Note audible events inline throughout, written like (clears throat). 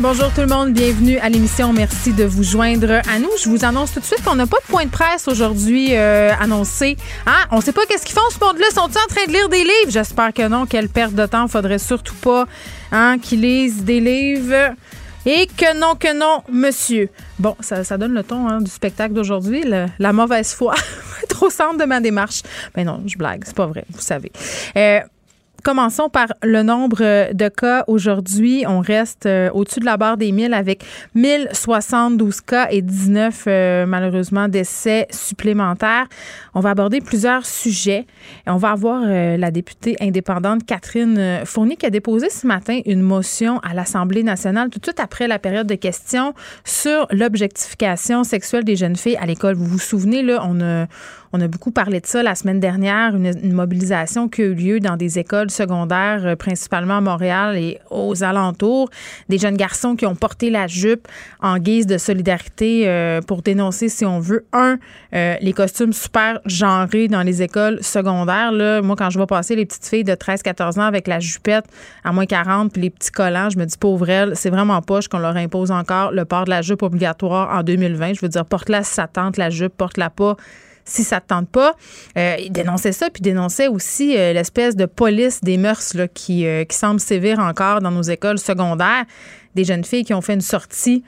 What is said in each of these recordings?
Bonjour tout le monde, bienvenue à l'émission. Merci de vous joindre à nous. Je vous annonce tout de suite qu'on n'a pas de point de presse aujourd'hui euh, annoncé. Hein? On sait pas qu'est-ce qu'ils font ce monde-là. Sont-ils en train de lire des livres? J'espère que non. Quelle perte de temps. Faudrait surtout pas hein, qu'ils lisent des livres. Et que non, que non, monsieur. Bon, ça, donne le ton hein, du spectacle d'aujourd'hui, la mauvaise foi. (laughs) Trop centre de ma démarche. Mais non, je blague, c'est pas vrai, vous savez. Euh, Commençons par le nombre de cas aujourd'hui. On reste euh, au-dessus de la barre des 1000 avec 1072 cas et 19 euh, malheureusement décès supplémentaires. On va aborder plusieurs sujets. On va avoir euh, la députée indépendante Catherine Fournier qui a déposé ce matin une motion à l'Assemblée nationale tout de suite après la période de questions sur l'objectification sexuelle des jeunes filles à l'école. Vous vous souvenez, là, on a on a beaucoup parlé de ça la semaine dernière, une, mobilisation qui a eu lieu dans des écoles secondaires, euh, principalement à Montréal et aux alentours. Des jeunes garçons qui ont porté la jupe en guise de solidarité euh, pour dénoncer, si on veut, un, euh, les costumes super genrés dans les écoles secondaires. Là, moi, quand je vois passer les petites filles de 13-14 ans avec la jupette à moins 40 puis les petits collants, je me dis, pauvre elle, c'est vraiment poche qu'on leur impose encore le port de la jupe obligatoire en 2020. Je veux dire, porte-la si ça la jupe, porte-la pas si ça te tente pas. Euh, il dénonçait ça, puis dénonçait aussi euh, l'espèce de police des mœurs euh, qui semble sévir encore dans nos écoles secondaires. Des jeunes filles qui ont fait une sortie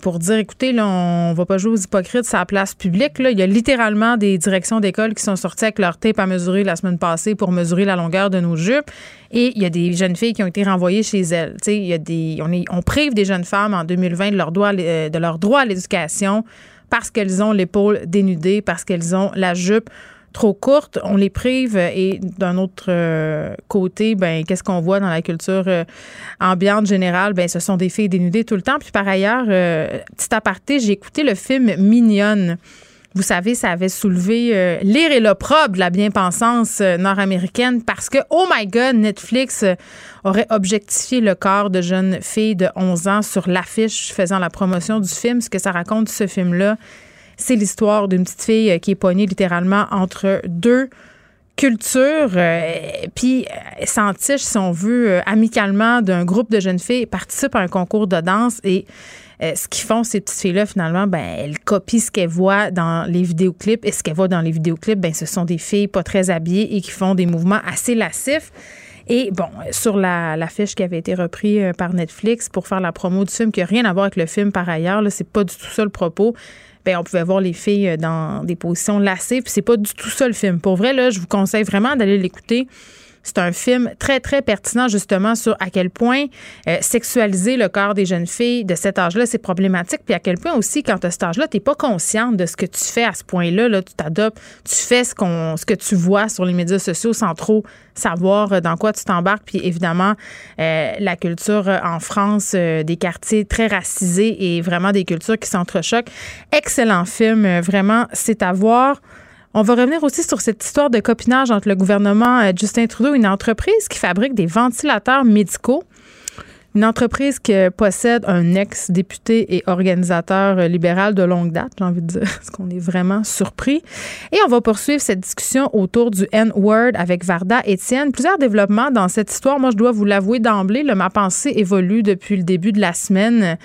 pour dire écoutez, là, on va pas jouer aux hypocrites sur la place publique. Là. Il y a littéralement des directions d'école qui sont sorties avec leur tape à mesurer la semaine passée pour mesurer la longueur de nos jupes. Et il y a des jeunes filles qui ont été renvoyées chez elles. il y a des, on, prive des jeunes femmes en 2020 de leur droit, de leur droit à l'éducation parce qu'elles ont l'épaule dénudée, parce qu'elles ont la jupe trop courte, on les prive et d'un autre euh, côté, ben qu'est-ce qu'on voit dans la culture euh, ambiante générale, ben ce sont des filles dénudées tout le temps. Puis par ailleurs, euh, petit aparté, j'ai écouté le film Mignonne vous savez, ça avait soulevé euh, l'ire et l'opprobre de la bien-pensance euh, nord-américaine parce que, oh my God, Netflix euh, aurait objectifié le corps de jeunes filles de 11 ans sur l'affiche faisant la promotion du film. Ce que ça raconte, ce film-là, c'est l'histoire d'une petite fille qui est poignée littéralement entre deux cultures, puis s'entiche, si on veut, amicalement d'un groupe de jeunes filles, participe à un concours de danse et euh, ce qu'ils font, ces petites filles-là, finalement, ben, elles copient ce qu'elles voient dans les vidéoclips. Et ce qu'elles voient dans les vidéoclips, ben, ce sont des filles pas très habillées et qui font des mouvements assez lassifs. Et bon, sur la, fiche qui avait été reprise euh, par Netflix pour faire la promo du film, qui n'a rien à voir avec le film par ailleurs, c'est pas du tout ça le propos. Bien, on pouvait voir les filles euh, dans des positions lassées, puis c'est pas du tout ça le film. Pour vrai, là, je vous conseille vraiment d'aller l'écouter. C'est un film très, très pertinent justement sur à quel point euh, sexualiser le corps des jeunes filles de cet âge-là, c'est problématique. Puis à quel point aussi, quand tu as cet âge-là, tu pas consciente de ce que tu fais à ce point-là. Là, tu t'adoptes, tu fais ce, qu'on, ce que tu vois sur les médias sociaux sans trop savoir euh, dans quoi tu t'embarques. Puis évidemment, euh, la culture en France, des quartiers très racisés et vraiment des cultures qui s'entrechoquent. Excellent film, vraiment, c'est à voir. On va revenir aussi sur cette histoire de copinage entre le gouvernement euh, Justin Trudeau et une entreprise qui fabrique des ventilateurs médicaux. Une entreprise qui possède un ex-député et organisateur libéral de longue date, j'ai envie de dire, (laughs) parce qu'on est vraiment surpris. Et on va poursuivre cette discussion autour du N-word avec Varda Étienne. Plusieurs développements dans cette histoire. Moi, je dois vous l'avouer d'emblée, ma pensée évolue depuis le début de la semaine.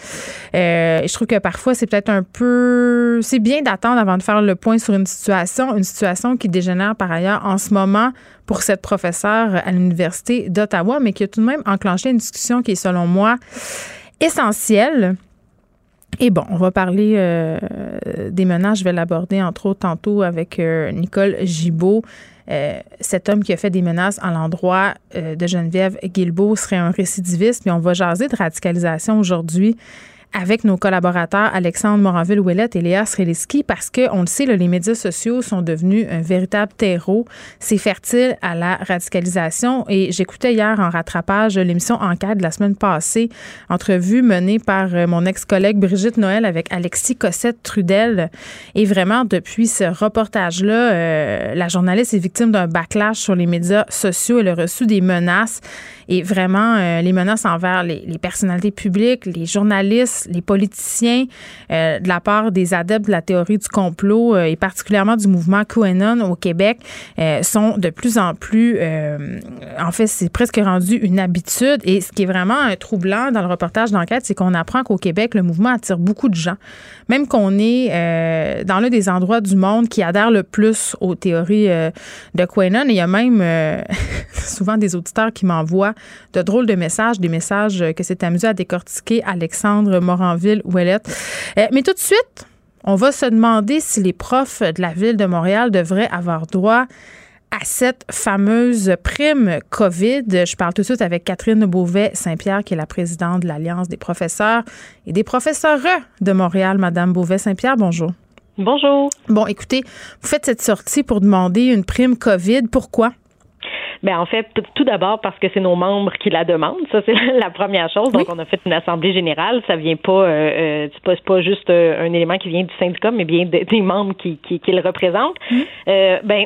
Euh, je trouve que parfois, c'est peut-être un peu... C'est bien d'attendre avant de faire le point sur une situation, une situation qui dégénère par ailleurs en ce moment pour cette professeure à l'Université d'Ottawa, mais qui a tout de même enclenché une discussion qui est, selon moi, essentielle. Et bon, on va parler euh, des menaces. Je vais l'aborder, entre autres, tantôt avec euh, Nicole Gibault. Euh, cet homme qui a fait des menaces à l'endroit de Geneviève Guilbeault serait un récidiviste, mais on va jaser de radicalisation aujourd'hui avec nos collaborateurs Alexandre Moranville-Ouellette et Léa Sreliski parce que, on le sait, les médias sociaux sont devenus un véritable terreau. C'est fertile à la radicalisation. Et j'écoutais hier en rattrapage l'émission Enquête de la semaine passée, entrevue menée par euh, mon ex-collègue Brigitte Noël avec Alexis Cossette-Trudel. Et vraiment, depuis ce reportage-là, euh, la journaliste est victime d'un backlash sur les médias sociaux. Elle a reçu des menaces et vraiment euh, les menaces envers les, personnalités publiques, les journalistes, les politiciens, euh, de la part des adeptes de la théorie du complot euh, et particulièrement du mouvement QAnon au Québec sont de plus en plus, en fait, c'est presque rendu une habitude. Et ce qui est vraiment troublant dans le reportage d'enquête, c'est qu'on apprend qu'au Québec, le mouvement attire beaucoup de gens, même qu'on est dans l'un des endroits du monde qui adhère le plus aux théories de QAnon. Et il y a même (laughs) souvent des auditeurs qui m'envoient de drôles de messages, des messages que c'est amusé à décortiquer Alexandre Moranville-Ouellette. Euh, mais tout de suite, on va se demander si les profs de la ville de Montréal devraient avoir droit à cette fameuse prime COVID. Je parle tout de suite avec Catherine Beauvais-Saint-Pierre, qui est la présidente de l'Alliance des professeurs et des professeurs de Montréal. Madame Beauvais-Saint-Pierre, bonjour. Bonjour. Bon, écoutez, vous faites cette sortie pour demander une prime COVID. Pourquoi? Ben en fait, tout d'abord parce que c'est nos membres qui la demandent. Ça, c'est (laughs) la première chose. Donc, on a fait une assemblée générale. Ça vient pas, euh, euh c'est pas, juste euh, un élément qui vient du syndicat, mais bien des, membres qui, qui, le représentent. Mmh. Euh, ben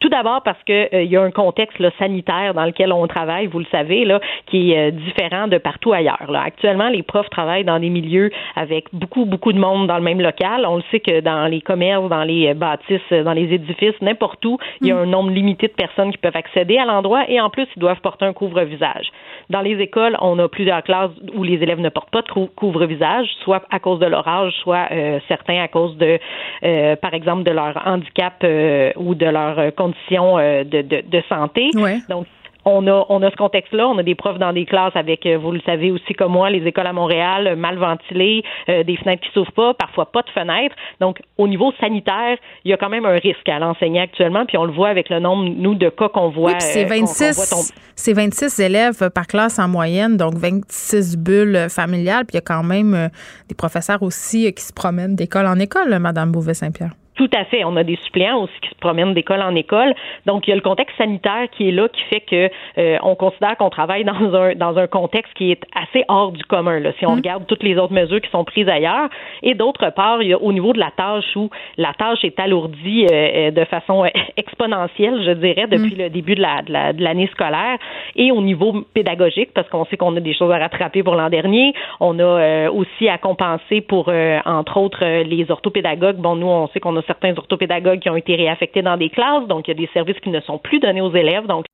tout d'abord parce que euh, il y a un contexte sanitaire dans lequel on travaille, vous le savez, là, qui est euh, différent de partout ailleurs. Là. Actuellement, les profs travaillent dans des milieux avec beaucoup, beaucoup de monde dans le même local. On le sait que dans les commerces, dans les euh, bâtisses, dans les édifices, n'importe où, il y a mm. un nombre limité de personnes qui peuvent accéder à l'endroit et en plus, ils doivent porter un couvre-visage. Dans les écoles, on a plusieurs classes où les élèves ne portent pas de couvre-visage, soit à cause de leur âge, soit certains à cause de, par exemple, de leur handicap ou de leur conditions euh, de, de, de santé. Donc, on a, on a ce contexte-là. On a des profs dans des classes avec, euh, vous le savez aussi comme moi, les écoles à Montréal euh, mal ventilées, des fenêtres qui s'ouvrent pas, parfois pas de fenêtres. Donc, au niveau sanitaire, il y a quand même un risque à l'enseigner actuellement. Puis on le voit avec le nombre, nous, de cas qu'on voit. Oui, c'est 26, c'est 26 élèves par classe en moyenne, donc 26 bulles familiales. Puis il y a quand même des professeurs aussi qui se promènent d'école en école, Madame Beauvais-Saint-Pierre. Tout à fait. On a des suppléants aussi qui se promènent d'école en école. Donc, il y a le contexte sanitaire qui est là, qui fait que euh, on considère qu'on travaille (laughs) dans un dans un contexte qui est assez hors du commun. Là, si on mmh. regarde toutes les autres mesures qui sont prises ailleurs. Et d'autre part, il y a au niveau de la tâche où la tâche est alourdie euh, euh, de façon (laughs) exponentielle, je dirais, depuis mmh. le début de la de l'année scolaire. Et au niveau pédagogique, parce qu'on sait qu'on a des choses à rattraper pour l'an dernier. On a aussi à compenser pour, entre autres, les orthopédagogues. Bon, nous, on sait qu'on a certains orthopédagogues qui ont été réaffectés dans des classes, donc il y a des services qui ne sont plus donnés aux élèves, donc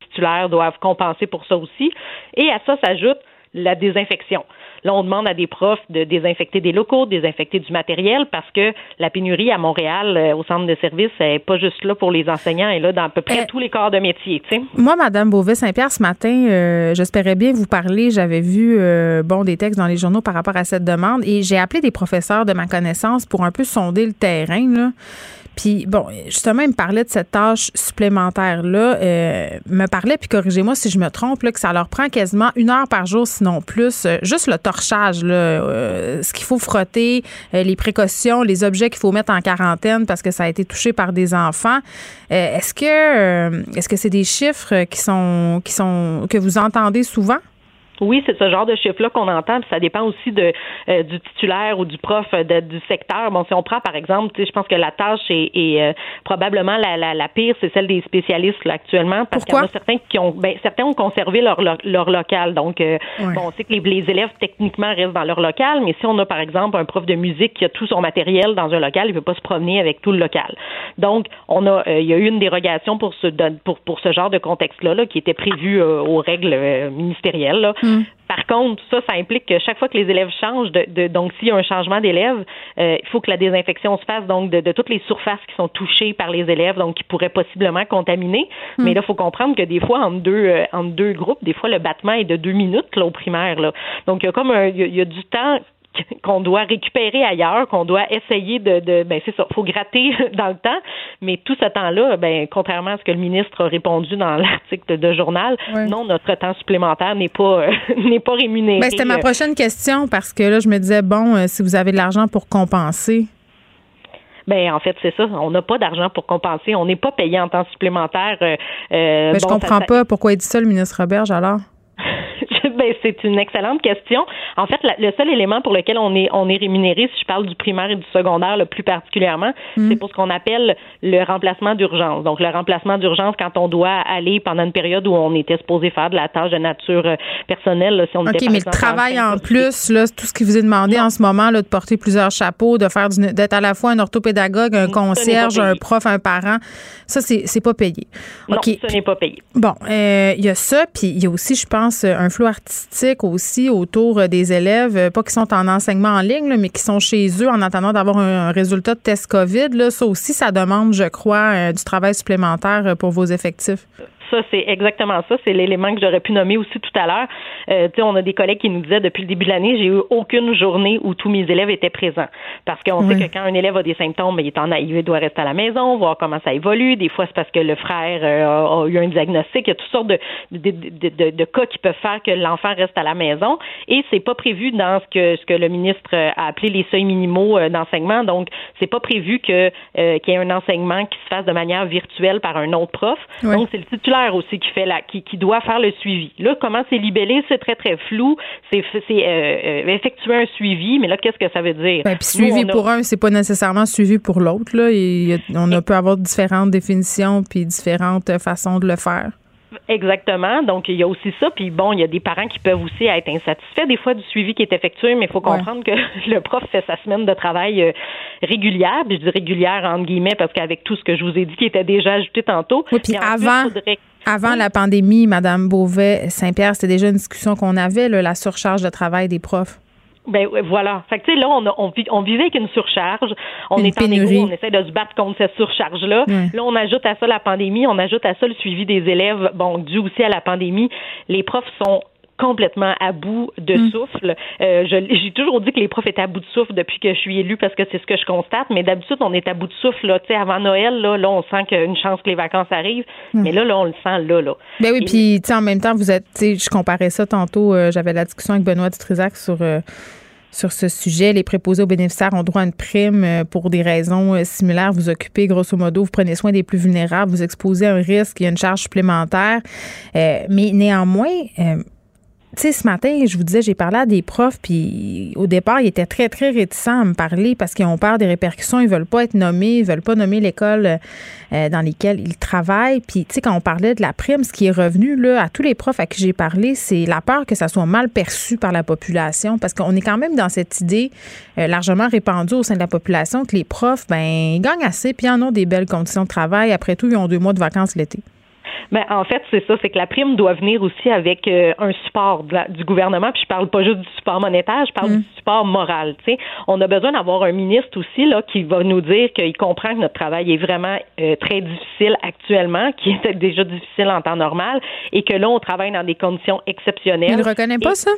les titulaires doivent compenser pour ça aussi. Et à ça s'ajoute la désinfection. Là, on demande à des profs de désinfecter des locaux, de désinfecter du matériel parce que la pénurie à Montréal, euh, au centre de services, n'est pas juste là pour les enseignants, elle est là dans à peu près euh, tous les corps de métier. Moi, Madame Beauvais-Saint-Pierre, ce matin, euh, j'espérais bien vous parler. J'avais vu bon des textes dans les journaux par rapport à cette demande et j'ai appelé des professeurs de ma connaissance pour un peu sonder le terrain. Là. Puis, bon, justement, il me parlait de cette tâche supplémentaire-là. Euh, me parlait, puis corrigez-moi si je me trompe, là, que ça leur prend quasiment une heure par jour, sinon plus. Euh, juste le torchage, là, euh, ce qu'il faut frotter, les précautions, les objets qu'il faut mettre en quarantaine parce que ça a été touché par des enfants. est-ce que est-ce que c'est des chiffres qui sont qui sont que vous entendez souvent? Oui, c'est ce genre de chiffre-là qu'on entend, puis ça dépend aussi de euh, du titulaire ou du prof euh, du secteur. Bon, si on prend par exemple, je pense que la tâche est, euh, probablement la, la, la, pire, c'est celle des spécialistes là, actuellement, parce qu'il y en a certains qui ont, ben, certains ont conservé leur leur, local. Donc, bon, on sait que les, les, élèves techniquement restent dans leur local, mais si on a par exemple un prof de musique qui a tout son matériel dans un local, il ne peut pas se promener avec tout le local. Donc, on a, il y a eu une dérogation pour ce pour pour ce genre de contexte-là là, qui était prévu aux règles ministérielles. Là. Mm. Par contre, ça, ça implique que chaque fois que les élèves changent, de, donc s'il y a un changement d'élèves, euh, il faut que la désinfection se fasse donc de, toutes les surfaces qui sont touchées par les élèves, donc qui pourraient possiblement contaminer. Hmm. Mais là, il faut comprendre que des fois, entre deux, euh, entre deux groupes, des fois, le battement est de deux minutes là, au primaire. Là. Donc, il y a comme un, il y a, du temps (laughs) qu'on doit récupérer ailleurs, qu'on doit essayer de, de ben c'est ça, faut gratter (laughs) dans le temps, mais tout ce temps-là, ben contrairement à ce que le ministre a répondu dans (laughs) l'article de journal, non, notre temps supplémentaire n'est pas n'est pas rémunéré. Ben, c'était ma prochaine question parce que là, je me disais bon, euh, si vous avez de l'argent pour compenser. Ben en fait c'est ça, on n'a pas d'argent pour compenser, on n'est pas payé en temps supplémentaire. Euh, euh, ben, je comprends pas pourquoi il dit ça le ministre Roberge alors. (laughs) ben, c'est une excellente question. En fait, le seul élément pour lequel on est, on est rémunéré, si je parle du primaire et du secondaire, le plus particulièrement, mm. c'est pour ce qu'on appelle le remplacement d'urgence. Donc, le remplacement d'urgence quand on doit aller pendant une période où on était supposé faire de la tâche de nature euh, personnelle. si on OK, mais le travail en, plus, là, tout ce qui vous est demandé en ce moment, là, de porter plusieurs chapeaux, de faire d'être à la fois un orthopédagogue, un concierge, un prof, un parent, ça, c'est pas payé. Non, ce n'est pas payé. Bon, euh, il y a ça, puis il y a aussi, je pense, un flou artistique aussi autour euh, des élèves, euh, pas qui sont en enseignement en ligne, mais qui sont chez eux en attendant d'avoir un, résultat de test COVID. Là, ça aussi, ça demande, je crois, euh, du travail supplémentaire pour vos effectifs ça, c'est exactement ça. C'est l'élément que j'aurais pu nommer aussi tout à l'heure. Euh, on a des collègues qui nous disaient depuis le début de l'année, j'ai eu aucune journée où tous mes élèves étaient présents. Parce qu'on sait que quand un élève a des symptômes, il est en il doit rester à la maison, voir comment ça évolue. Des fois, c'est parce que le frère euh, a, eu un diagnostic. Il y a toutes sortes de, de, de, de cas qui peuvent faire que l'enfant reste à la maison. Et c'est pas prévu dans ce que ce que le ministre a appelé les seuils minimaux euh, d'enseignement. Donc, c'est pas prévu que euh, qu'il y ait un enseignement qui se fasse de manière virtuelle par un autre prof. Donc, c'est le titulaire aussi qui fait la, qui, qui doit faire le suivi. Là, comment c'est libellé, c'est très très flou. C'est euh, euh, effectuer un suivi, mais là, qu'est-ce que ça veut dire? Ben, Suivi pour un, c'est pas nécessairement suivi pour l'autre. Là, on a, peut avoir différentes définitions puis différentes façons de le faire. Exactement. Donc, il y a aussi ça. Puis bon, il y a des parents qui peuvent aussi être insatisfaits des fois du suivi qui est effectué, mais il faut comprendre que (laughs) le prof fait sa semaine de travail euh, régulière. Puis je dis régulière entre guillemets parce qu'avec tout ce que je vous ai dit qui était déjà ajouté tantôt. Oui, puis avant, avant la pandémie, Madame Beauvais-Saint-Pierre, c'était déjà une discussion qu'on avait, la surcharge de travail des profs. Ben voilà. Fait que tu sais là, on, on, on, vivait avec une surcharge. On est en égo, on essaie de se battre contre cette surcharge-là. Là, on ajoute à ça la pandémie, on ajoute à ça le suivi des élèves. Bon, dû aussi à la pandémie, les profs sont complètement à bout de mm. souffle. Euh, j'ai toujours dit que les profs étaient à bout de souffle depuis que je suis élue parce que c'est ce que je constate, mais d'habitude, on est à bout de souffle là, avant Noël. Là, là, on sent qu'il y a une chance que les vacances arrivent, mm. mais là, là, on le sent là. là. Ben oui, puis en même temps, vous êtes, je comparais ça tantôt, euh, j'avais la discussion avec Benoît Dutrisac sur... Euh, sur ce sujet. Les préposés aux bénéficiaires ont droit à une prime pour des raisons similaires. Vous occupez, grosso modo, vous prenez soin des plus vulnérables, vous exposez un risque, il y a une charge supplémentaire. mais néanmoins, tu sais, ce matin, je vous disais, j'ai parlé à des profs, puis au départ, ils étaient très, très réticents à me parler parce qu'ils ont peur des répercussions. Ils veulent pas être nommés, ils veulent pas nommer l'école euh, dans laquelle ils travaillent. Puis, tu sais, quand on parlait de la prime, ce qui est revenu, là, à tous les profs à qui j'ai parlé, c'est la peur que ça soit mal perçu par la population parce qu'on est quand même dans cette idée euh, largement répandue au sein de la population que les profs, ben, ils gagnent assez, puis ils en ont des belles conditions de travail. Après tout, ils ont deux mois de vacances l'été. Ben, en fait, c'est ça, c'est que la prime doit venir aussi avec euh, un support du gouvernement. Puis je parle pas juste du support monétaire, je parle mm. du support moral. Tu sais, on a besoin d'avoir un ministre aussi là qui va nous dire qu'il comprend que notre travail est vraiment euh, très difficile actuellement, qui est déjà difficile en temps normal, et que là on travaille dans des conditions exceptionnelles. Il ne reconnaît pas ça?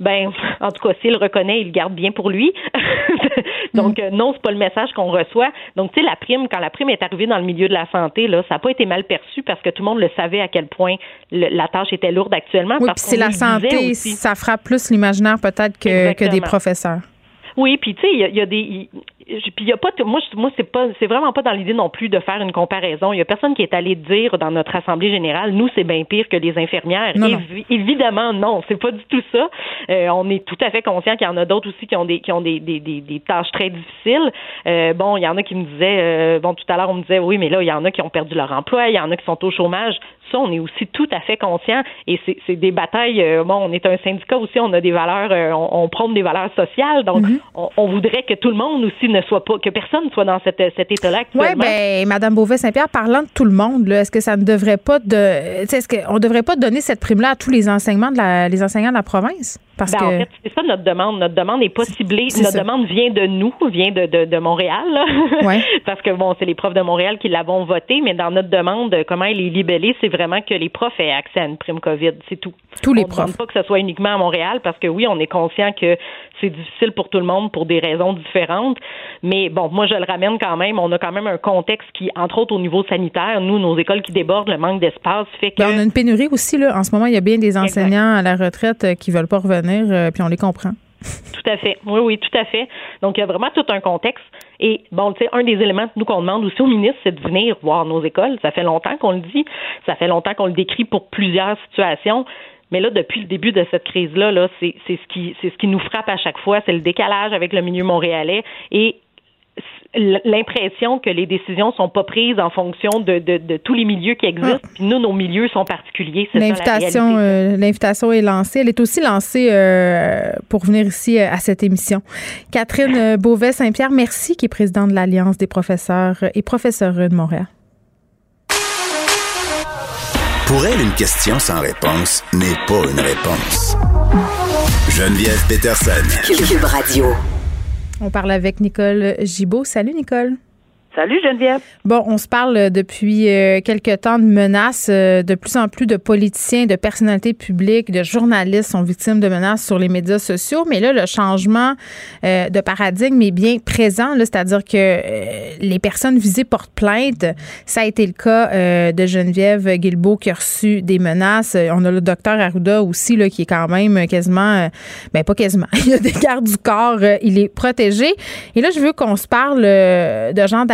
Ben, en tout cas, s'il le reconnaît, il le garde bien pour lui. (laughs) Donc, mm. non, c'est pas le message qu'on reçoit. Donc, tu sais, la prime, quand la prime est arrivée dans le milieu de la santé, là, ça n'a pas été mal perçu parce que tout le monde le savait à quel point la tâche était lourde actuellement. Oui, puis c'est la santé, ça frappe plus l'imaginaire peut-être que, que des professeurs. Oui, puis tu sais, il y, a des puis il y a pas moi moi c'est pas c'est vraiment pas dans l'idée non plus de faire une comparaison. Il y a personne qui est allé dire dans notre assemblée générale nous c'est bien pire que les infirmières. Évidemment non, c'est pas du tout ça. Euh, on est tout à fait conscient qu'il y en a d'autres aussi qui ont des qui ont des des, des, tâches très difficiles. Euh, bon, il y en a qui me disaient euh, bon tout à l'heure on me disait oui mais là il y en a qui ont perdu leur emploi, il y en a qui sont au chômage. Ça, on est aussi tout à fait conscient et c'est des batailles. bon, on est un syndicat aussi, on a des valeurs, on, on prône des valeurs sociales, donc mm-hmm. on, on, voudrait que tout le monde aussi ne soit pas, que personne soit dans cet état-là Oui, bien, Mme Beauvais-Saint-Pierre, parlant de tout le monde, est-ce que ça ne devrait pas de. Est-ce qu'on ne devrait pas donner cette prime-là à tous les enseignements de la, les enseignants de la province? Parce ben, que... En fait, c'est ça notre demande. Notre demande n'est pas ciblée. Notre demande vient de nous, vient de, de, de Montréal. (laughs) Parce que, bon, c'est les profs de Montréal qui l'avons voté, mais dans notre demande, comment elle est libellée, c'est vraiment que les profs aient accès à une prime COVID. C'est tout. Tous les on profs. ne pas que ce soit uniquement à Montréal, parce que oui, on est conscient que c'est difficile pour tout le monde pour des raisons différentes. Mais bon, moi, je le ramène quand même. On a quand même un contexte qui, entre autres au niveau sanitaire, nous, nos écoles qui débordent, le manque d'espace fait que. Ben, on a une pénurie aussi, là. En ce moment, il y a bien des enseignants à la retraite euh, qui veulent pas revenir, euh, puis on les comprend. (laughs) Tout à fait. Oui, oui, tout à fait. Donc, il y a vraiment tout un contexte. Et bon, tu sais, un des éléments nous qu'on demande aussi au ministre, c'est de venir voir nos écoles. Ça fait longtemps qu'on le dit. Ça fait longtemps qu'on le décrit pour plusieurs situations. Mais là, depuis le début de cette crise-là, là, c'est ce qui c'est ce qui nous frappe à chaque fois, c'est le décalage avec le milieu montréalais et l'impression que les décisions sont pas prises en fonction de, de, tous les milieux qui existent. Ah. Puis nous, nos milieux sont particuliers. L'invitation, euh, l'invitation est lancée. Elle est aussi lancée euh, pour venir ici euh, à cette émission. Catherine Beauvais-Saint-Pierre, merci, qui est présidente de l'Alliance des professeurs et professeurs de Montréal. Pour elle, une question sans réponse n'est pas une réponse. Geneviève Peterson. Cube Radio. On parle avec Nicole Gibaud. Salut Nicole. Salut Geneviève. Bon, on se parle depuis euh, quelque temps de menaces. Euh, de plus en plus de politiciens, de personnalités publiques, de journalistes sont victimes de menaces sur les médias sociaux. Mais là, le changement euh, de paradigme est bien présent. C'est-à-dire que les personnes visées portent plainte. Ça a été le cas de Geneviève Guilbeault qui a reçu des menaces. On a le docteur Arruda aussi, là, qui est quand même quasiment, ben pas quasiment, (laughs) il a des gardes du corps, il est protégé. Et là, je veux qu'on se parle de Jean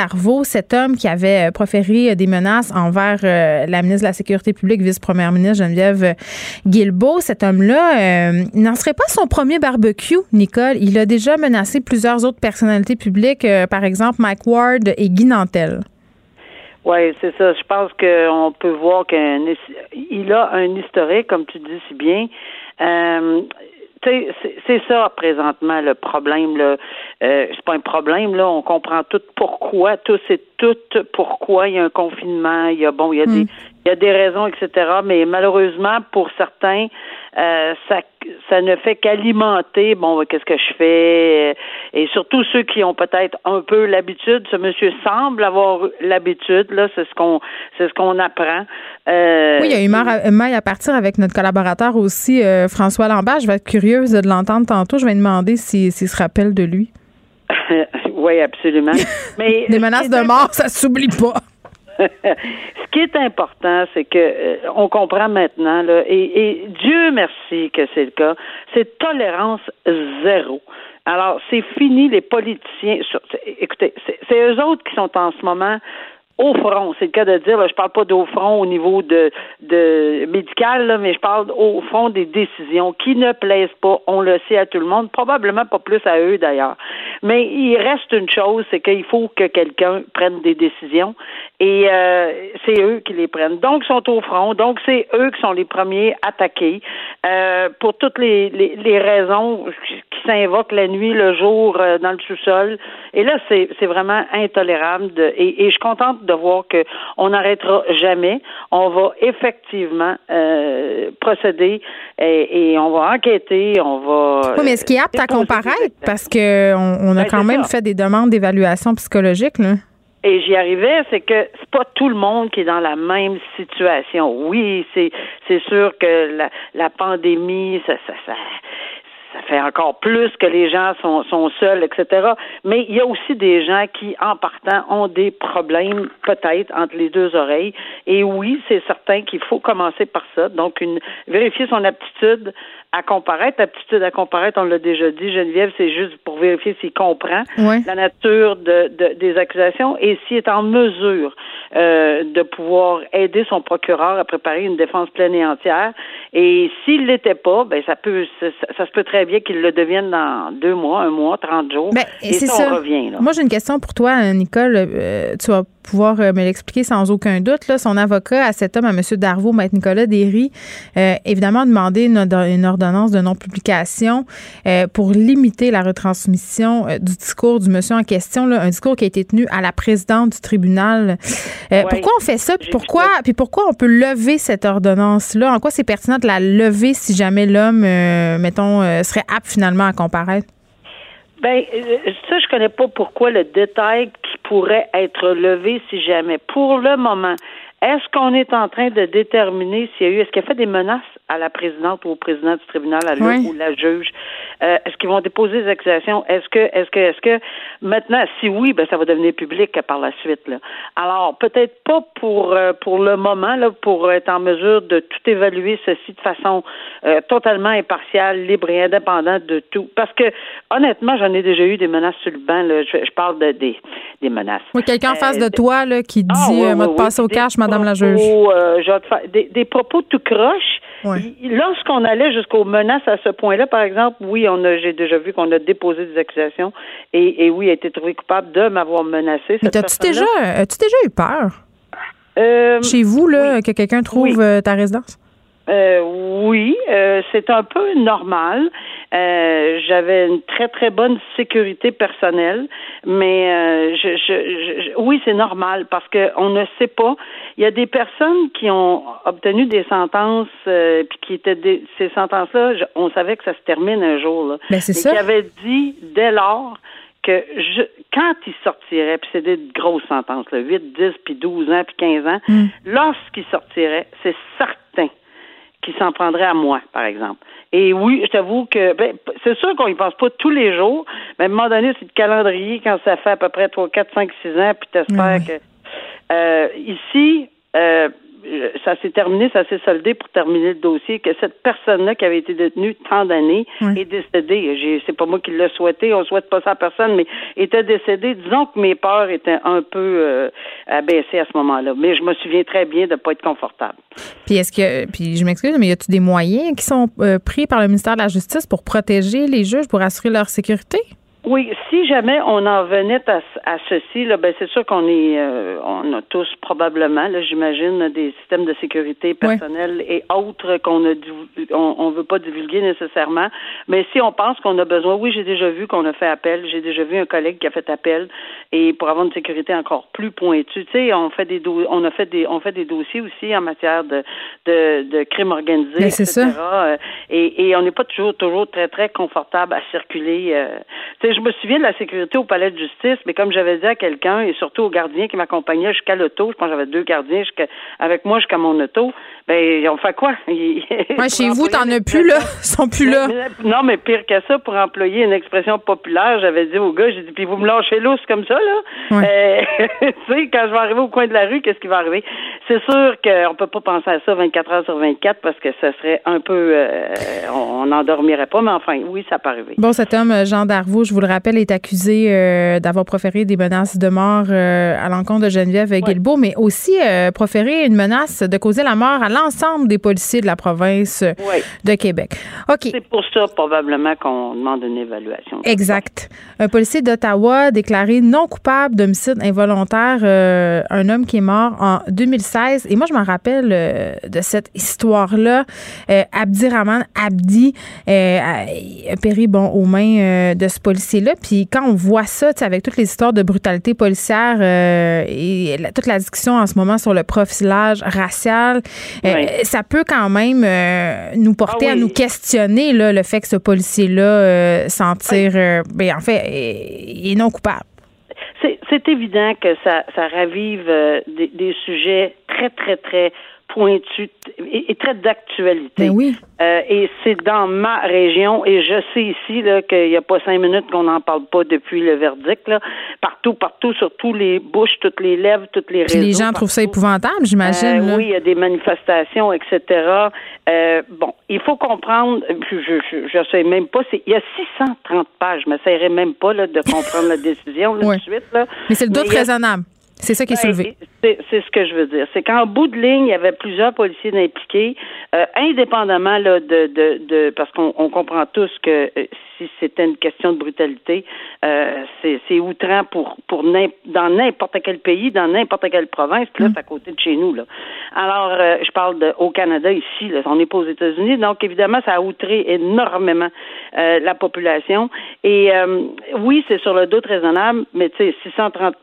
Cet homme qui avait euh, proféré euh, des menaces envers euh, la ministre de la Sécurité publique, vice-première ministre Geneviève Guilbeault. Cet homme-là n'en serait pas son premier barbecue, Nicole. Il a déjà menacé plusieurs autres personnalités publiques, par exemple Mike Ward et Guy Nantel. Oui, c'est ça. Je pense qu'on peut voir qu'il a un historique, comme tu dis si bien c'est ça présentement le problème. Là. Euh, c'est pas un problème, là. On comprend tout pourquoi, tout c'est tout pourquoi il y a un confinement, il y a bon, il y a des hmm. Il y a des raisons, etc. Mais malheureusement, pour certains, euh, ça, ça ne fait qu'alimenter, bon, qu'est-ce que je fais, euh, et surtout ceux qui ont peut-être un peu l'habitude. Ce monsieur semble avoir l'habitude, là, c'est ce qu'on, c'est ce qu'on apprend. Euh, oui, il y a eu maille à partir avec notre collaborateur aussi, François Lambert. Je vais être curieuse de l'entendre tantôt. Je vais demander s'il se rappelle de lui. (laughs) oui, absolument. (laughs) Mais les menaces de mort, ça s'oublie pas. (laughs) Ce qui est important, c'est que euh, on comprend maintenant, et, Dieu merci que c'est le cas, c'est tolérance zéro. Alors, c'est fini les politiciens. écoutez, c'est eux autres qui sont en ce moment au front, c'est le cas de dire, là, je parle pas d'au front au niveau de, de médical, mais je parle au front des décisions qui ne plaisent pas, on le sait à tout le monde, probablement pas plus à eux d'ailleurs. Mais il reste une chose, c'est qu'il faut que quelqu'un prenne des décisions et euh, c'est eux qui les prennent. Donc, ils sont au front, donc c'est eux qui sont les premiers attaqués euh, pour toutes les, les, les raisons qui s'invoquent la nuit, le jour, euh, dans le sous-sol. Et là, c'est vraiment intolérable de, et, et je suis contente de voir qu'on n'arrêtera jamais. On va effectivement euh, procéder et, on va enquêter, on va. Oui, mais est-ce qu'il est apte à comparaître? Parce qu'on on a ben, quand même fait des demandes d'évaluation psychologique, là. Et j'y arrivais, c'est que c'est pas tout le monde qui est dans la même situation. Oui, c'est c'est sûr que la, la pandémie, ça, ça, ça ça fait encore plus que les gens sont, sont seuls, etc. Mais il y a aussi des gens qui, en partant, ont des problèmes peut-être entre les deux oreilles. Et oui, c'est certain qu'il faut commencer par ça. Donc, une, vérifier son aptitude à comparaître. Aptitude à comparaître, on l'a déjà dit, Geneviève, c'est juste pour vérifier s'il comprend la nature de, de, des accusations et s'il est en mesure euh, de pouvoir aider son procureur à préparer une défense pleine et entière. Et s'il l'était pas, ben ça peut, ça, ça, se peut très bien qu'il le devienne dans deux mois, un mois, trente jours. Ben, et, ça, on revient. Moi, j'ai une question pour toi, Nicole. Euh, tu vas pouvoir euh, me l'expliquer sans aucun doute. Là, son avocat à cet homme, à M. Darvaux, Maître Nicolas Derry, euh, évidemment a demandé une, ordonnance de non-publication euh, pour limiter la retransmission du discours du monsieur en question, là, un discours qui a été tenu à la présidente du tribunal. Pourquoi on fait ça? Puis pourquoi, puis pourquoi on peut lever cette ordonnance-là? En quoi c'est pertinent de la lever si jamais l'homme, mettons, serait apte finalement à comparaître? Ben, ça, je connais pas pourquoi le détail qui pourrait être levé si jamais. Pour le moment, est-ce qu'on est en train de déterminer s'il y a eu, est-ce qu'il a fait des menaces? À la présidente ou au président du tribunal, à ou la juge. Euh, est-ce qu'ils vont déposer des accusations? Est-ce que, est-ce que, est-ce que maintenant, si oui, ben ça va devenir public par la suite. Là. Alors peut-être pas pour euh, pour le moment là, pour être en mesure de tout évaluer ceci de façon euh, totalement impartiale, libre et indépendante de tout. Parce que honnêtement, j'en ai déjà eu des menaces sur le banc. Là. Je, parle de des, des menaces. Oui, quelqu'un en face de toi là, qui ah, dit ah, oui, passe au cash, Madame la juge. des, des propos tout croche. Lorsqu'on allait jusqu'aux menaces à ce point-là, par exemple, oui, on a, j'ai déjà vu qu'on a déposé des accusations et, oui, a été trouvé coupable de m'avoir menacé. Mais as-tu déjà, as-tu déjà eu peur? Euh, Chez vous, là, que quelqu'un trouve euh, ta résidence? Euh, oui, euh, c'est un peu normal. Euh, j'avais une très très bonne sécurité personnelle, mais euh, je, je, oui, c'est normal parce que on ne sait pas. Il y a des personnes qui ont obtenu des sentences, euh, puis qui étaient des, ces sentences-là, on savait que ça se termine un jour. Là, ben, c'est ça. Qui avaient dit dès lors que je, quand ils sortiraient, puis c'est des grosses sentences, là, 8, 10, puis 12 ans, puis 15 ans, mm. lorsqu'ils sortiraient, c'est certain qu'ils s'en prendraient à moi, par exemple. Et oui, je t'avoue que ben, c'est sûr qu'on y pense pas tous les jours, mais à un moment donné, c'est le calendrier quand ça fait à peu près 3, 4, 5, 6 ans, puis t'espères que euh, ici, euh, ça s'est terminé, ça s'est soldé pour terminer le dossier, que cette personne-là qui avait été détenue tant d'années est décédée. C'est pas moi qui l'ai souhaité, on souhaite pas ça à personne, mais était décédée. Disons que mes peurs étaient un peu euh, abaissées à ce moment-là. Mais je me souviens très bien de ne pas être confortable. Puis est-ce que, puis je m'excuse, mais y a-t-il des moyens qui sont euh, pris par le ministère de la Justice pour protéger les juges, pour assurer leur sécurité? Oui, si jamais on en venait à, à ceci, là, ben c'est sûr qu'on est, euh, on a tous probablement, là, j'imagine, des systèmes de sécurité personnelle et autres qu'on a, on, on veut pas divulguer nécessairement. Mais si on pense qu'on a besoin, oui, j'ai déjà vu qu'on a fait appel, j'ai déjà vu un collègue qui a fait appel et pour avoir une sécurité encore plus pointue, tu sais, on fait des, on a fait des, on fait des dossiers aussi en matière de, de, de crime organisé, ben, etc. Ça. Euh, et, et on n'est pas toujours, toujours très très confortable à circuler. Euh, je me souviens de la sécurité au palais de justice, mais comme j'avais dit à quelqu'un, et surtout au gardien qui m'accompagnait jusqu'à l'auto, je pense que j'avais deux gardiens avec moi jusqu'à mon auto, ben, on fait quoi? (laughs) Ouais, chez vous, t'en as plus, là. Ils sont plus là. non, mais pire que ça, pour employer une expression populaire, j'avais dit au gars, j'ai dit, puis vous me lâchez l'os comme ça, là. Euh, (laughs) tu sais, quand je vais arriver au coin de la rue, qu'est-ce qui va arriver? C'est sûr qu'on peut pas penser à ça 24 heures sur 24 parce que ça serait un peu, euh, on n'endormirait pas, mais enfin, oui, ça peut arriver. Bon, cet homme, Jean Darvaux, je vous le rappelle, est accusé euh, d'avoir proféré des menaces de mort à l'encontre de Geneviève Guilbeault, mais aussi proféré une menace de causer la mort à l'ensemble des policiers de la province de Québec. OK. C'est pour ça, probablement, qu'on demande une évaluation. Exact. Un policier d'Ottawa déclaré non coupable d'homicide involontaire, euh, un homme qui est mort en 2016. Et moi, je me rappelle euh, de cette histoire-là. Euh, Abdi a péri bon, aux mains de ce policier-là. Puis quand on voit ça, avec toutes les histoires de brutalité policière et toute la discussion en ce moment sur le profilage racial, euh, ça peut quand même euh, nous porter ah à nous questionner là, le fait que ce policier-là euh, s'en tire, ben, en fait, est, non coupable. C'est évident que ça, ça ravive des, des, sujets très, très, très pointu et, très d'actualité. Ben oui. Euh, et c'est dans ma région et je sais ici là qu'il n'y a pas cinq minutes qu'on n'en parle pas depuis le verdict là. Partout, partout, sur tous les bouches, toutes les lèvres, toutes les réseaux. les gens trouvent ça épouvantable, j'imagine. Euh, oui, il y a des manifestations, etc. Euh, bon, il faut comprendre. Je ne sais même pas. Il y a 630 pages. Je m'essayerai même pas là, de comprendre la (laughs) décision là, de suite là. Mais c'est le doute raisonnable. C'est ça qui est soulevé. C'est ce que je veux dire. C'est qu'en bout de ligne, il y avait plusieurs policiers impliqués, euh, indépendamment là, de, de, de parce qu'on comprend tous que euh, si c'était une question de brutalité, euh, c'est outrant pour pour dans n'importe quel pays, dans n'importe quelle province, puis là, mm. c'est à côté de chez nous. Là. Alors, euh, je parle de, au Canada ici, là, on n'est pas aux États-Unis, donc évidemment, ça a outré énormément euh, la population. Et oui, c'est sur le doute raisonnable, mais tu sais, 630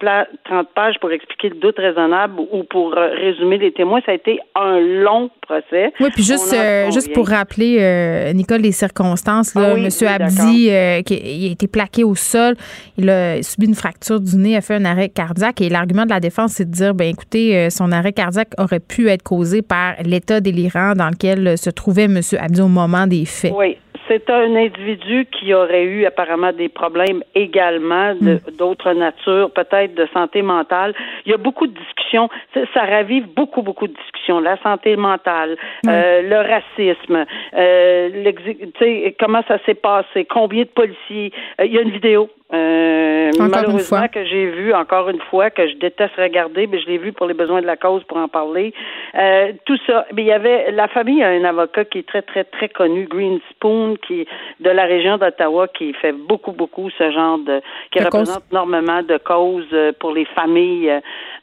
30 pages pour expliquer le doute raisonnable ou pour résumer les témoins, ça a été un long procès. Oui, puis juste, juste pour rappeler, Nicole, les circonstances, là, ah Monsieur Abdi dit euh, qu'il a été plaqué au sol, il a subi une fracture du nez, a fait un arrêt cardiaque. Et l'argument de la défense, c'est de dire, ben écoutez, euh, son arrêt cardiaque aurait pu être causé par l'état délirant dans lequel se trouvait M. Abdi au moment des faits. Oui, c'est un individu qui aurait eu apparemment des problèmes également hmm. d'autres natures, peut-être de santé mentale. Il y a beaucoup de discussions, ça, ravive beaucoup, beaucoup de discussions. La santé mentale, euh, le racisme, euh, comment ça s'est passé, combien de policiers. Euh, il y a une vidéo euh, malheureusement que j'ai vu encore une fois que je déteste regarder, mais je l'ai vu pour les besoins de la cause pour en parler. Euh, tout ça, mais il y avait la famille a un avocat qui est très très très connu, Greenspoon, qui de la région d'Ottawa, qui fait beaucoup beaucoup ce genre de qui représente énormément de causes euh, pour les familles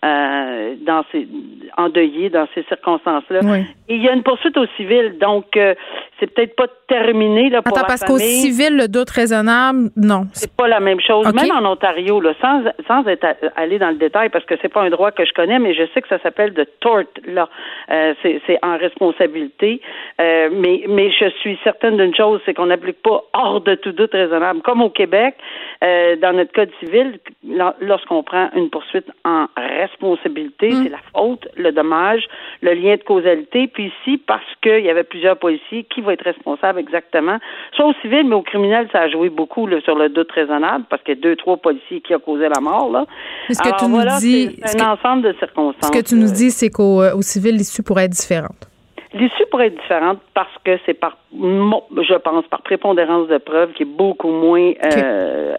euh, dans ces endeuillées dans ces circonstances-là. Et il y a une poursuite au civil, donc euh, c'est peut-être pas terminé là pour Attends, parce qu'au civil le doute raisonnable, non. C'est pas la même chose. Même en Ontario, là, sans, sans être aller dans le détail, parce que c'est pas un droit que je connais, mais je sais que ça s'appelle de tort là. Euh, c'est en responsabilité. Euh, mais, mais je suis certaine d'une chose, c'est qu'on n'applique pas hors de tout doute raisonnable. Comme au Québec, euh, dans notre code civil, lorsqu'on prend une poursuite en responsabilité, mm. c'est la faute, le dommage, le lien de causalité. Puis ici, parce qu'il y avait plusieurs policiers, qui va être responsable exactement? Soit au civil, mais au criminel, ça a joué beaucoup là, sur le doute raisonnable parce qu'il y a deux, trois policiers qui ont causé la mort. Là. Ce que tu nous dis, c'est un ensemble de circonstances. Ce que tu nous dis, c'est qu'au euh, civil, l'issue pourrait être différente. L'issue pourrait être différente parce que c'est par, je pense, par prépondérance de preuves qui est beaucoup moins euh,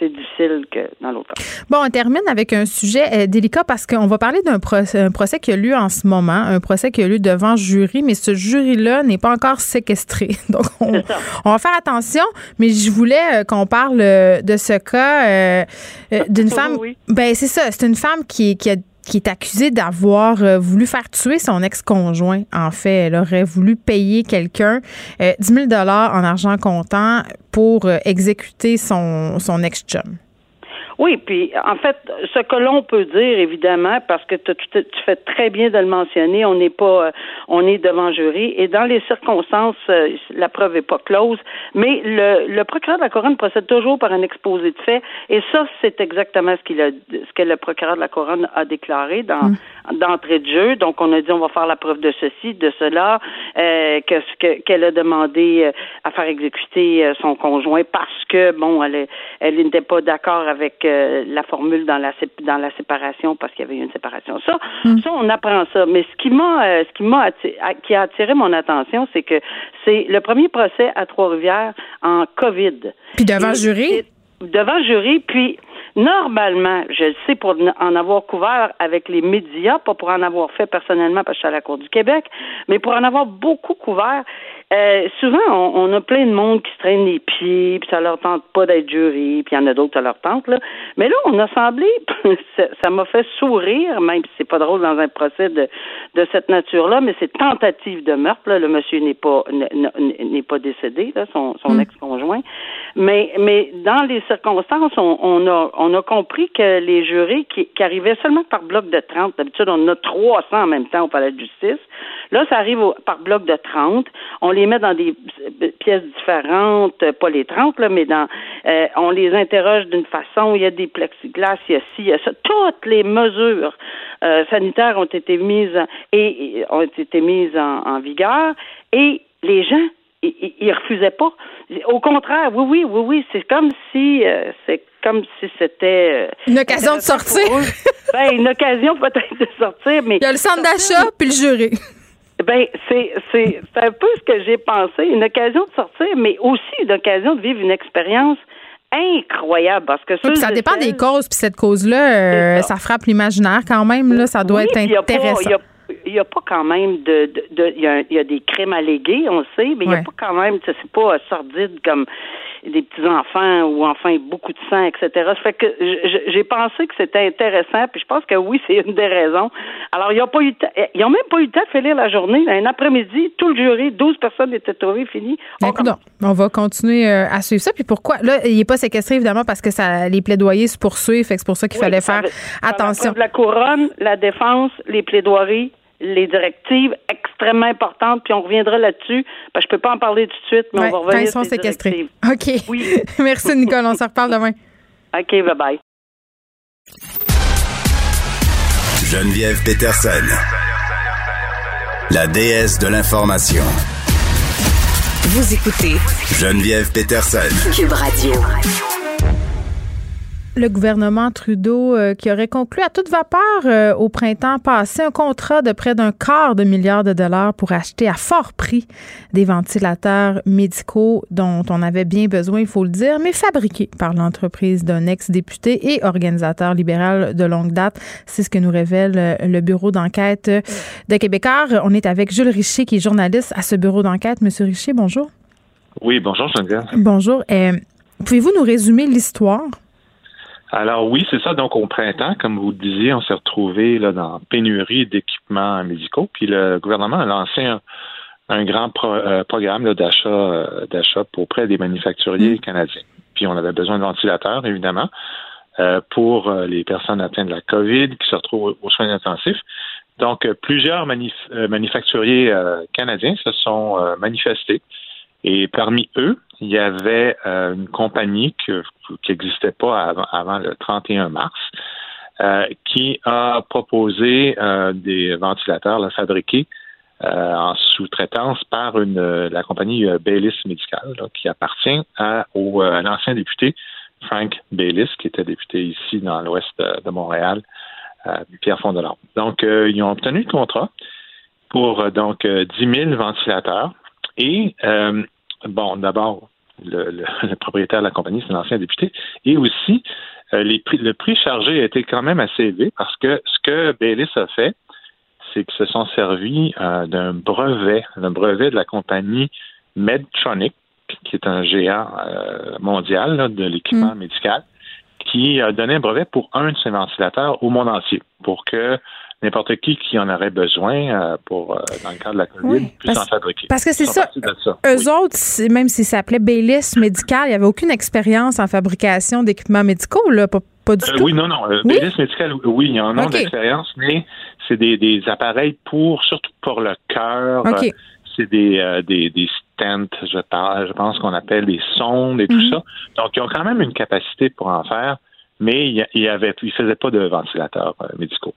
difficile que dans l'autre cas. Bon, on termine avec un sujet euh, délicat parce qu'on va parler d'un procès, procès qui a lieu en ce moment, un procès qui a lieu devant jury, mais ce jury-là n'est pas encore séquestré. (laughs) Donc, on, va faire attention, mais je voulais euh, qu'on parle de ce cas (laughs) d'une femme. Oui. Ben, c'est ça, c'est une femme qui, qui a qui est accusée d'avoir euh, voulu faire tuer son ex-conjoint. En fait, elle aurait voulu payer quelqu'un 10 euh, 000 en argent comptant pour euh, exécuter son, son ex-chum. Oui, puis en fait, ce que l'on peut dire, évidemment, parce que tu, fais très bien de le mentionner, on n'est pas, euh, on est devant jury, et dans les circonstances, euh, la preuve est pas close, mais le, le procureur de la couronne procède toujours par un exposé de fait, et ça, c'est exactement ce qu'il a, ce que le procureur de la couronne a déclaré dans mm. D'entrée de jeu. Donc, on a dit on va faire la preuve de ceci, de cela, euh, que qu'elle a demandé euh, à faire exécuter son conjoint parce que bon, elle, elle n'était pas d'accord avec la formule dans la dans la séparation parce qu'il y avait eu une séparation. Ça, hmm. ça on apprend ça. Mais ce qui m'a euh, ce qui m'a qui a attiré mon attention, c'est que c'est le premier procès à Trois-Rivières en Covid. Puis devant jury? Devant jury, puis Normalement, je le sais pour en avoir couvert avec les médias, pas pour en avoir fait personnellement parce que je suis à la Cour du Québec, mais pour en avoir beaucoup couvert, euh, souvent, on, a plein de monde qui se traîne les pieds, puis ça leur tente pas d'être jury, puis il y en a d'autres, ça leur tente, là. Mais là, on a semblé, (laughs) ça m'a fait sourire, même si c'est pas drôle dans un procès de, de cette nature-là, mais c'est tentative de meurtre, là. Le monsieur n'est pas, n'est pas décédé, là, son, son mm. ex-conjoint. Mais, mais dans les circonstances, on, on, a, on a compris que les jurés qui, qui arrivaient seulement par bloc de 30, d'habitude, on en a 300 en même temps au palais de justice. Là, ça arrive par bloc de 30. On les met dans des euh, pièces différentes, euh, pas les 30, là, mais dans euh, on les interroge d'une façon, il y a des plexiglas, il y a ci, il y a ça. Toutes les mesures sanitaires ont été mises et, ont été mises en, vigueur et les gens ils, refusaient pas. Au contraire, oui, oui, oui, oui, c'est comme si c'est comme si c'était une occasion de sortir. ben, une occasion peut-être de sortir, mais il y a le centre d'achat puis le jury. Ben, c'est, c'est, c'est un peu ce que j'ai pensé, une occasion de sortir, mais aussi une occasion de vivre une expérience incroyable parce que ça dépend des causes puis cette cause là euh, ça. frappe l'imaginaire quand même là. Ça doit être intéressant. il n'y a pas quand même de, de, il, y a, y a, des crimes allégués, on sait, mais il n'y a pas quand même, c'est pas sordide comme des petits enfants ou enfin beaucoup de sang, etc. Ça fait que j'ai pensé que c'était intéressant, puis je pense que oui, (laughs) c'est une des raisons. Alors, ils n'ont pas eu ils ont même pas eu le temps de finir la journée. Un après-midi, tout le jury, 12 personnes étaient trouvées, fini. On, on va continuer euh, à suivre ça. Puis pourquoi? Là, il n'est pas séquestré, évidemment, parce que ça, les plaidoyers se poursuivent. c'est pour ça qu'il fallait faire attention. La couronne, la défense, les plaidoiries, les directives, extrêmement importante, puis on reviendra là-dessus. Ben, je peux pas en parler tout de suite, mais on va revenir. Quand ils sont séquestrés. OK. Oui. (laughs) Merci, Nicole. On se reparle demain. OK, bye-bye. Geneviève Peterson, la déesse de l'information. Vous écoutez Geneviève Peterson, Cube Radio le gouvernement Trudeau euh, qui aurait conclu à toute vapeur euh, au printemps passé un contrat de près d'un quart de milliard de dollars pour acheter à fort prix des ventilateurs médicaux dont on avait bien besoin, il faut le dire, mais fabriqués par l'entreprise d'un ex-député et organisateur libéral de longue date. C'est ce que nous révèle euh, le bureau d'enquête de Québécois. On est avec Jules Richer qui est journaliste à ce bureau d'enquête. Monsieur Richer, bonjour. Oui, bonjour Geneviève. Bonjour. Pouvez-vous nous résumer l'histoire? Alors oui, c'est ça. Donc au printemps, comme vous le disiez, on s'est retrouvé là dans pénurie d'équipements médicaux. Puis le gouvernement a lancé un, grand euh, programme d'achat euh, d'achat auprès des manufacturiers mm. canadiens. Puis on avait besoin de ventilateurs, évidemment, euh, pour les personnes atteintes de la COVID qui se retrouvent aux soins intensifs. Donc plusieurs manufacturiers canadiens se sont manifestés. Et parmi eux, il y avait euh, une compagnie qui n'existait pas avant, le 31 mars, euh, qui a proposé euh, des ventilateurs fabriqués en sous-traitance par la compagnie Baylis Medical, qui appartient à, l'ancien député Frank Baylis, qui était député ici dans l'ouest de, Montréal, Pierre Fondelard. Donc, ils ont obtenu le contrat pour donc 10 000 ventilateurs et bon, d'abord, (laughs) le, propriétaire de la compagnie, c'est un ancien député, et aussi, euh, les prix, le prix chargé a été quand même assez élevé parce que ce que Baylis a fait, c'est qu'ils se sont servis euh, d'un brevet, d'un brevet de la compagnie Medtronic, qui est un géant euh, mondial de l'équipement mm. médical, qui a donné un brevet pour un de ses ventilateurs au monde entier, pour que n'importe qui qui en aurait besoin euh, pour euh, dans le cadre de la COVID puisse en fabriquer. Parce que c'est ça. Eux autres, même s'ils s'appelaient Baylis Medical, il n'y avait aucune expérience en fabrication d'équipements médicaux, là, pas, du euh, tout. Oui, non, non. Baylis Medical, oui, ils en ont d'expérience, mais c'est des, appareils pour, surtout pour le cœur. c'est des, des, des stents, je, je pense qu'on appelle des sondes et tout mhm. ça. Donc, ils ont quand même une capacité pour en faire, mais il y avait, ils faisaient pas de ventilateurs médicaux.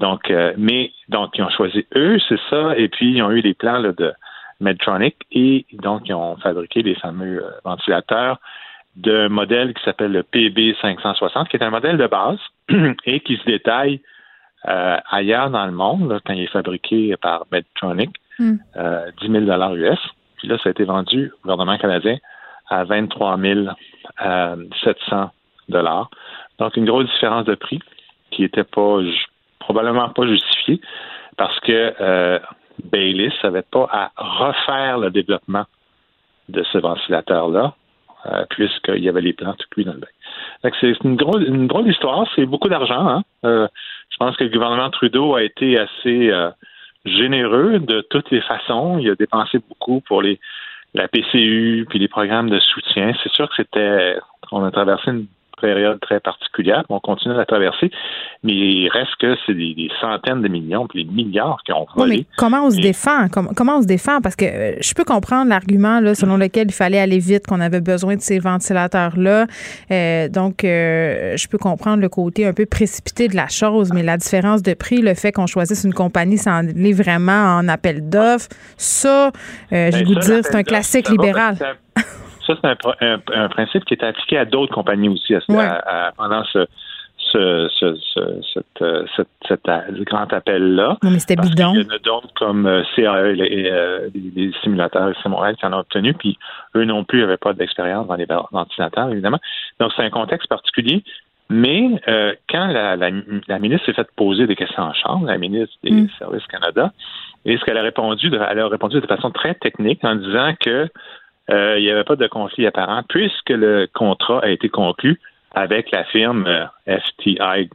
Donc, euh, mais donc ils ont choisi eux, c'est ça, et puis ils ont eu les plans de Medtronic et donc ils ont fabriqué les fameux euh, ventilateurs de modèle qui s'appelle le PB560, qui est un modèle de base (clears throat) et qui se détaille euh, ailleurs dans le monde quand il est fabriqué par Medtronic, 10 000 dollars US. Puis là, ça a été vendu au gouvernement canadien à 23 700 dollars. Donc, une grosse différence de prix qui n'était pas probablement pas justifié parce que euh, n'avait pas à refaire le développement de ce ventilateur-là, euh, puisqu'il y avait les plans tout cuits dans le bain. C'est une une grosse histoire, c'est beaucoup d'argent. Hein. Euh, je pense que le gouvernement Trudeau a été assez euh, généreux de toutes les façons. Il a dépensé beaucoup pour les la PCU puis les programmes de soutien. C'est sûr que c'était on a traversé une période très particulière. On continue à la traverser, mais il reste que c'est des, centaines de millions, puis des milliards qui ont volé. mais comment on se défend? Comment, on se défend? Parce que euh, je peux comprendre l'argument selon lequel il fallait aller vite, qu'on avait besoin de ces ventilateurs-là. Euh, donc, euh, je peux comprendre le côté un peu précipité de la chose, mais la différence de prix, le fait qu'on choisisse une compagnie sans aller vraiment en appel d'offres, ça, je vais ben, vous dire, c'est un classique libéral. (laughs) Ça, c'est un, principe qui est appliqué à d'autres compagnies aussi pendant ce, ce, ce, euh, grand appel-là. mais c'était bidon. Il y en a d'autres comme euh, CAE, les, euh, les, simulateurs c'est Montréal qui en ont obtenu, puis eux non plus n'avaient pas d'expérience dans les ventilateurs, évidemment. Donc, c'est un contexte particulier. Mais quand la, la, ministre s'est fait poser des questions en chambre, la ministre des mm. Services Canada, et ce qu'elle a répondu, elle a répondu de façon très technique en disant que euh, il n'y avait pas de conflit apparent puisque le contrat a été conclu avec la firme euh, FTI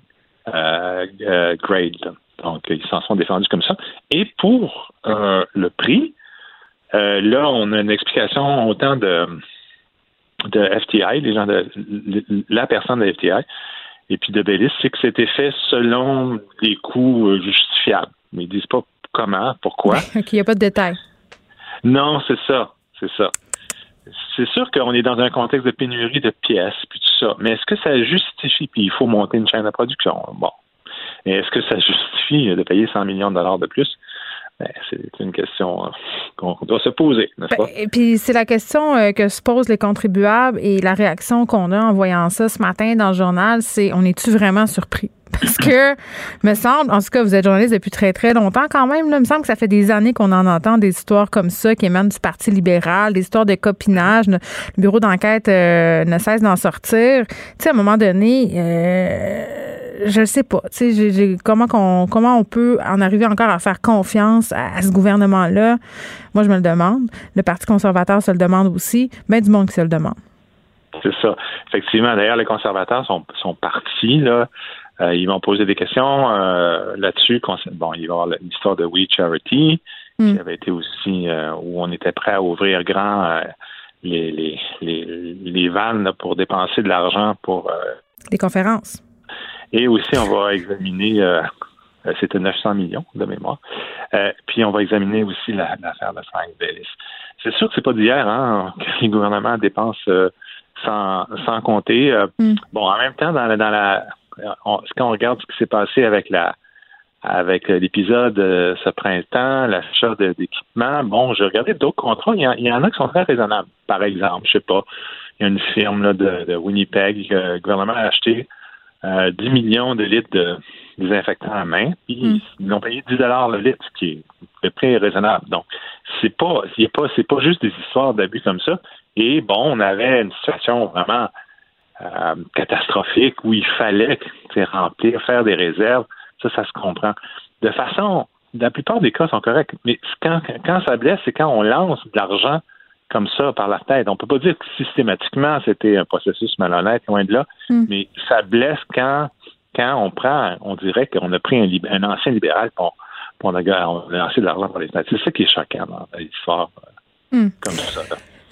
euh, Grade. Donc, ils s'en sont défendus comme ça. Et pour le prix, là, on a une explication autant de, de FTI, les gens de la personne de FTI, et puis de Bellis, c'est que c'était fait selon des coûts justifiables. Mais ils disent pas comment, pourquoi. (laughs) Il n'y a pas de détails. Non, c'est ça. C'est ça. C'est sûr qu'on est dans un contexte de pénurie de pièces, puis tout ça. Mais est-ce que ça justifie, puis il faut monter une chaîne de production? Bon. Est-ce que ça justifie de payer 100 millions de dollars de plus? Ben, c'est une question euh, qu'on doit se poser, n'est-ce pas? Ben, et puis c'est la question euh, que se posent les contribuables et la réaction qu'on a en voyant ça ce matin dans le journal, c'est on est-tu vraiment surpris? (laughs) Parce que, me semble, en tout cas, vous êtes journaliste depuis très, très longtemps quand même. Là, me semble que ça fait des années qu'on en entend des histoires comme ça qui émanent du Parti libéral, des histoires de copinage. Le bureau d'enquête euh, ne cesse d'en sortir. Tu sais, à un moment donné, euh, je ne sais pas. Tu sais, comment, on peut en arriver encore à faire confiance à, ce gouvernement-là? Moi, je me le demande. Le Parti conservateur se le demande aussi. Mais du monde qui se le demande. C'est ça. Effectivement, d'ailleurs, les conservateurs sont, sont partis, là. Euh, ils vont poser des questions euh, là-dessus. Bon, il va y avoir l'histoire de We Charity, qui hmm. avait été aussi euh, où on était prêt à ouvrir grand les, les, les, les vannes pour dépenser de l'argent pour des conférences. Et aussi, on va examiner, c'était 900 millions de mémoire. puis on va examiner aussi l'affaire de Frank Bellis. C'est sûr que c'est pas d'hier hein, que les gouvernements dépensent sans, sans compter. Hmm. Bon, en même temps, dans dans la quand on regarde ce qui s'est passé avec la avec l'épisode euh, ce printemps, l'achat d'équipements, bon, j'ai regardé d'autres contrats, il y, en, a qui sont très raisonnables. Par exemple, je sais pas, il y a une firme de, Winnipeg, euh, le gouvernement a acheté 10 euh, millions de litres de désinfectants à main, puis hmm. ils ont payé 10 dollars le litre, ce qui est le prix raisonnable. Donc, c'est pas, c'est pas, c'est pas juste des histoires d'abus comme ça. Et bon, on avait une situation vraiment euh, catastrophique où il fallait remplir, faire des réserves, ça, ça se comprend. De façon, la plupart des cas sont corrects, mais quand, quand ça blesse, c'est quand on lance de l'argent comme ça par la tête. On peut pas dire que systématiquement c'était un processus malhonnête, loin de là, hmm. mais ça blesse quand, quand on prend, on dirait qu'on a pris un, un ancien libéral pour, pour on, a, lancé de l'argent par les têtes. C'est ça qui est choquant dans l'histoire euh, hmm. comme ça.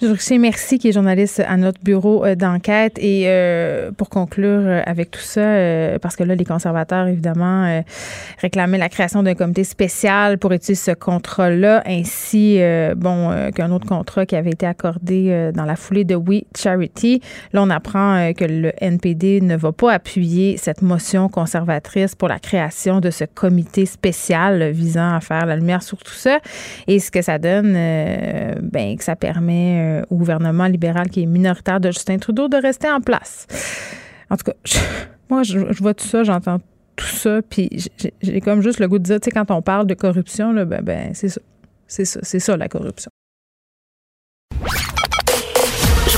Rocher Merci, qui est journaliste à notre bureau euh, d'enquête. Et euh, pour conclure euh, avec tout ça, parce que là, les conservateurs, évidemment, réclamaient la création d'un comité spécial pour étudier ce contrat-là, ainsi bon qu'un autre contrat qui avait été accordé dans la foulée de We Charity. Là, on apprend que le NPD ne va pas appuyer cette motion conservatrice pour la création de ce comité spécial visant à faire la lumière sur tout ça. Et ce que ça donne, ben, que ça permet euh, au gouvernement libéral qui est minoritaire de Justin Trudeau de rester en place. En tout cas, (laughs) moi, je, vois tout ça, j'entends tout ça, puis j'ai comme juste le goût de dire, tu sais, quand on parle de corruption, là, ben, ben c'est ça. C'est ça, c'est ça la corruption.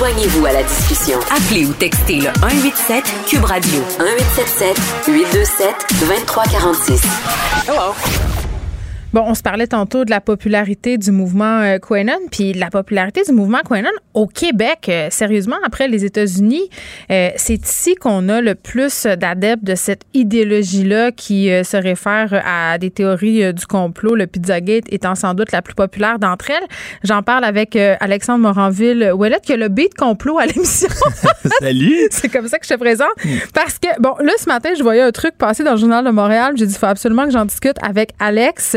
Joignez-vous à la discussion. Appelez ou textez le 187 Cube Radio 1877 827 2346. Hello. Bon, on se parlait tantôt de la popularité du mouvement euh, Quenon, puis la popularité du mouvement Quenon au Québec, euh, sérieusement, après les États-Unis, euh, c'est ici qu'on a le plus d'adeptes de cette idéologie-là qui se réfère à des théories du complot, le Pizzagate étant sans doute la plus populaire d'entre elles. J'en parle avec Alexandre Moranville-Ouellette, qui a le beat complot à l'émission. (laughs) Salut! (laughs) c'est comme ça que je te présente. Parce que, bon, là, ce matin, je voyais un truc passer dans le Journal de Montréal. J'ai dit, il faut absolument que j'en discute avec Alex.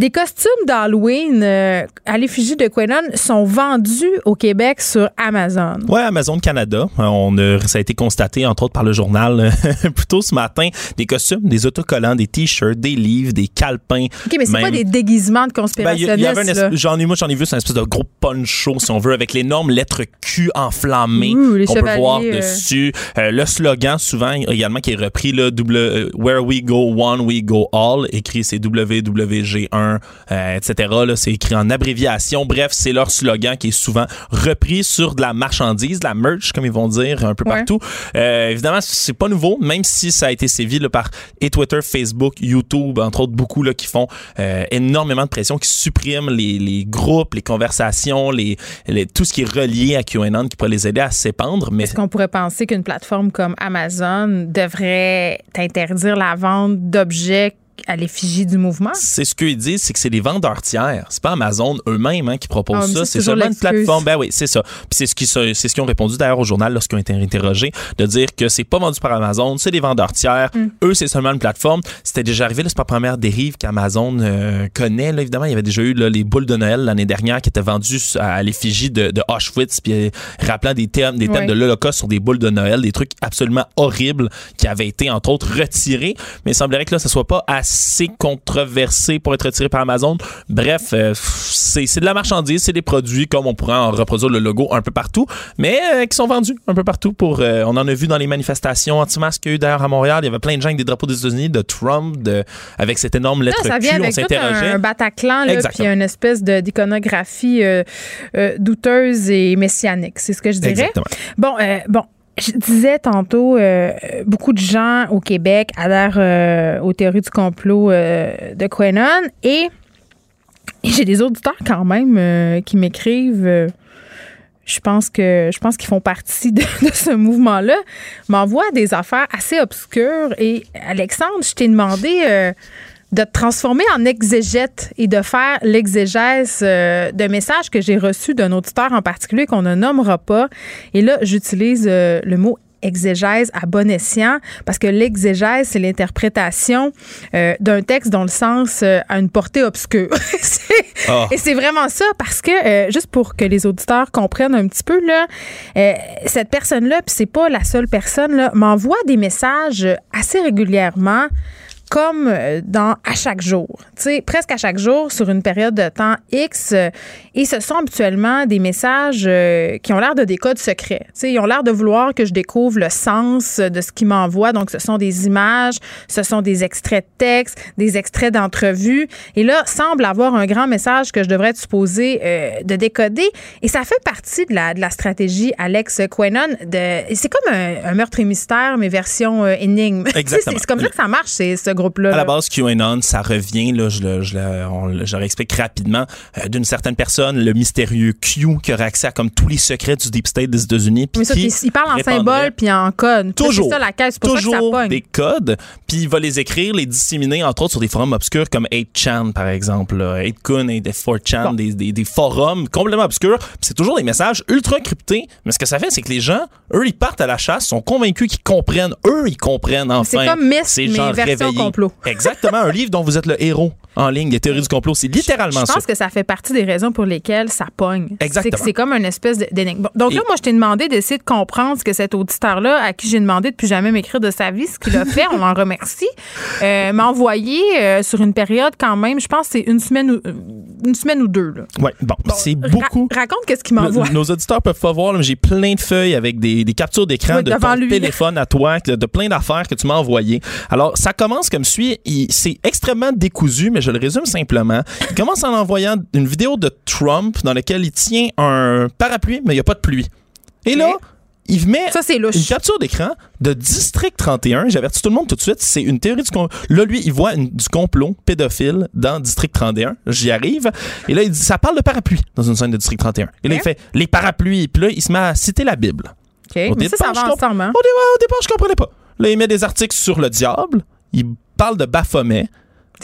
Des costumes d'Halloween euh, à l'effigie de Quenon sont vendus au Québec sur Amazon. Oui, Amazon Canada. Euh, on ça a été constaté, entre autres, par le journal euh, (laughs) plus tôt ce matin. Des costumes, des autocollants, des t-shirts, des livres, des calepins. OK, mais c'est pas des déguisements de conspirationnistes. Ben, j'en ai, moi, j'en ai vu, c'est un espèce de gros poncho, si on veut, avec l'énorme lettre Q enflammée qu'on peut voir dessus. le slogan, souvent, également, qui est repris, là, double, Where we go one, we go all, écrit, c'est WWG1 euh, etc. C'est écrit en abréviation. Bref, c'est leur slogan qui est souvent repris sur de la marchandise, de la merch, comme ils vont dire un peu partout. Euh, évidemment, c'est pas nouveau, même si ça a été sévi là, par et Twitter, Facebook, YouTube, entre autres beaucoup là, qui font euh, énormément de pression, qui suppriment les, les groupes, les conversations, les, tout ce qui est relié à QAnon qui pourrait les aider à s'épandre. Mais... Est-ce qu'on pourrait penser qu'une plateforme comme Amazon devrait interdire la vente d'objets à l'effigie du mouvement? C'est ce qu'ils disent, c'est que c'est des vendeurs tiers. C'est pas Amazon eux-mêmes hein, qui proposent ah, ça. C'est seulement une plateforme. Ben oui, c'est ça. Puis c'est ce qu'ils ce ont répondu d'ailleurs au journal lorsqu'ils ont été interrogés, de dire que c'est pas vendu par Amazon, c'est des vendeurs tiers. Mm. Eux, c'est seulement une plateforme. C'était déjà arrivé, c'est pas la première dérive qu'Amazon euh, connaît. Là, évidemment, il y avait déjà eu les boules de Noël l'année dernière qui étaient vendues à, l'effigie de, de, Auschwitz, puis euh, rappelant des thèmes, des thèmes de l'Holocauste sur des boules de Noël, des trucs absolument horribles qui avaient été entre autres retirés. Mais il semblerait que là, ça soit pas assez controversé pour être retiré par Amazon. Bref, euh, c'est de la marchandise, c'est des produits comme on pourrait en reproduire le logo un peu partout, mais euh, qui sont vendus un peu partout. Pour, euh, on en a vu dans les manifestations anti-masques qu'il y a eu d'ailleurs à Montréal. Il y avait plein de gens avec des drapeaux des États-Unis, de Trump, de, avec cette énorme lettre ça vient avec tout un, Bataclan, là, puis une espèce d'iconographie douteuse et messianique. C'est ce que je dirais. Exactement. Bon, bon, je disais tantôt, euh, beaucoup de gens au Québec adhèrent euh, aux théories du complot euh, de Quenon et, j'ai des auditeurs quand même qui m'écrivent. je pense que je pense qu'ils font partie de, de ce mouvement-là. M'envoient des affaires assez obscures et Alexandre, je t'ai demandé de te transformer en exégète et de faire l'exégèse euh, de messages que j'ai reçus d'un auditeur en particulier qu'on ne nommera pas. Et là, j'utilise euh, le mot exégèse à bon escient parce que l'exégèse c'est l'interprétation euh, d'un texte dont le sens a une portée obscure. (laughs) Ah. Et c'est vraiment ça parce que juste pour que les auditeurs comprennent un petit peu là, cette personne là, puis c'est pas la seule personne là, m'envoie des messages assez régulièrement comme euh, dans à chaque jour, tu sais, presque à chaque jour sur une période de temps X. Euh, et ce sont habituellement des messages euh, qui ont l'air de des codes secrets. Tu sais, ils ont l'air de vouloir que je découvre le sens de ce qu'ils m'envoient. Donc, ce sont des images, ce sont des extraits de texte, des extraits d'entrevues. Et là, semble avoir un grand message que je devrais être supposé de décoder. Et ça fait partie de la, de la stratégie Alex Quenon. De, c'est comme un, meurtre et mystère, mais version énigme. (laughs) Exactement. c'est comme ça que ça marche, c'est ce à la base, QAnon, ça revient, là, je, le, je, je réexplique rapidement, euh, d'une certaine personne, le mystérieux Q, qui aurait accès à comme tous les secrets du Deep State des États-Unis. Mais ça, il parle en symbole puis en code. Toujours. C'est ça la caisse, pour toujours ça des codes, puis il va les écrire, les disséminer, entre autres, sur des forums obscurs comme 8chan, par exemple. 8kun et 4chan, des, des, des, forums complètement obscurs. c'est toujours des messages ultra cryptés. Mais ce que ça fait, c'est que les gens, eux, ils partent à la chasse, sont convaincus qu'ils comprennent. Eux, ils comprennent enfin. C'est comme Miss, ces gens réveillés. Exactement, un livre dont vous êtes le héros en ligne, les théories du complot. C'est littéralement ça. Je pense que ça fait partie des raisons pour lesquelles ça pogne. Exactement. C'est comme une espèce d'énigme. donc là, moi, je t'ai demandé d'essayer de comprendre ce que cet auditeur-là, à qui j'ai demandé de plus jamais m'écrire de sa vie, ce qu'il a fait, on l'en remercie, euh, m'a envoyé euh, sur une période quand même, je pense que c'est une semaine ou, une semaine ou deux. Oui, bon, c'est beaucoup. raconte qu'est-ce qu'il m'envoie. Nos auditeurs peuvent pas voir, j'ai plein de feuilles avec des, des captures d'écran de ton téléphone à toi, de, plein d'affaires que tu m'as envoyées. Alors, ça commence comme suit. C'est extrêmement décousu, mais je le résume simplement. Il commence en envoyant une vidéo de Trump dans laquelle il tient un parapluie, mais il n'y a pas de pluie. Et là, il met ça, une capture d'écran de District 31. J'avertis tout le monde tout de suite. C'est une théorie du complot. Là, lui, il voit du complot pédophile dans District 31. J'y arrive. Et là, il dit, ça parle de parapluie dans une scène de District 31. Et là, il fait les parapluies. Puis là, il se met à citer la Bible. Au Mais ça, ça va ensemble. Hein? Au, départ, au départ, je comprenais pas. Là, il met des articles sur le diable. Il parle de Baphomet.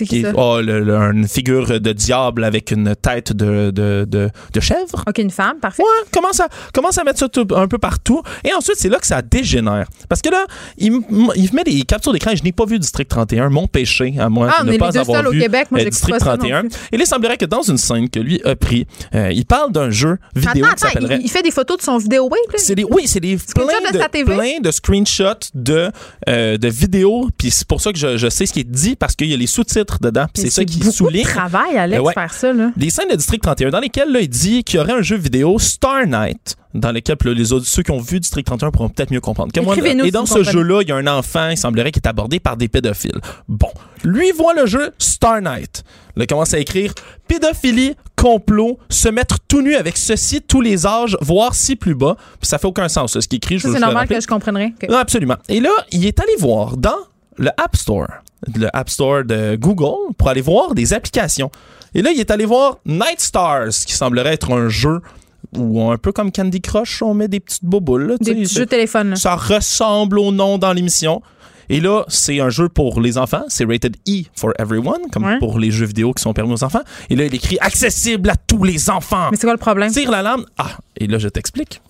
Qui, oh, une figure de diable avec une tête de, de, de, de, chèvre. OK, une femme, parfait. Ouais, commence à, commence à mettre ça un peu partout? Et ensuite, c'est là que ça dégénère. Parce que là, il, il met des captures d'écran et je n'ai pas vu District 31, mon péché à moi ah, de ne pas avoir vu au Québec. Moi, euh, District 31. Et là, il semblerait que dans une scène que lui a pris, euh, il parle d'un jeu vidéo qui s'appellerait... Il, fait des photos de son vidéo wave. C'est des, oui, c'est des plein de, plein de screenshots de, euh, de vidéos. Puis c'est pour ça que je, je, sais ce qui est dit parce qu'il y a les sous-titres dedans. C'est ça qui souligne. de travail, Alex, faire ça. Là. Des scènes de District 31 dans lesquelles là, il dit qu'il y aurait un jeu vidéo Star Night dans lequel les autres, ceux qui ont vu District 31 pourront peut-être mieux comprendre que moi. Et dans ce jeu-là, il y a un enfant, il semblerait, qui est abordé par des pédophiles. Bon, lui voit le jeu Star Night. Il commence à écrire pédophilie, complot, se mettre tout nu avec ceci tous les âges, voire si plus bas. Puis ça fait aucun sens. Ce qui écrit, C'est normal que je comprendrais. Non, absolument. Et là, il est allé voir dans le App Store le App Store de Google pour aller voir des applications. Et là, il est allé voir Night Stars, qui semblerait être un jeu où un peu comme Candy Crush, on met des petites boboules. des petits jeux téléphone. Ça ressemble au nom dans l'émission. Et là, c'est un jeu pour les enfants. C'est rated E for everyone, comme pour les jeux vidéo qui sont permis aux enfants. Et là, il écrit accessible à tous les enfants. Mais c'est quoi le problème? Tire l'alarme. Ah, et là, je t'explique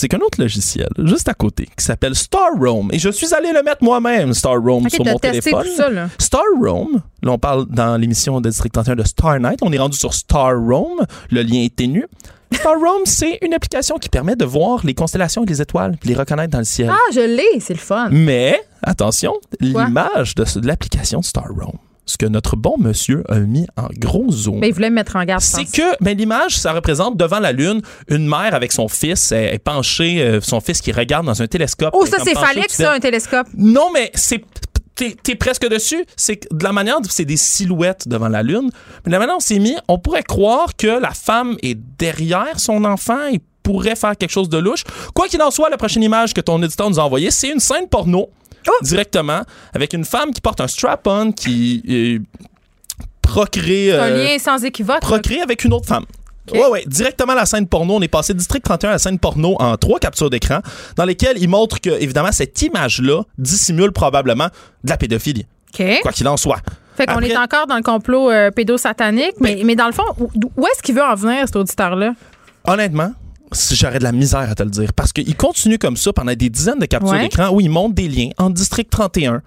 c'est qu'un autre logiciel juste à côté qui s'appelle Star Roam et je suis allé le mettre moi-même Star Roam sur mon téléphone. Star Roam, là on parle dans l'émission de District 31 de Star Night, on est rendu sur Star Roam, le lien est ténu. Star Roam, (laughs) c'est une application qui permet de voir les constellations et les étoiles, puis les reconnaître dans le ciel. Ah, je l'ai, c'est le fun. Mais attention, l'image de, de l'application Star Roam ce que notre bon monsieur a mis en gros zoom. Mais il voulait mettre en garde. C'est que ben, l'image, ça représente devant la Lune une mère avec son fils, est penchée, euh, son fils qui regarde dans un télescope. Oh, ça, c'est phallique, ça, un télescope. Non, mais c'est t'es presque dessus. C'est de la manière, c'est des silhouettes devant la lune. Mais de la manière dont c'est mis, on pourrait croire que la femme est derrière son enfant et pourrait faire quelque chose de louche. Quoi qu'il en soit, la prochaine image que ton éditeur nous a envoyée, c'est une scène porno Oh! directement avec une femme qui porte un strap-on qui procrée. un euh, lien sans équivoque. Procrée avec une autre femme. Ouais, ouais, directement à la scène porno. On est passé District 31 à la scène porno en trois captures d'écran dans lesquelles il montre que, évidemment, cette image-là dissimule probablement de la pédophilie. Quoi qu'il en soit. Fait qu'on est encore dans le complot euh, pédosatanique, mais, mais, mais dans le fond, où est-ce qu'il veut en venir, cet auditeur-là? Honnêtement, j'aurais de la misère à te le dire. Parce qu'il continue comme ça pendant des dizaines de captures d'écran où il montre des liens en District 31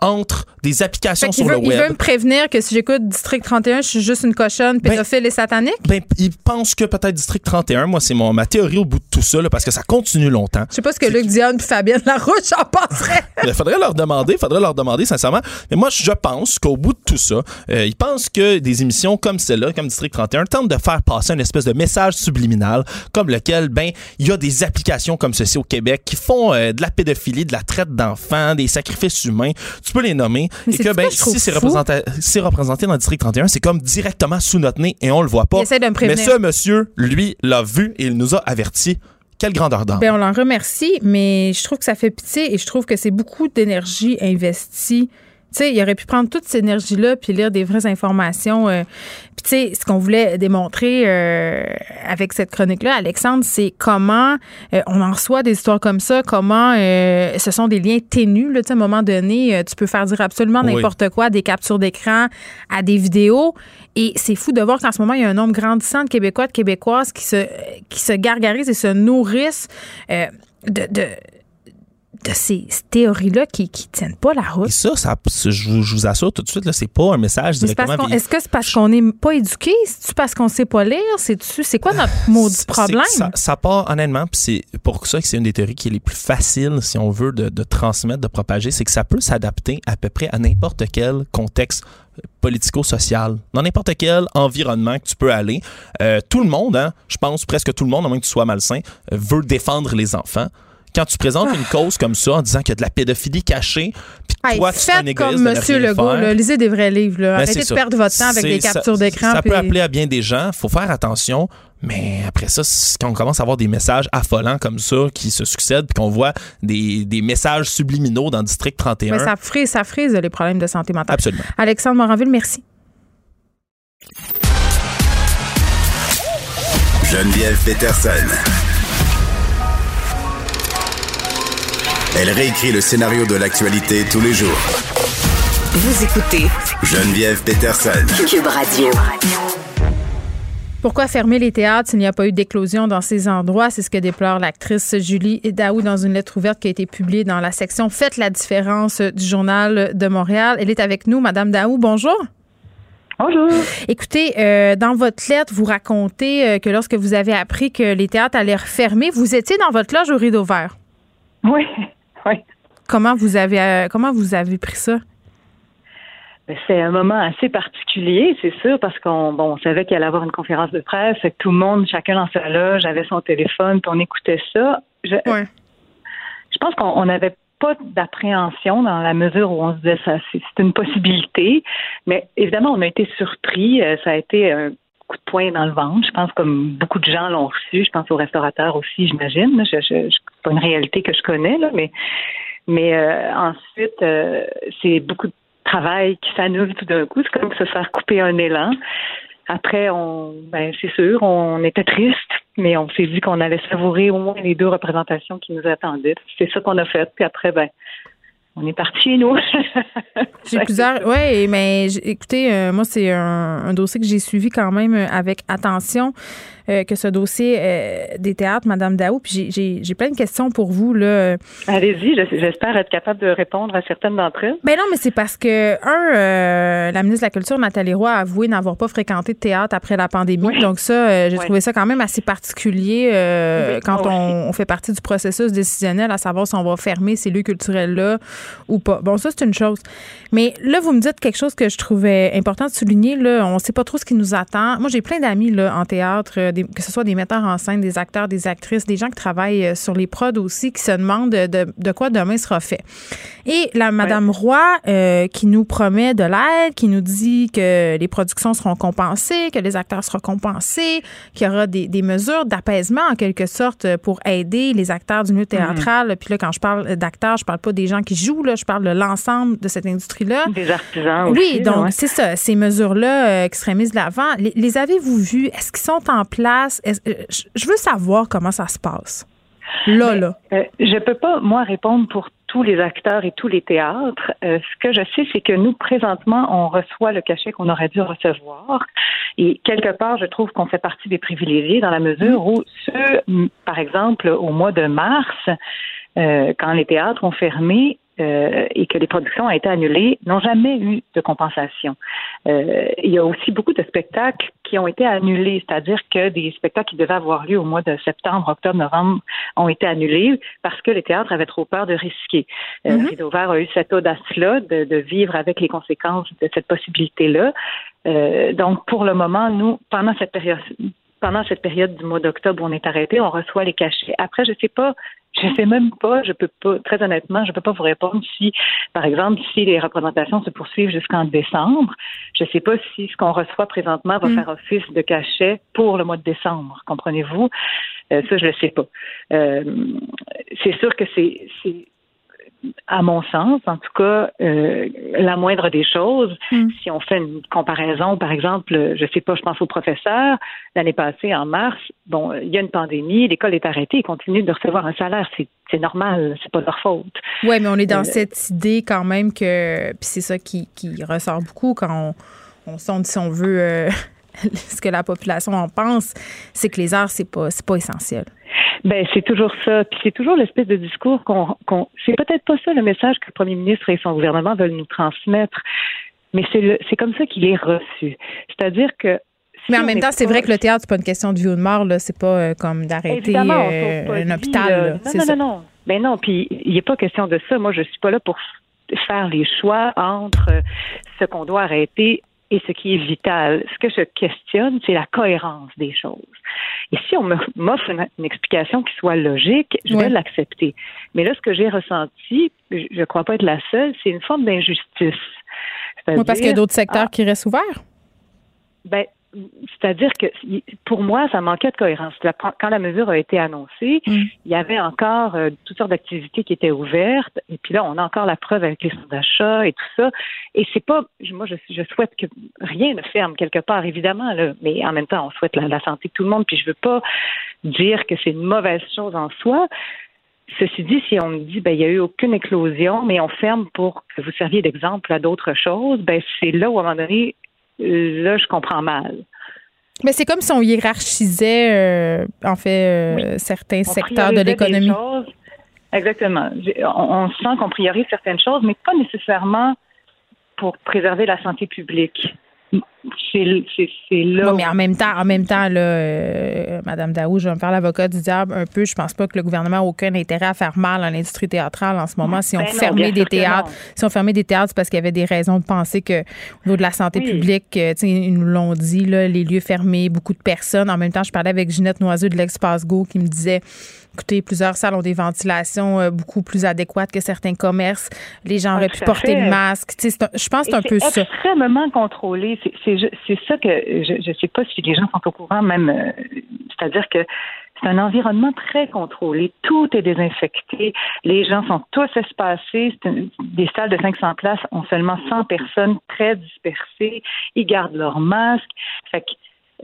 entre des applications sur le web. Il veut me prévenir que si j'écoute District 31, je suis juste une cochonne ben, pédophile et satanique? Ben, il pense que peut-être District 31, moi, c'est ma théorie au bout de tout ça, parce que ça continue longtemps. Je sais pas ce que Luc Dion et Fabienne Larouche en penseraient. il (laughs) faudrait leur demander, faudrait leur demander, sincèrement. Mais moi, je pense qu'au bout de tout ça, euh, ils pensent que des émissions comme celle-là, comme District 31, tentent de faire passer une espèce de message subliminal, comme lequel, ben, il y a des applications comme ceci au Québec qui font euh, de la pédophilie, de la traite d'enfants, des sacrifices humains. Tu peux les nommer et que, ben, si c'est représenté, représenté dans le district 31, c'est comme directement sous notre nez et on le voit pas. Mais ce monsieur, lui, l'a vu et il nous a averti. Quelle grandeur d'âme. Ben, on l'en remercie, mais je trouve que ça fait pitié et je trouve que c'est beaucoup d'énergie investie tu sais, il aurait pu prendre toute cette énergie-là puis lire des vraies informations. Euh. Puis tu sais, ce qu'on voulait démontrer euh, avec cette chronique-là, Alexandre, c'est comment euh, on en reçoit des histoires comme ça, comment ce sont des liens ténus. Là, à un moment donné, tu peux faire dire absolument n'importe quoi, des captures d'écran à des vidéos. Et c'est fou de voir qu'en ce moment, il y a un nombre grandissant de Québécois, de Québécoises qui se, qui se gargarisent et se nourrissent de, de de ces, théories-là qui ne tiennent pas la route. Et ça, ça je, vous, je, vous, assure tout de suite, c'est pas un message directement. Est-ce que c'est parce qu'on n'est pas éduqué? C'est-tu parce qu'on ne sait pas lire? C'est quoi notre (sighs) maudit problème? Ça, ça, part, honnêtement, c'est pour ça que c'est une des théories qui est les plus faciles, si on veut, de, de transmettre, de propager, c'est que ça peut s'adapter à peu près à n'importe quel contexte politico-social, dans n'importe quel environnement que tu peux aller. Euh, tout le monde, hein, je pense presque tout le monde, à moins que tu sois malsain, euh, veut défendre les enfants quand tu présentes une cause comme ça en disant qu'il y a de la pédophilie cachée, puis toi, tu fais comme Monsieur Legault, lisez des vrais livres. Là. Ben, Arrêtez de perdre votre temps avec des captures d'écran. Ça, peut appeler à bien des gens. faut faire attention. Mais après ça, quand on commence à avoir des messages affolants comme ça qui se succèdent, puis qu'on voit des, des, messages subliminaux dans le District 31. Mais ça frise, ça frise les problèmes de santé mentale. Absolument. Alexandre Moranville, merci. Geneviève Peterson. Elle réécrit le scénario de l'actualité tous les jours. Vous écoutez Geneviève Peterson. Cube Radio. Pourquoi fermer les théâtres s'il n'y a pas eu d'éclosion dans ces endroits? C'est ce que déplore l'actrice Julie Daou dans une lettre ouverte qui a été publiée dans la section Faites la différence du Journal de Montréal. Elle est avec nous, Madame Daou. Bonjour. Bonjour. Écoutez, euh, dans votre lettre, vous racontez euh, que lorsque vous avez appris que les théâtres allaient refermer, vous étiez dans votre loge au rideau vert. Oui. (laughs) Comment vous avez euh, comment vous avez pris ça? Ben, c'est un moment assez particulier, c'est sûr, parce qu'on bon, savait qu'il allait avoir une conférence de presse, que tout le monde, chacun dans sa loge, avait son téléphone, puis on écoutait ça. Je, je pense qu'on n'avait pas d'appréhension dans la mesure où on se disait ça, c'est une possibilité, mais évidemment, on a été surpris. Euh, ça a été un coup de poing dans le ventre. Je pense comme beaucoup de gens l'ont reçu. Je pense aux restaurateurs aussi, j'imagine. Je, je, pas une réalité que je connais, là, mais mais euh, ensuite, euh, c'est beaucoup de travail qui s'annule tout d'un coup. C'est comme se faire couper un élan. Après, on, ben, c'est sûr, on était triste, mais on s'est dit qu'on allait savourer au moins les deux représentations qui nous attendaient. C'est ça qu'on a fait. Puis après, ben, on est parti nous. (laughs) j'ai plusieurs. Oui, mais écoutez, euh, moi, c'est un, dossier que j'ai suivi quand même avec attention. Euh, que ce dossier euh, des théâtres, Madame Daou. Puis j'ai plein de questions pour vous. Allez-y, j'espère être capable de répondre à certaines d'entre elles. Ben non, mais c'est parce que, un, la ministre de la Culture, Nathalie Roy, a avoué n'avoir pas fréquenté de théâtre après la pandémie. Donc ça, j'ai trouvé ça quand même assez particulier quand on, on, fait partie du processus décisionnel, à savoir si on va fermer ces lieux culturels-là ou pas. Bon, ça, c'est une chose. Mais là, vous me dites quelque chose que je trouvais important de souligner. Là, on ne sait pas trop ce qui nous attend. Moi, j'ai plein d'amis en théâtre, euh, que ce soit des metteurs en scène, des acteurs, des actrices, des gens qui travaillent euh, sur les prods aussi, qui se demandent de, quoi demain sera fait. Et la Madame Roy, euh, qui nous promet de l'aide, qui nous dit que les productions seront compensées, que les acteurs seront compensés, qu'il y aura des, mesures d'apaisement, en quelque sorte, pour aider les acteurs du milieu mhm. théâtral. Puis là, quand je parle d'acteurs, je parle pas des gens qui jouent, là, je parle de l'ensemble de cette industrie-là. Des artisans aussi. Oui, donc c'est ça, ces mesures-là euh, qui seraient mises de l'avant. Les, avez-vous vues? Est-ce qu'ils sont en place? Euh, je veux savoir comment ça se passe. Là, là. Euh, je peux pas, moi, répondre pour tous les acteurs et tous les théâtres. ce que je sais, c'est que nous, présentement, on reçoit le cachet qu'on aurait dû recevoir. Et quelque part, je trouve qu'on fait partie des privilégiés dans la mesure où ceux, par exemple, au mois de mars, quand les théâtres ont fermé, euh, et que les productions ont été annulées n'ont jamais eu de compensation. Euh, il y a aussi beaucoup de spectacles qui ont été annulés, c'est-à-dire que des spectacles qui devaient avoir lieu au mois de septembre, octobre, novembre ont été annulés parce que les théâtres avaient trop peur de risquer. Euh, mm a eu cette audace-là de, de, vivre avec les conséquences de cette possibilité-là. Euh, donc, pour le moment, nous, pendant cette période pendant cette période du mois d'octobre où on est arrêté, on reçoit les cachets. Après, je sais pas, je sais même pas, je peux pas, très honnêtement, je peux pas vous répondre si, par exemple, si les représentations se poursuivent jusqu'en décembre. Je sais pas si ce qu'on reçoit présentement va mm. faire office de cachet pour le mois de décembre. Comprenez-vous? Euh, ça, je le sais pas. Euh, c'est sûr que c'est, à mon sens, en tout cas, euh, la moindre des choses, hmm. si on fait une comparaison, par exemple, je sais pas, je pense aux professeurs, l'année passée, en mars, bon, il y a une pandémie, l'école est arrêtée, ils continuent de recevoir un salaire, c'est normal, c'est pas leur faute. Oui, mais on est dans euh, cette idée quand même que, puis c'est ça qui, ressort beaucoup quand on, on sonde si on veut euh, (laughs) ce que la population en pense, c'est que les arts, c'est pas, pas essentiel. Ben c'est toujours ça. Puis c'est toujours l'espèce de discours qu'on, qu'on c'est peut-être pas ça le message que le premier ministre et son gouvernement veulent nous transmettre, mais c'est le, c'est comme ça qu'il est reçu. C'est-à-dire que mais en même temps, c'est vrai que le théâtre, c'est pas une question de vie ou de mort, là. C'est pas euh, comme d'arrêter euh, un hôpital. Non, non, non, non. Ben non, puis il n'est pas question de ça. Moi, je suis pas là pour faire les choix entre ce qu'on doit arrêter et ce qui est vital. Ce que je questionne, c'est la cohérence des choses. Et si on m'offre une, explication qui soit logique, je vais l'accepter. Mais là, ce que j'ai ressenti, je ne crois pas être la seule, c'est une forme d'injustice. Oui, parce qu'il y a d'autres secteurs ah. qui restent ouverts? Ben, c'est-à-dire que pour moi, ça manquait de cohérence. Quand la mesure a été annoncée, mm. il y avait encore euh, toutes sortes d'activités qui étaient ouvertes. Et puis là, on a encore la preuve avec les centres d'achat et tout ça. Et c'est pas, moi, je, je, souhaite que rien ne ferme quelque part, évidemment, là, mais en même temps, on souhaite la, santé de tout le monde. Puis je veux pas dire que c'est une mauvaise chose en soi. Ceci dit, si on me dit ben il y a eu aucune éclosion, mais on ferme pour que vous serviez d'exemple à d'autres choses, ben c'est là où à un moment donné là, je comprends mal. Mais c'est comme si on hiérarchisait, euh, en fait, euh, certains secteurs de l'économie. Exactement. On, sent qu'on priorise certaines choses, mais pas nécessairement pour préserver la santé publique c'est là. mais en même temps, en même temps, là, euh, Madame Daou, je vais me faire l'avocat du diable un peu. Je pense pas que le gouvernement a aucun intérêt à faire mal à l'industrie théâtrale en ce moment. Si on ben fermait des théâtres, si on fermait des théâtres, c'est parce qu'il y avait des raisons de penser que au niveau de la santé publique, euh, ils nous l'ont dit, là, les lieux fermés, beaucoup de personnes. En même temps, je parlais avec Ginette Noiseux de l'Espace Go qui me disait Écoutez, plusieurs salles ont des ventilations euh, beaucoup plus adéquates que certains commerces. Les gens auraient pu porter le masque. je pense que c'est un peu ça. C'est extrêmement contrôlé. C'est ça que je ne sais pas si les gens sont au courant, même. Euh, c'est-à-dire que c'est un environnement très contrôlé. Tout est désinfecté. Les gens sont tous espacés. des salles de 500 places ont seulement 100 personnes très dispersées. Ils gardent leur masque. Fait que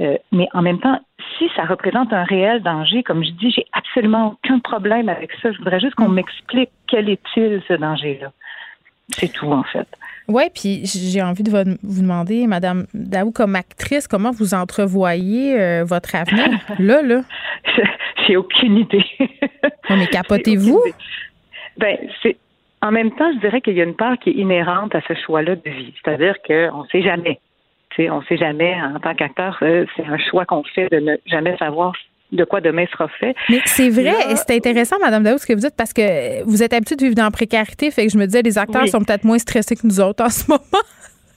euh, mais en même temps, si ça représente un réel danger, comme je dis, j'ai absolument aucun problème avec ça. Je voudrais juste qu'on m'explique quel est-il ce danger-là. C'est tout, en fait. Oui, puis j'ai envie de vous demander, Madame Daou, comme actrice, comment vous entrevoyez euh, votre avenir? (laughs) là, là. (laughs) J'ai aucune idée. mais (laughs) capotez-vous? Ben, c'est. En même temps, je dirais qu'il y a une part qui est inhérente à ce choix-là de vie. C'est-à-dire qu'on ne sait jamais. On ne sait jamais, en tant qu'acteur, euh, c'est un choix qu'on fait de ne jamais savoir de quoi demain sera fait. Mais c'est vrai, et c'est intéressant, Madame Daou, ce que vous dites, parce que vous êtes habituée de vivre dans la précarité, fait que je me disais, les acteurs sont peut-être moins stressés que nous autres en ce (laughs) moment.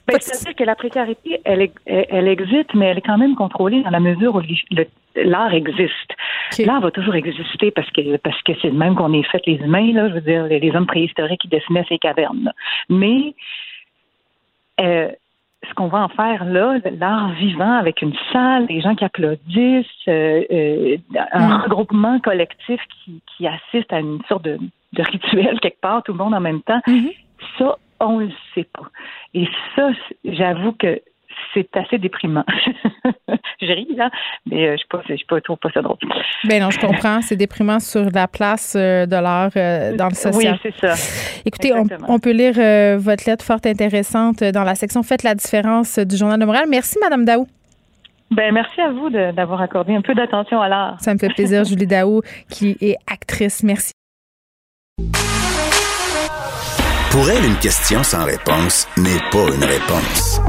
Ben, c'est-à-dire que la précarité, elle, elle, existe, mais elle est quand même contrôlée dans la mesure où l'art existe. L'art va toujours exister parce que parce que c'est le même qu'on est fait les humains, là, je veux dire, les hommes préhistoriques qui dessinaient ces cavernes. Mais euh, ce qu'on va en faire là, l'art vivant avec une salle, des gens qui applaudissent, euh, euh, un mm. regroupement collectif qui, qui assiste à une sorte de, de, rituel (laughs) quelque part, tout le monde en même temps, mm-hmm. ça, on le sait pas. Et ça, j'avoue que c'est assez déprimant. (laughs) je ris, là, mais euh, je ne suis pas, pas ça drôle. Ben non, je comprends. C'est déprimant sur la place euh, de l'art euh, dans le social. Oui, c'est ça. Écoutez, on, peut lire votre lettre fort intéressante dans la section Faites la différence du Journal de Montréal. Merci, Madame Daou. Ben, merci à vous d'avoir accordé un peu d'attention à l'art. Ça me fait plaisir, (laughs) Julie Daou, qui est actrice. Merci. Pour elle, une question sans réponse n'est pas une réponse.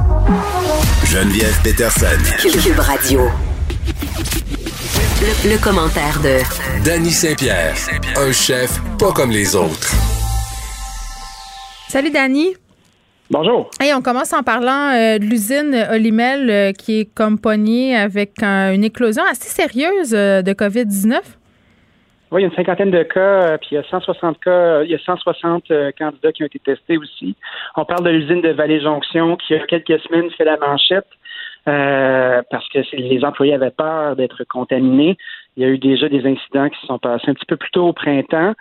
Geneviève Peterson. Cube Radio. Le, commentaire de Danny Saint-Pierre, un chef pas comme les autres. Salut Danny. Bonjour. Hey, on commence en parlant euh, de l'usine Olimel euh, qui est comme avec une éclosion assez sérieuse euh, de COVID-19. Oui, il y a une cinquantaine de cas, euh, puis il y a 160 cas, euh, il y a 160 euh, candidats qui ont été testés aussi. On parle de l'usine de Vallée-Jonction qui, il y a quelques semaines, fait la manchette parce que les employés avaient peur d'être contaminés. Il y a eu déjà des incidents qui se sont passés un petit peu plus tôt au printemps.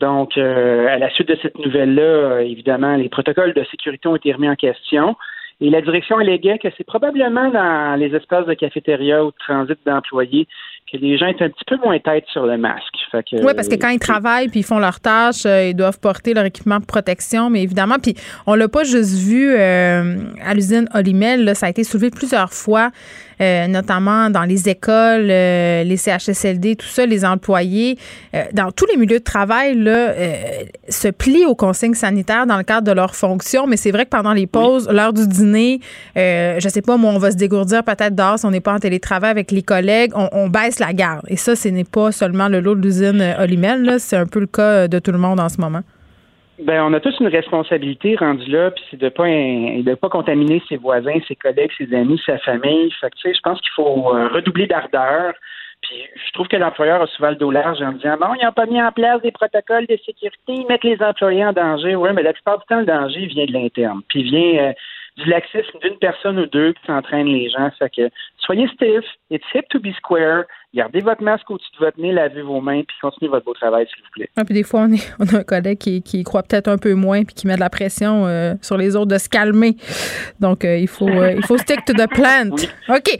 Donc, à la suite de cette nouvelle-là, évidemment, les protocoles de sécurité ont été remis en question. Et la direction alléguait que c'est probablement dans les espaces de cafétéria ou de transit d'employés que les gens étaient un petit peu moins tête sur le masque. oui, parce que quand ils travaillent puis ils font leurs tâches, euh, ils doivent porter leur équipement de protection, mais évidemment, puis on l'a pas juste vu euh, à l'usine Olimel, ça a été soulevé plusieurs fois euh, notamment dans les écoles, euh, les CHSLD, tout ça, les employés, euh, dans tous les milieux de travail, là, se plient aux consignes sanitaires dans le cadre de leur fonction. Mais c'est vrai que pendant les pauses, l'heure du dîner, je sais pas, moi, on va se dégourdir peut-être dehors si on n'est pas en télétravail avec les collègues, on, baisse la garde. Et ça, ce n'est pas seulement le lot de l'usine Olimel, c'est un peu le cas de tout le monde en ce moment. Ben, on a tous une responsabilité rendue là, puis c'est de pas de pas contaminer ses voisins, ses collègues, ses amis, sa famille. Fait que, je pense qu'il faut euh, redoubler d'ardeur. Puis je trouve que l'employeur a souvent le dos large en disant bon, ils n'ont pas mis en place des protocoles de sécurité, ils mettent les employés en danger. Oui, mais la plupart du temps, le danger vient de l'interne. Puis vient euh, du laxisme d'une personne ou deux qui s'entraînent les gens. Fait que soyez stiff, it's hip to be square, Gardez votre masque au-dessus de votre nez, lavez vos mains, puis continuez votre beau travail, s'il vous plaît. Ah, puis des fois, on, est, (laughs) on a un collègue qui, qui croit peut-être un peu moins, puis qui met de la pression euh, sur les autres de se calmer. Donc, euh, il faut euh, il faut stick to the plant. (laughs) OK.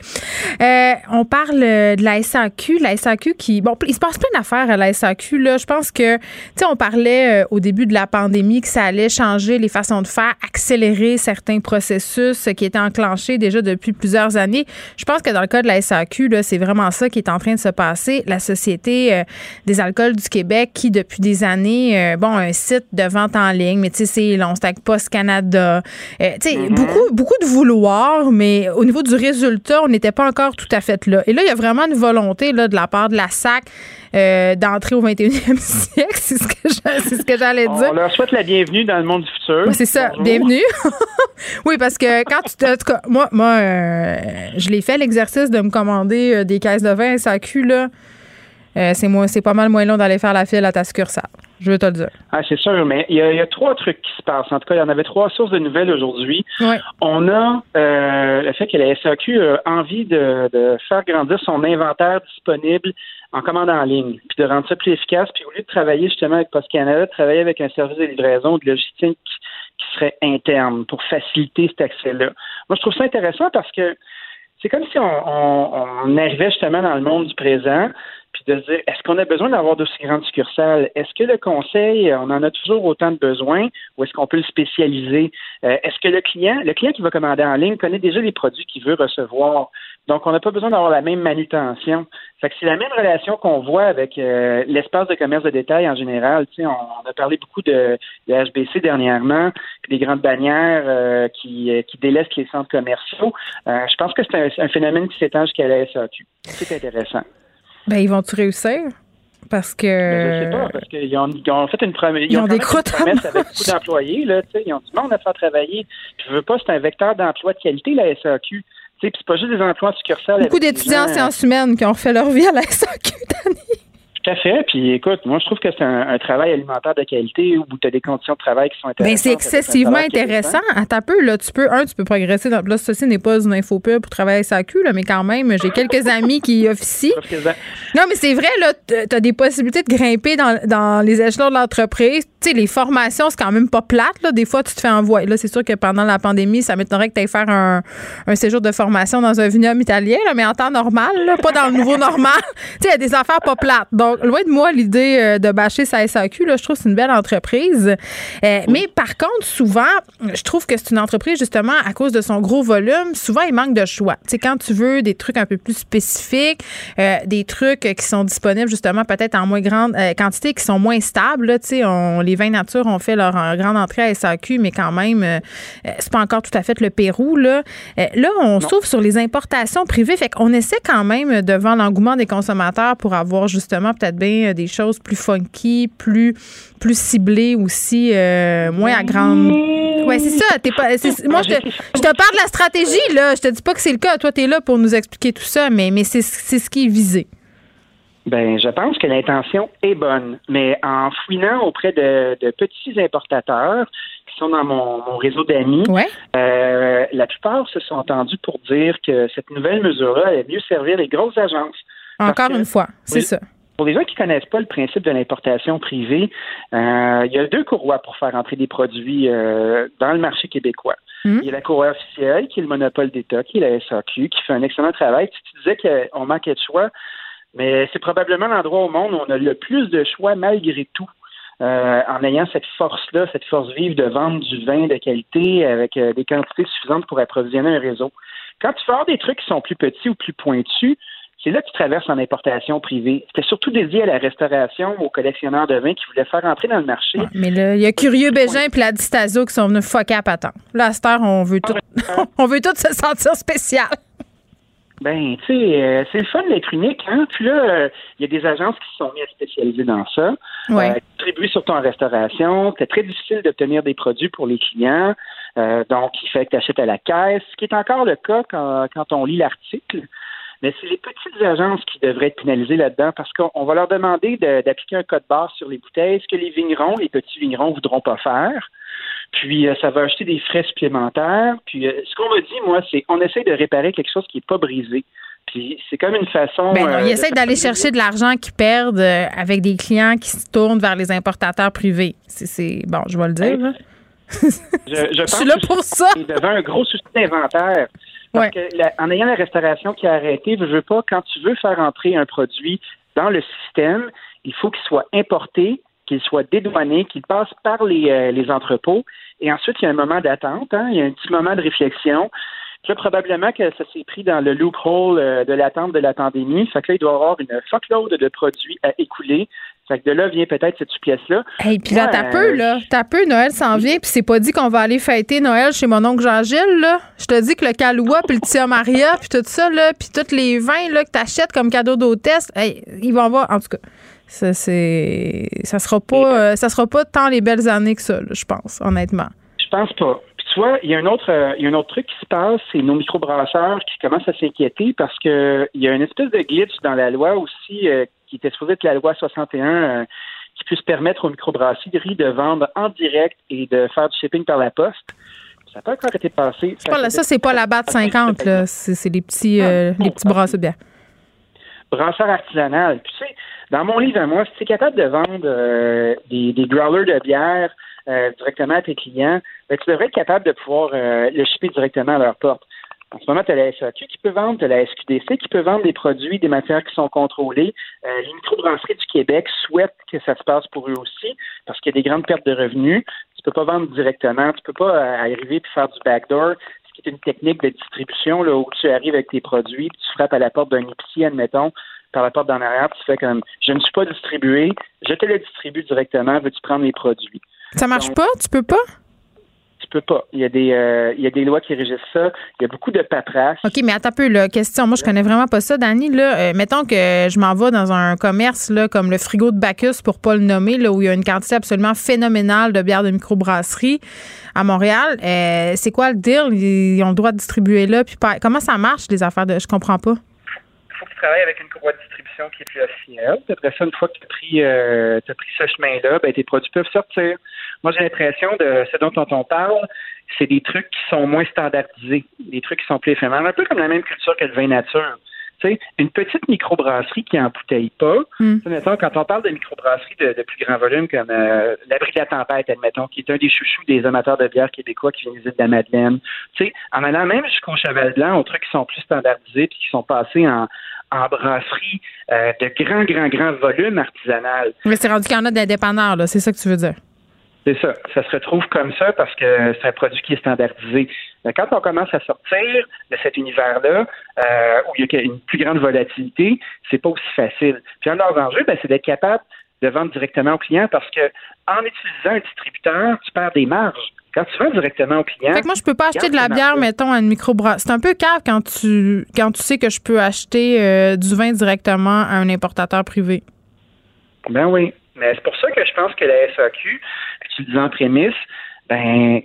on parle de la SAQ. La SAQ qui. Bon, il se passe plein d'affaires à la SAQ. Là. Je pense que, tu sais, on parlait au début de la pandémie que ça allait changer les façons de faire, accélérer certains processus qui étaient enclenchés déjà depuis plusieurs années. Je pense que dans le cas de la SAQ, c'est vraiment ça qui est en train de se passer. La Société euh, des alcools du Québec, qui depuis des années, euh, bon, un site de vente en ligne, mais tu sais, c'est long, avec Post Canada. Euh, tu sais, mm-hmm. beaucoup, beaucoup de vouloir, mais au niveau du résultat, on n'était pas encore tout à fait là. Et là, il y a vraiment une volonté là, de la part de la SAC d'entrer au 21e (laughs) siècle. C'est ce que, ce que j'allais dire. On leur souhaite la bienvenue dans le monde du futur. c'est ça, bienvenue. (laughs) oui, parce que quand tu. En tout cas, moi, moi je l'ai fait l'exercice de me commander des caisses de vin ça là, euh, c'est, pas mal moins long d'aller faire la file à ta succursale. Je veux te le dire. Ah, c'est sûr, mais il y, a, trois trucs qui se passent. En tout cas, il y en avait trois sources de nouvelles aujourd'hui. On a euh, le fait que la SAQ a envie de, faire grandir son inventaire disponible en commande en ligne, puis de rendre ça plus efficace. Puis au lieu de travailler justement avec Post Canada, de travailler avec un service de livraison de logistique qui serait interne pour faciliter cet accès-là. Moi, je trouve ça intéressant parce que c'est comme si on, arrivait justement dans le monde du présent, puis de se dire, est-ce qu'on a besoin d'avoir d'aussi grandes succursales? Est-ce que le conseil, on en a toujours autant de besoins ou est-ce qu'on peut le spécialiser? Euh, est-ce que le client, le client qui va commander en ligne connaît déjà les produits qu'il veut recevoir? Donc, on n'a pas besoin d'avoir la même manutention. Fait que c'est la même relation qu'on voit avec euh, l'espace de commerce de détail en général. Tu sais, on, a parlé beaucoup de, HBC dernièrement, puis des grandes bannières euh, qui, qui délaissent les centres commerciaux. je pense que c'est un, phénomène qui s'étend jusqu'à la SAQ. C'est intéressant. Ben, ils vont-tu réussir? Parce que. Ben, je sais pas, parce qu'ils ont, ils ont fait une promesse. Ils, ont, des promesse avec beaucoup d'employés, là, tu sais, ils ont du monde à faire travailler. Puis, je veux pas, c'est un vecteur d'emploi de qualité, la SAQ. Puis c'est pas juste des emplois succursales. Beaucoup d'étudiants en sciences humaines qui ont fait leur vie à la SAQ, (laughs) Dani. Tout à fait. Puis écoute, moi, je trouve que c'est un, travail alimentaire de qualité où tu as des conditions de travail qui sont intéressantes. Ben, c'est excessivement intéressant. À ta peu, là, tu peux, un, tu peux progresser. Dans, là, ceci n'est pas une info pub pour travailler à SAQ, là, mais quand même, j'ai quelques (laughs) amis qui officient. Non, mais c'est vrai, là, tu as des possibilités de grimper dans, dans les échelons de l'entreprise. Tu sais, les formations, c'est quand même pas plate, là. Des fois, tu te fais envoyer. Là, c'est sûr que pendant la pandémie, ça m'étonnerait que tu ailles faire un, un, séjour de formation dans un vignoble italien, là, mais en temps normal, là, pas dans le nouveau normal. (laughs) tu sais, il y a des affaires pas plates. Donc, loin de moi l'idée euh, de bâcher sa SAQ. Là, je trouve que c'est une belle entreprise. Euh, mais par contre, souvent, je trouve que c'est une entreprise, justement, à cause de son gros volume, souvent, il manque de choix. Tu sais, quand tu veux des trucs un peu plus spécifiques, euh, des trucs qui sont disponibles, justement, peut-être en moins grande quantité, qui sont moins stables, tu sais, on, les vins nature ont fait leur grande entrée à SAQ, mais quand même, c'est pas encore tout à fait le Pérou, là. là, on se trouve sur les importations privées. Fait qu'on essaie quand même, devant l'engouement des consommateurs, pour avoir justement peut-être bien euh, des choses plus funky, plus plus ciblées aussi, euh, moins à grande. Ouais, c'est ça. T'es pas, moi, je te, je te parle de la stratégie là. Je te dis pas que c'est le cas. Toi, tu es là pour nous expliquer tout ça, mais mais c'est ce qui est visé. Ben, je pense que l'intention est bonne, mais en fouinant auprès de, petits importateurs qui sont dans mon, réseau d'amis, euh, la plupart se sont entendus pour dire que cette nouvelle mesure-là allait mieux servir les grosses agences. Encore une fois, c'est ça. Pour les gens qui connaissent pas le principe de l'importation privée, euh, il y a deux courroies pour faire entrer des produits euh, dans le marché québécois. Hmm. Il y a la courroie officielle, qui est le monopole d'État, qui est la SAQ, qui fait un excellent travail. Tu, disais qu'on manquait de choix, mais c'est probablement l'endroit au monde où on a le plus de choix malgré tout. Euh, en ayant cette force-là, cette force vive de vendre du vin de qualité avec des quantités suffisantes pour approvisionner un réseau. Quand tu fais avoir des trucs qui sont plus petits ou plus pointus, c'est là tu traverses en importation privée. C'était surtout dédié à la restauration, aux collectionneurs de vin qui voulaient faire entrer dans le marché. mais là, il y a Curieux Bégin et la Distazo qui sont venus fucker à patent. Là, à cette heure, on veut tout, (laughs) on veut tout se sentir spécial. Ben, tu sais, euh, c'est le fun d'être unique, hein. Puis là, euh, il y a des agences qui se sont mises à spécialiser dans ça. Ouais. Euh, surtout en restauration. C'est très difficile d'obtenir des produits pour les clients. donc, il fait que tu achètes à la caisse, ce qui est encore le cas quand, quand on lit l'article. Mais c'est les petites agences qui devraient être pénalisées là-dedans parce qu'on va leur demander d'appliquer un code barre sur les bouteilles, ce que les vignerons, les petits vignerons, voudront pas faire. Puis euh, ça va acheter des frais supplémentaires. Puis euh, ce qu'on me dit, moi, c'est on essaie de réparer quelque chose qui n'est pas brisé. Puis c'est comme une façon. Ben non, ils essaient d'aller chercher de l'argent qu'ils perdent euh, avec des clients qui se tournent vers les importateurs privés. C'est bon, je vais le dire. je, je, (laughs) pense suis là pour ça. devant un gros souci d'inventaire. Parce que en ayant la restauration qui a arrêté, je veux pas, quand tu veux faire entrer un produit dans le système, il faut qu'il soit importé, qu'il soit dédouané, qu'il passe par les, euh, les, entrepôts. Et ensuite, il y a un moment d'attente, hein, il y a un petit moment de réflexion. Puis là, probablement que ça s'est pris dans le loophole euh, de l'attente de la pandémie. Fait que là, il doit y avoir une fuckload de produits à écouler. Fait que de là vient peut-être cette pièce-là. Et puis là, t'as peu, là. T'as peu, Noël s'en vient, puis c'est pas dit qu'on va aller fêter Noël chez mon oncle Jean-Gilles, là. Je te dis que le Caloua, puis le Tia Maria, puis tout ça, là, puis tous les vins, là, que t'achètes comme cadeau d'hôtesse, hey, ils vont voir, en tout cas. Ça, c'est. Ça sera pas. Euh, ça sera pas tant les belles années que ça, je pense, honnêtement. Je pense pas. Puis tu vois, il y a un autre, euh, il y a un autre truc qui se passe, c'est nos microbrasseurs qui commencent à s'inquiéter parce que il y a une espèce de glitch dans la loi aussi euh, qui était supposé être la loi 61 qui puisse permettre aux microbrasseries de vendre en direct et de faire du shipping par la poste. Ça n'a pas encore été passé. Ça, ça c'est pas la BAT 50, là. C'est les petits, euh, les petits brasseurs bien. Brasseur artisanal. tu sais, dans mon livre à moi, si tu es capable de vendre euh, des, des growlers de bière euh, directement à tes clients, ben, tu devrais être capable de pouvoir le shipper directement à leur porte. En ce moment, tu as la SAQ qui peut vendre, tu as la SQDC qui peut vendre des produits, des matières qui sont contrôlées. Euh, les microbrasseries du Québec souhaitent que ça se passe pour eux aussi parce qu'il y a des grandes pertes de revenus. Tu peux pas vendre directement, tu peux pas euh, arriver et faire du backdoor, ce qui est une technique de distribution là, où tu arrives avec tes produits, puis tu frappes à la porte d'un épicier, admettons, par la porte d'en arrière, puis tu fais comme je ne suis pas distribué, je te le distribue directement, veux-tu prendre les produits? Ça marche pas? Tu peux pas? Tu peux pas. Il y a des euh, il y a des lois qui régissent ça. Il y a beaucoup de paperasse. OK, mais attends un peu la question. Moi, je connais vraiment pas ça, Dani. Là, euh, mettons que je m'en vais dans un commerce là, comme le frigo de Bacchus, pour pas le nommer, là, où il y a une quantité absolument phénoménale de bières de microbrasserie à Montréal. Euh, c'est quoi le deal? Ils ont le droit de distribuer là. Puis comment ça marche, les affaires de. Je comprends pas. Il faut que tu travailles avec une courroie de distribution qui est plus officielle. Après ça, une fois que tu as pris, as pris ce chemin-là, ben, tes produits peuvent sortir. Moi, j'ai l'impression de ce dont on parle, c'est des trucs qui sont moins standardisés, des trucs qui sont plus éphémères, un peu comme la même culture que le vin nature. Une petite microbrasserie qui n'embouteille pas. Mm. quand on parle de microbrasserie de, plus grand volume, comme euh, l'abri de la tempête, admettons, qui est un des chouchous des amateurs de bière québécois qui viennent de la Madeleine. Tu sais, en allant même jusqu'au Cheval Blanc, aux trucs qui sont plus standardisés puis qui sont passés en, brasserie euh, de grand, grand, grand volume artisanal. Mais c'est rendu qu'il y en a là, c'est ça que tu veux dire? C'est ça. Ça se retrouve comme ça parce que c'est un produit qui est standardisé. Mais quand on commence à sortir de cet univers-là, euh, où il y a une plus grande volatilité, c'est pas aussi facile. Puis un de leurs enjeux, ben, c'est d'être capable de vendre directement au client parce que en utilisant un distributeur, tu perds des marges. Quand tu vends directement au client. Fait que moi, je peux pas acheter de la bière, mettons, à une microbrasserie. C'est un peu cave quand tu quand tu sais que je peux acheter euh, du vin directement à un importateur privé. Ben oui. Mais c'est pour ça que je pense que la puis tu le dis en prémisse, ben,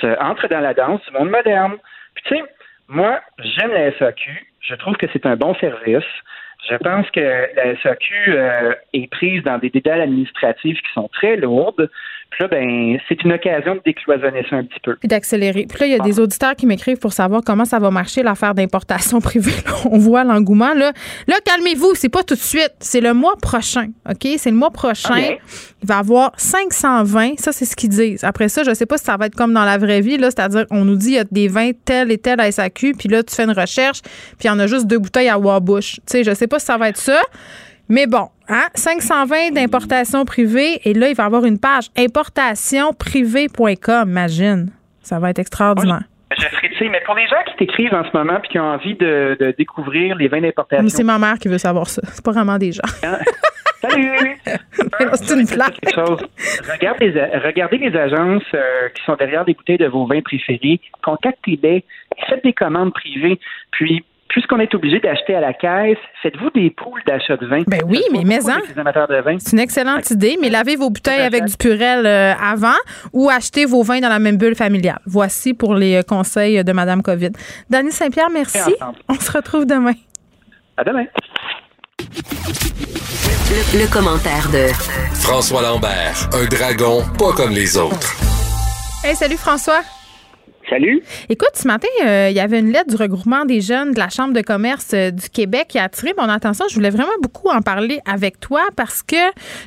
se entre dans la danse du monde moderne. Puis tu sais, moi, j'aime la SAQ. Je trouve que c'est un bon service. Je pense que la SAQ euh, est prise dans des dédales administratifs qui sont très lourdes. Puis là, ben, c'est une occasion de décloisonner ça un petit peu. Puis d'accélérer. Puis là, il y a des auditeurs qui m'écrivent pour savoir comment ça va marcher l'affaire d'importation (laughs) privée. on voit l'engouement. Là, là calmez-vous, c'est pas tout de suite. C'est le mois prochain. OK? C'est le mois prochain. Il va y avoir 520. Ça, c'est ce qu'ils disent. Après ça, je sais pas si ça va être comme dans la vraie vie. Là, c'est-à-dire, on nous dit il y a des vins tels et tels à SAQ. Puis là, tu fais une recherche. Puis il y en a juste deux bouteilles à Warbush. Tu sais, je sais pas si ça va être ça. Mais bon, hein, 520 d'importation privée et là, il va y avoir une page importationprivée.com, imagine. Ça va être extraordinaire. Je ferai, mais pour les gens qui t'écrivent en ce moment et qui ont envie de, découvrir les vins d'importation. C'est ma mère qui veut savoir ça. C'est pas vraiment des gens. Hein? Salut! (laughs) C'est une blague. Regardez les, regardez les agences euh, qui sont derrière des bouteilles de vos vins préférés. Contactez-les. Faites des commandes privées. Puis, puisqu'on est obligé d'acheter à la caisse, faites-vous des poules d'achat de vin? Ben oui, mais mais hein, C'est une excellente idée, mais lavez vos bouteilles avec du purel euh, avant ou achetez vos vins dans la même bulle familiale. Voici pour les euh, conseils de Madame Covid. Dany Saint-Pierre, merci. On se retrouve demain. À demain. Le, commentaire de François Lambert, un dragon pas comme les autres. Hey, salut François. Salut. Écoute, ce matin, euh, il y avait une lettre du regroupement des jeunes de la Chambre de commerce euh, du Québec qui a attiré mon attention. Je voulais vraiment beaucoup en parler avec toi parce que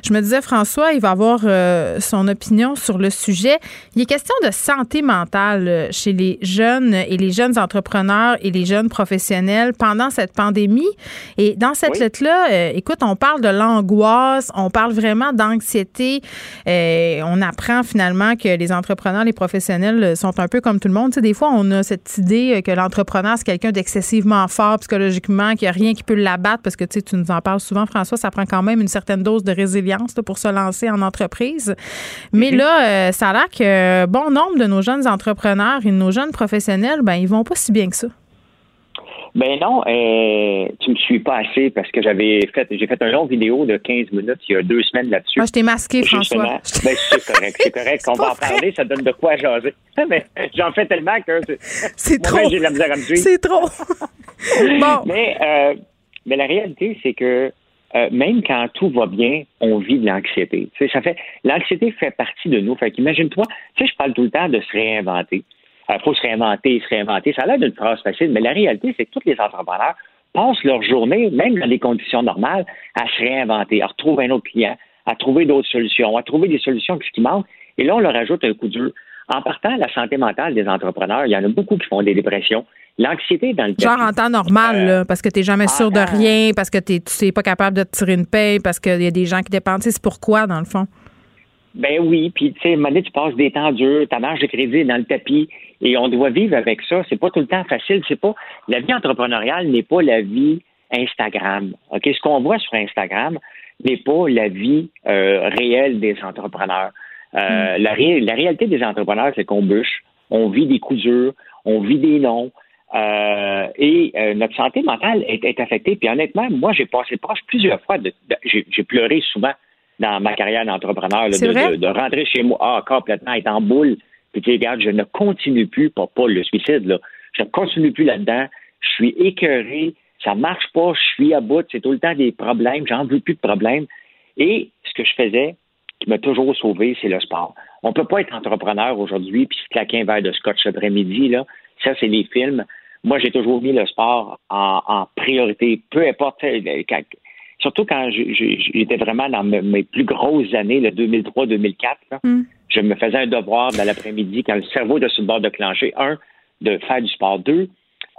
je me disais, François, il va avoir euh, son opinion sur le sujet. Il est question de santé mentale chez les jeunes et les jeunes entrepreneurs et les jeunes professionnels pendant cette pandémie. Et dans cette lettre-là, écoute, on parle de l'angoisse, on parle vraiment d'anxiété. on apprend finalement que les entrepreneurs, les professionnels sont un peu comme tout le monde. des fois, on a cette idée euh, que l'entrepreneur, c'est quelqu'un d'excessivement fort psychologiquement, qu'il n'y a rien qui peut l'abattre parce que tu nous en parles souvent, François, ça prend quand même une certaine dose de résilience pour se lancer en entreprise. Mais mhm. là, euh, ça a l'air que bon nombre de nos jeunes entrepreneurs et de nos jeunes professionnels, ben, ils vont pas si bien que ça. Ben non, euh, tu me suis pas assez parce que j'avais fait j'ai fait une longue vidéo de 15 minutes il y a deux semaines là-dessus. Moi, je t'ai masqué, François. Ben, c'est correct, c'est correct. (laughs) On va en parler, ça donne de quoi jaser. (laughs) Mais j'en fais tellement que c'est (laughs) trop. J'ai la misère à me C'est trop. bon. Mais, euh, mais la réalité, c'est que euh, même quand tout va bien, on vit de l'anxiété. Ça fait l'anxiété fait partie de nous. Fait qu'imagine-toi, tu sais, je parle tout le temps de se réinventer. Il euh, faut se réinventer, se réinventer. Ça a l'air d'une phrase facile, mais la réalité, c'est que tous les entrepreneurs passent leur journée, même dans des conditions normales, à se réinventer, à retrouver un autre client, à trouver d'autres solutions, à trouver des solutions qui manquent. Et là, on leur ajoute un coup dur En partant, la santé mentale des entrepreneurs, il y en a beaucoup qui font des dépressions. L'anxiété dans le Genre en temps normal, euh, parce que tu n'es jamais sûr de rien, parce que tu n'es pas capable de te tirer une paye, parce qu'il y a des gens qui dépendent. C'est pourquoi, dans le fond? Ben oui, puis tu sais, tu passes des temps durs, ta marge de crédit est dans le tapis, et on doit vivre avec ça. C'est pas tout le temps facile. C'est pas la vie entrepreneuriale n'est pas la vie Instagram. Ok, ce qu'on voit sur Instagram n'est pas la vie euh, réelle des entrepreneurs. Euh, mm. la, la, réalité des entrepreneurs, c'est qu'on bûche, on vit des coups durs, on vit des noms, euh, et euh, notre santé mentale est, est, affectée. Puis honnêtement, moi, j'ai passé proche plusieurs fois. De, j'ai pleuré souvent dans ma carrière d'entrepreneur de, de, rentrer chez moi, ah, complètement, être en boule. Puis tu regarde, je ne continue plus, pas, pas le suicide, là, je ne continue plus là-dedans. Je suis écœuré, ça marche pas, je suis à bout, c'est tout le temps des problèmes, j'en veux plus de problèmes. Et ce que je faisais, qui m'a toujours sauvé, c'est le sport. On peut pas être entrepreneur aujourd'hui puis se claquer un verre de scotch après-midi, là. Ça, c'est les films. Moi, j'ai toujours mis le sport en, priorité, peu importe. Surtout quand j'étais vraiment dans mes plus grosses années, le 2003-2004, mm. je me faisais un devoir dans l'après-midi quand le cerveau est sur le bord de clencher. Un, de faire du sport. Deux,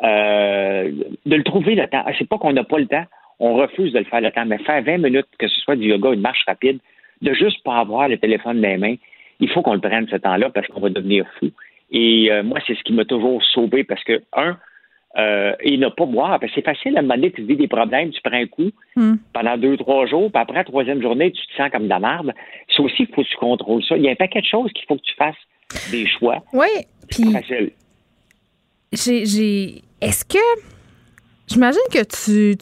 euh, de le trouver le temps. C'est pas qu'on n'a pas le temps, on refuse de le faire le temps, mais faire 20 minutes, que ce soit du yoga, une marche rapide, de juste pas avoir le téléphone dans les mains, il faut qu'on le prenne ce temps-là parce qu'on va devenir fou. Et euh, moi, c'est ce qui m'a toujours sauvé parce que, un, euh, et ne pas boire. C'est facile à un moment donné, tu vis des problèmes, tu prends un coup hmm. pendant deux, trois jours, puis après la troisième journée, tu te sens comme de la merde. C'est aussi qu'il faut que tu contrôles ça. Il y a un paquet de choses qu'il faut que tu fasses des choix. Oui, puis. J'ai. Est-ce que. J'imagine que tu,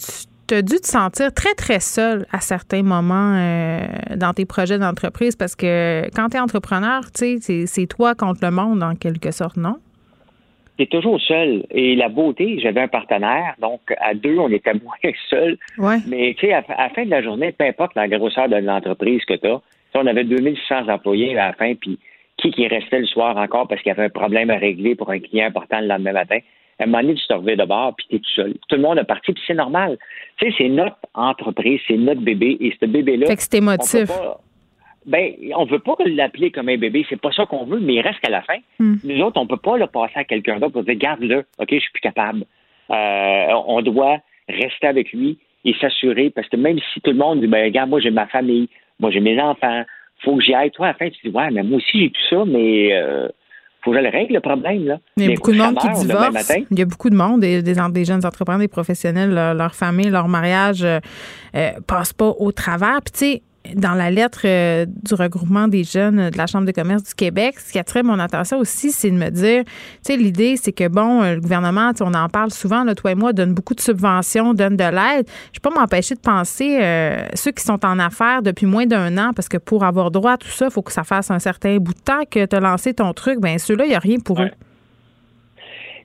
tu as dû te sentir très, très seul à certains moments euh, dans tes projets d'entreprise parce que quand tu es entrepreneur, tu sais, c'est toi contre le monde en quelque sorte, non? Tu toujours seul. Et la beauté, j'avais un partenaire, donc à deux, on était (laughs) moins seuls. Mais tu sais, à, la fin de la journée, peu importe la grosseur de l'entreprise que tu as, on avait 2600 employés à la fin, puis qui qui restait le soir encore parce qu'il y avait un problème à régler pour un client important le lendemain matin. À un moment donné, tu te revais de bord, puis tu es tout seul. Tout le monde est parti, puis c'est normal. Tu sais, c'est notre entreprise, c'est notre bébé, et ce bébé-là... Fait que c'est émotif ben, on veut pas l'appeler comme un bébé, c'est pas ça qu'on veut, mais il reste qu'à la fin. Hmm. Nous autres, on peut pas le passer à quelqu'un d'autre pour dire, garde-le, OK, je suis plus capable. Euh, on doit rester avec lui et s'assurer, parce que même si tout le monde dit, ben, regarde, moi, j'ai ma famille, moi, j'ai mes enfants, faut que j'y aille. Toi, à la fin, tu dis, ouais, mais moi aussi, j'ai tout ça, mais euh, faut que je le règle, le problème. Là. Il y a beaucoup de monde qui divorce. Il y a beaucoup de monde, des, des, jeunes entrepreneurs, des professionnels, leur, famille, leur mariage euh, euh passe pas au travers. Puis, tu sais, dans la lettre euh, du regroupement des jeunes de la Chambre de commerce du Québec, ce qui attire mon attention aussi, c'est de me dire, tu sais, l'idée, c'est que, bon, euh, le gouvernement, on en parle souvent, là, toi et moi, donne beaucoup de subventions, donne de l'aide. Je peux pas m'empêcher de penser, euh, ceux qui sont en affaires depuis moins d'un an, parce que pour avoir droit à tout ça, il faut que ça fasse un certain bout de temps que tu as lancé ton truc, bien, ceux-là, il n'y a rien pour eux.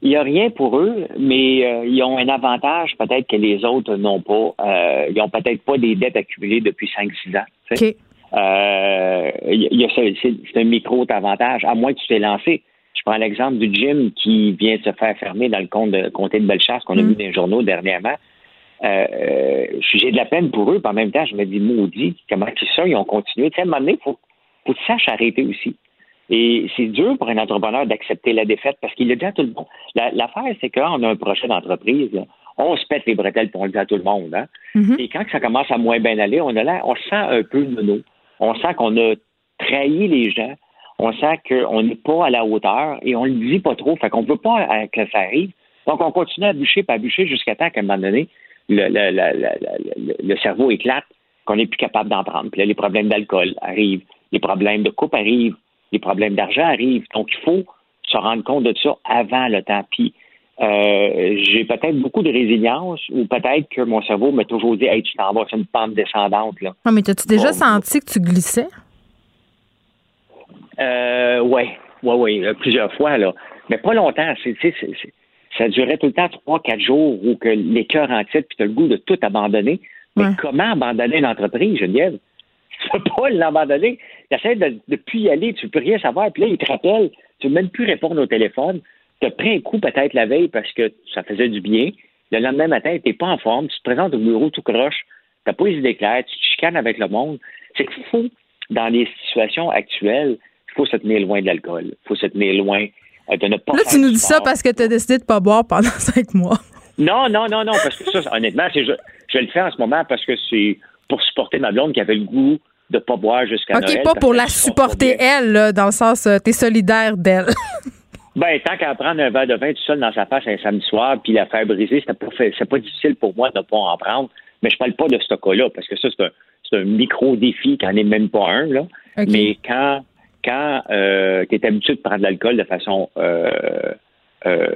Il n'y a rien pour eux, mais euh, ils ont un avantage peut-être que les autres n'ont pas. Euh, ils n'ont peut-être pas des dettes accumulées depuis 5-6 ans. OK. Euh, c'est un micro-avantage, à moins que tu t'es lancé. Je prends l'exemple du gym qui vient de se faire fermer dans le compte de, comté de Bellechasse qu'on a mm. vu dans les journaux dernièrement. J'ai de la peine pour eux, puis en même temps, je me dis, maudit, comment c'est ça, ils ont continué. Tu sais, à un moment donné, il faut, faut que tu saches arrêter aussi. Et c'est dur pour un entrepreneur d'accepter la défaite parce qu'il le dit à tout le monde. L'affaire, c'est quand on a un projet d'entreprise, on se pète les bretelles pour le dire à tout le monde. Hein? Mm-hmm. Et quand ça commence à moins bien aller, on, a là, on sent un peu nono. On sent qu'on a trahi les gens. On sent qu'on n'est pas à la hauteur et on ne le dit pas trop. Fait qu'on ne veut pas que ça arrive. Donc, on continue à bûcher, pas bûcher jusqu'à temps qu'à un moment donné, le, le cerveau éclate, qu'on n'est plus capable d'en prendre. Puis là, les problèmes d'alcool arrivent, les problèmes de coupe arrivent, les problèmes d'argent arrivent. Donc, il faut se rendre compte de ça avant le temps. Puis, euh, j'ai peut-être beaucoup de résilience ou peut-être que mon cerveau m'a toujours dit Hey, tu t'en vas sur une pente descendante. Là. Ah, mais as-tu déjà senti que tu glissais? Euh, oui, oui, oui, plusieurs fois, là. Mais pas longtemps. ça durait tout le temps trois, quatre jours où que les cœurs en titre, puis tu as le goût de tout abandonner. Mais comment abandonner l'entreprise, Geneviève? (laughs) Tu peux pas l'abandonner. Tu essaies de ne plus y aller, tu ne peux rien savoir. Puis là, il te rappelle, tu ne peux même plus répondre au téléphone. Tu as pris un coup peut-être la veille parce que ça faisait du bien. Le lendemain matin, tu n'es pas en forme, tu te présentes au bureau tout croche, tu n'as pas les idées claires, tu te chicanes avec le monde. C'est qu'il faut, dans les situations actuelles, il faut se tenir loin de l'alcool. Il faut se tenir loin euh, de ne pas. Là, tu nous dis ça parce que tu as décidé de ne pas boire pendant (laughs) cinq mois. Non, non, non, non, parce que ça, honnêtement, je, je le fais en ce moment parce que c'est pour supporter ma blonde qui avait le goût de ne pas boire jusqu'à Noël. OK, pas pour la supporter elle, dans le sens, euh, tu es solidaire d'elle. (laughs) ben, tant qu'à prendre un verre de vin tout seul dans sa face un samedi soir, puis la faire briser, c'était pas, c'est pas difficile pour moi de ne pas en prendre. Mais je parle pas de ce cas-là, parce que ça, c'est un, un micro-défi qui n'en est même pas un, là. Mais quand, quand euh, tu es habitué de prendre de l'alcool de façon euh, euh,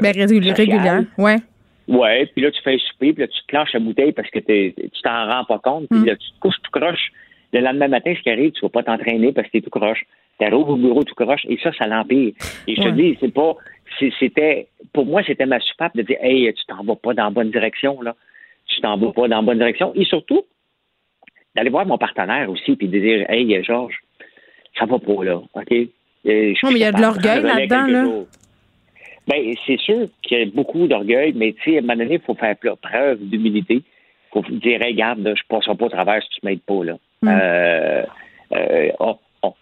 ben, régulière, ouais. Ouais, puis là, tu fais un souper, puis là, tu te clenches la bouteille parce que tu t'en rends pas compte, puis mm. là, tu te couches tout croche. Le lendemain matin, ce qui arrive, tu vas pas t'entraîner parce que t'es tout croche. T'arrives au bureau tout croche, et ça, ça l'empire. Et je te dis, c'est pas, c'était, pour moi, c'était ma soupape de dire, hey, tu t'en vas pas dans la bonne direction, là. Tu t'en vas pas dans la bonne direction. Et surtout, d'aller voir mon partenaire aussi, puis de dire, hey, Georges, ça va pas, là, OK? non, mais il y a de l'orgueil là-dedans, là. Ben, c'est sûr qu'il y a beaucoup d'orgueil, mais tu sais, à un moment donné, il faut faire preuve d'humilité. Il faut dire, regarde, je ne passerai pas au travers si tu ne m'aides pas, là. Mm. Euh, euh,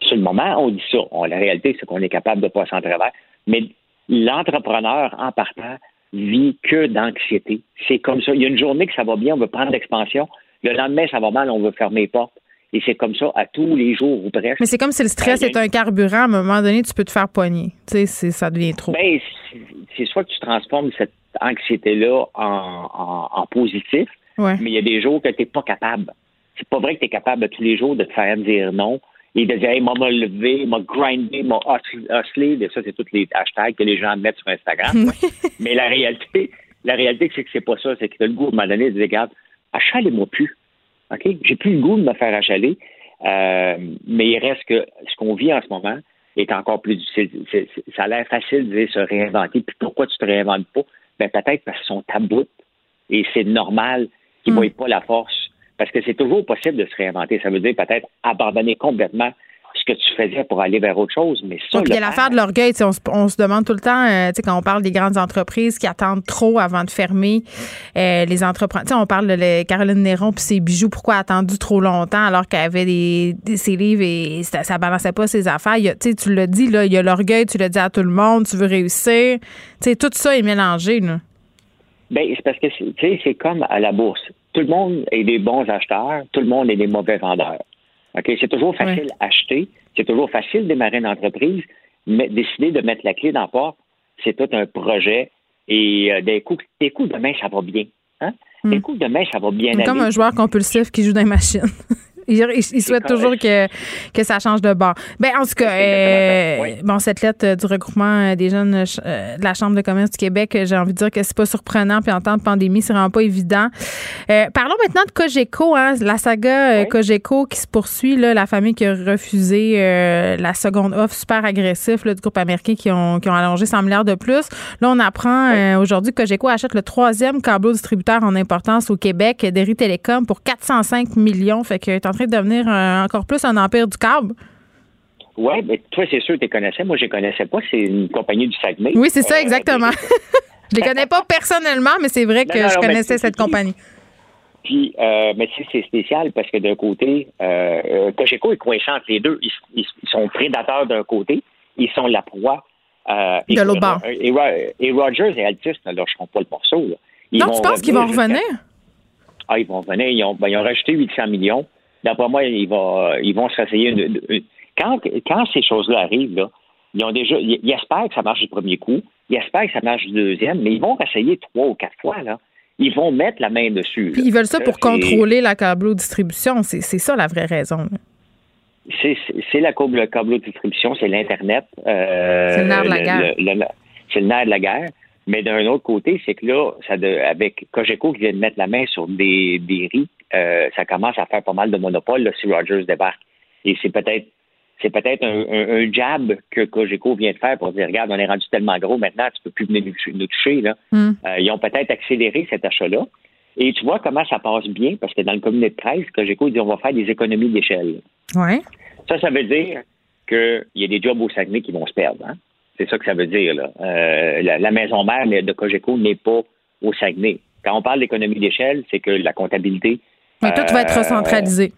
sur le moment, on dit ça. la réalité, c'est qu'on est capable de passer en travers. Mais l'entrepreneur, en partant, vit que d'anxiété. C'est comme ça. Il y a une journée que ça va bien, on veut prendre l'expansion. Le lendemain, ça va mal, on veut fermer les portes. Et c'est comme ça à tous les jours ou presque. Mais c'est comme si le stress est un carburant. À un moment donné, tu peux te faire poigner. Tu sais, ça devient trop. Ben, c'est soit que tu transformes cette anxiété-là en, positif, mais il y a des jours que tu n'es pas capable. C'est pas vrai que tu es capable tous les jours de te faire dire non et de dire, hey, m'a levé, m'a grindé, m'a hustlé. Ça, c'est tous les hashtags que les gens mettent sur Instagram. (laughs) mais la réalité, la réalité, c'est que c'est pas ça. C'est que tu as le goût, à un moment donné, de dire, regarde, achalez-moi plus. OK? J'ai plus le goût de me faire achaler. Euh, mais il reste que ce qu'on vit en ce moment est encore plus difficile. ça a l'air facile de se réinventer. Puis pourquoi tu te réinventes pas? Ben peut-être parce qu'ils sont tabous. Et c'est normal qu'ils ne mm. voient pas la force. Parce que c'est toujours possible de se réinventer. Ça veut dire peut-être abandonner complètement ce que tu faisais pour aller vers autre chose. Mais ça, il y a l'affaire de l'orgueil. On, on, se demande tout le temps, euh, quand on parle des grandes entreprises qui attendent trop avant de fermer, euh, les entrepreneurs. On parle de Caroline Néron puis ses bijoux. Pourquoi a attendu trop longtemps alors qu'elle avait des, ses livres et ça, ne balançait pas ses affaires? Il tu l'as dit, là, il y a l'orgueil, tu l'as dit à tout le monde, tu veux réussir. tout ça est mélangé. Là. Ben, c'est parce que c'est comme à la bourse. Tout le monde est des bons acheteurs, tout le monde est des mauvais vendeurs. C'est toujours facile d'acheter, c'est toujours facile démarrer une entreprise, mais décider de mettre la clé dans la porte, c'est tout un projet. Et euh, des, coups, des coups, demain, ça va bien. Hein? Des coups, demain, ça va bien. Comme un joueur compulsif qui joue dans les machines. (laughs) Il, souhaite toujours que, que ça change de bord. Ben, en tout cas, euh, bon, cette lettre euh, du regroupement euh, des jeunes de la Chambre de commerce du Québec, j'ai envie de dire que c'est pas surprenant. Puis en temps de pandémie, c'est vraiment pas évident. parlons maintenant de Cogeco, hein, la saga Cogeco qui se poursuit. Là, la famille qui a refusé la seconde offre super agressive du groupe américain qui ont, qui ont allongé 100 milliards de plus. Là, on apprend aujourd'hui que Cogeco achète le troisième câble distributeur en importance au Québec, Derry Télécom, pour 405 millions. Fait que en train de devenir encore plus un empire du câble. Oui, mais toi, c'est sûr que tu les connaissais. Moi, je les connaissais pas. C'est une compagnie du Saguenay. Oui, c'est ça, euh, exactement. (laughs) (laughs) je les connais pas personnellement, mais c'est vrai que je connaissais cette compagnie. Puis, euh, mais c'est spécial parce que d'un côté, euh, Cogeco est coincé entre les deux. Ils, sont prédateurs d'un côté, ils sont la proie. Euh, de l'autre bord. Et, Rogers et Altus ne lâcheront pas le morceau. non, tu penses qu'ils vont revenir? Ah, ils vont revenir. Ils ont, ben, ils ont rajouté 800 millions. D'après moi, ils vont, ils vont se réessayer. quand, quand ces choses-là arrivent, là, ils ont déjà, ils, espèrent que ça marche du premier coup, ils espèrent que ça marche du deuxième, mais ils vont essayer trois ou quatre fois, là. Ils vont mettre la main dessus. Puis ils veulent ça pour contrôler la câbleau-distribution. C'est ça la vraie raison. C'est la câbleau-distribution, c'est l'Internet. Euh, c'est le nerf de la guerre. c'est le nerf de la guerre. Mais d'un autre côté, c'est que là, ça avec Cogeco qui vient de mettre la main sur des, des riz, euh, ça commence à faire pas mal de monopole là, si Rogers débarque. Et c'est peut-être c'est peut-être un, jab que Cogeco vient de faire pour dire regarde, on est rendu tellement gros maintenant, tu peux plus venir nous, toucher. Là. Hmm. Euh, ils ont peut-être accéléré cet achat-là. Et tu vois comment ça passe bien, parce que dans le communiqué de presse, Cogeco dit on va faire des économies d'échelle. Ouais. Ça, ça veut dire qu'il y a des jobs au Saguenay qui vont se perdre. Hein? C'est ça que ça veut dire. Là. Euh, la, maison mère de Cogeco n'est pas au Saguenay. Quand on parle d'économie d'échelle, c'est que la comptabilité. Mais tout va être euh, recentralisé.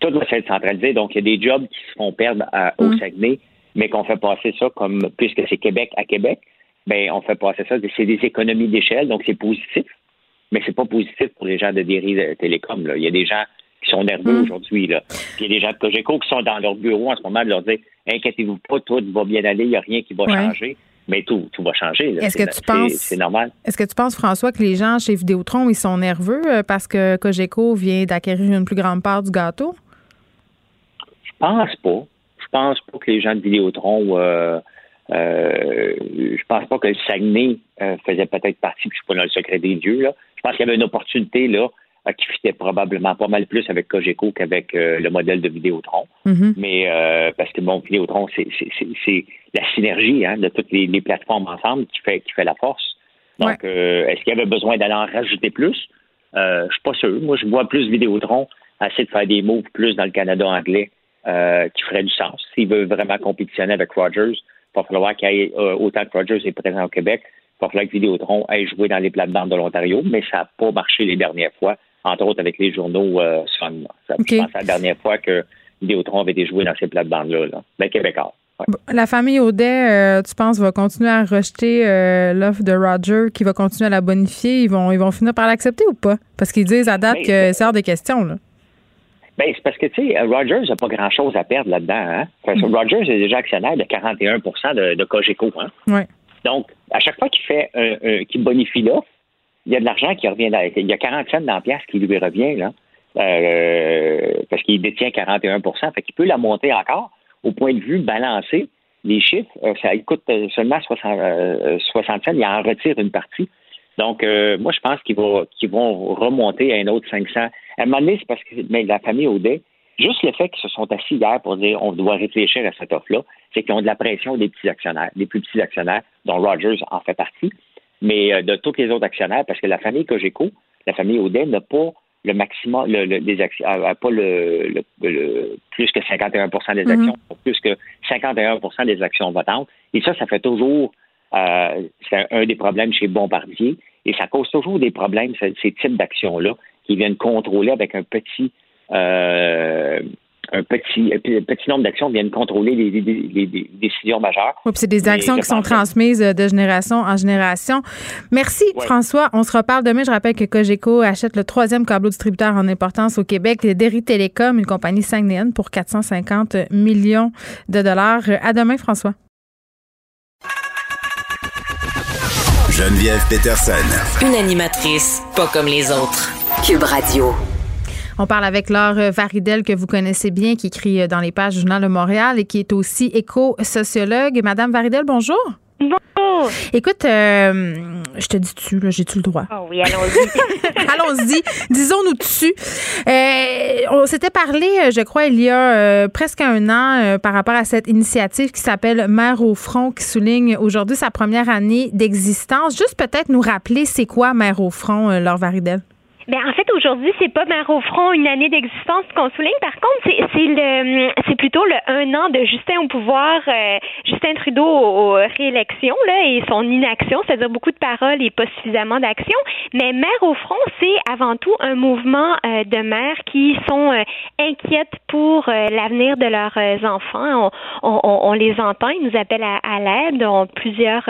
tout doit être centralisé. Donc, il y a des jobs qui se font perdre au mm. Saguenay, mais qu'on fait passer ça comme, puisque c'est Québec à Québec, ben on fait passer ça, c'est des économies d'échelle, donc c'est positif, mais c'est pas positif pour les gens de Derry Télécom. Là. Il y a des gens qui sont nerveux mm. aujourd'hui. Là. Puis il y a des gens de Cogeco qui sont dans leur bureau en ce moment de leur dire Inquiétez-vous pas, tout va bien aller, il n'y a rien qui va changer. Mais tout, tout va changer. Est-ce que tu penses. C'est normal. Est-ce que tu penses, François, que les gens chez Vidéotron, ils sont nerveux euh, parce que Cogeco vient d'acquérir une plus grande part du gâteau? Je pense pas. Je pense pas que les gens de Vidéotron. Euh, euh, je pense pas que le Saguenay euh, faisait peut-être partie, puis je suis pas dans le secret des dieux. Là. Je pense qu'il y avait une opportunité là qui fitait probablement pas mal plus avec Cogeco qu'avec euh, le modèle de Vidéotron. Mm-hmm. Mais euh, parce que bon, Vidéotron, c'est la synergie hein, de toutes les, plateformes ensemble qui fait qui fait la force. Donc, est-ce qu'il y avait besoin d'aller en rajouter plus? Euh, je suis pas sûr. Moi, je vois plus Vidéotron essayer de faire des moves plus dans le Canada anglais qui ferait du sens. S'il veut vraiment compétitionner avec Rogers, il va falloir qu'il y ait autant que Rogers est présent au Québec. Il va falloir que Vidéotron ait joué dans les plates-bandes de l'Ontario, mais ça n'a pas marché les dernières fois entre autres avec les journaux euh, Sun. Je pense à la dernière fois que Vidéotron avait été joué dans ces plates-bandes-là, là. Ben, québécois. La famille Audet, euh, tu penses, va continuer à rejeter euh, l'offre de Roger, qui va continuer à la bonifier? Ils vont, ils vont finir par l'accepter ou pas? Parce qu'ils disent à date ben, que c'est hors des questions. Là. Ben, c'est parce que, tu sais, Rogers n'a pas grand-chose à perdre là-dedans. Hein? Mm-hmm. Rogers est déjà actionnaire de 41 de, de Cogeco. Hein? Oui. Donc, à chaque fois qu'il fait qu'il bonifie l'offre, il y a de l'argent qui revient. il y a 40 cents dans la pièce qui lui revient, là, euh, parce qu'il détient 41% fait qu'il peut la monter encore. Au point de vue balancé, les chiffres, euh, ça coûte euh, seulement 60, 60 cents, il en retire une partie. Donc, moi, je pense qu'ils vont, remonter à un autre 500. À un moment donné, c'est parce que mais la famille Audet, juste le fait qu'ils se sont assis hier pour dire on doit réfléchir à cette offre-là, c'est qu'ils ont de la pression des petits actionnaires, des plus petits actionnaires, dont Rogers en fait partie mais euh, de tous les autres actionnaires, parce que la famille Cogeco, la famille Audet, n'a pas le maximum, le, des actions, pas le, plus que 51% des mhm. actions, plus que 51% des actions votantes. Et ça, ça fait toujours, euh, c'est un des problèmes chez Bombardier, et ça cause toujours des problèmes, ces, ces types d'actions-là, qui viennent contrôler avec un petit, euh, un petit, petit nombre d'actions viennent contrôler les, décisions majeures. Oui, c'est des actions qui sont transmises de génération en génération. Merci, François. On se reparle demain. Je rappelle que Cogeco achète le troisième câble distributeur en importance au Québec, Derry Télécom, une compagnie sangnéenne, pour 450 millions de dollars. À demain, François. Geneviève Peterson. Une animatrice pas comme les autres. Cube Radio. On parle avec Laure Varidel, que vous connaissez bien, qui écrit dans les pages du Journal de Montréal et qui est aussi éco-sociologue. Madame Varidel, bonjour. Bonjour. Écoute, euh, je te dis tu, là, j'ai-tu le droit? Oh oui, allons-y. (laughs) allons-y. Disons-nous dessus. Euh, on s'était parlé, je crois, il y a euh, presque un an par rapport à cette initiative qui s'appelle Mère au front, qui souligne aujourd'hui sa première année d'existence. Juste peut-être nous rappeler, c'est quoi Mère au front, Laure Varidel? Ben, en fait, aujourd'hui, c'est pas Mère au front une année d'existence qu'on souligne. Par contre, c'est, c'est le c'est plutôt le un an de Justin au pouvoir, euh, Justin Trudeau aux, réélections là, et son inaction, c'est-à-dire beaucoup de paroles et pas suffisamment d'action. Mais Mère au front, c'est avant tout un mouvement euh, de mères qui sont euh, inquiètes pour l'avenir de leurs enfants. On, on, on, les entend, ils nous appellent à, à l'aide. plusieurs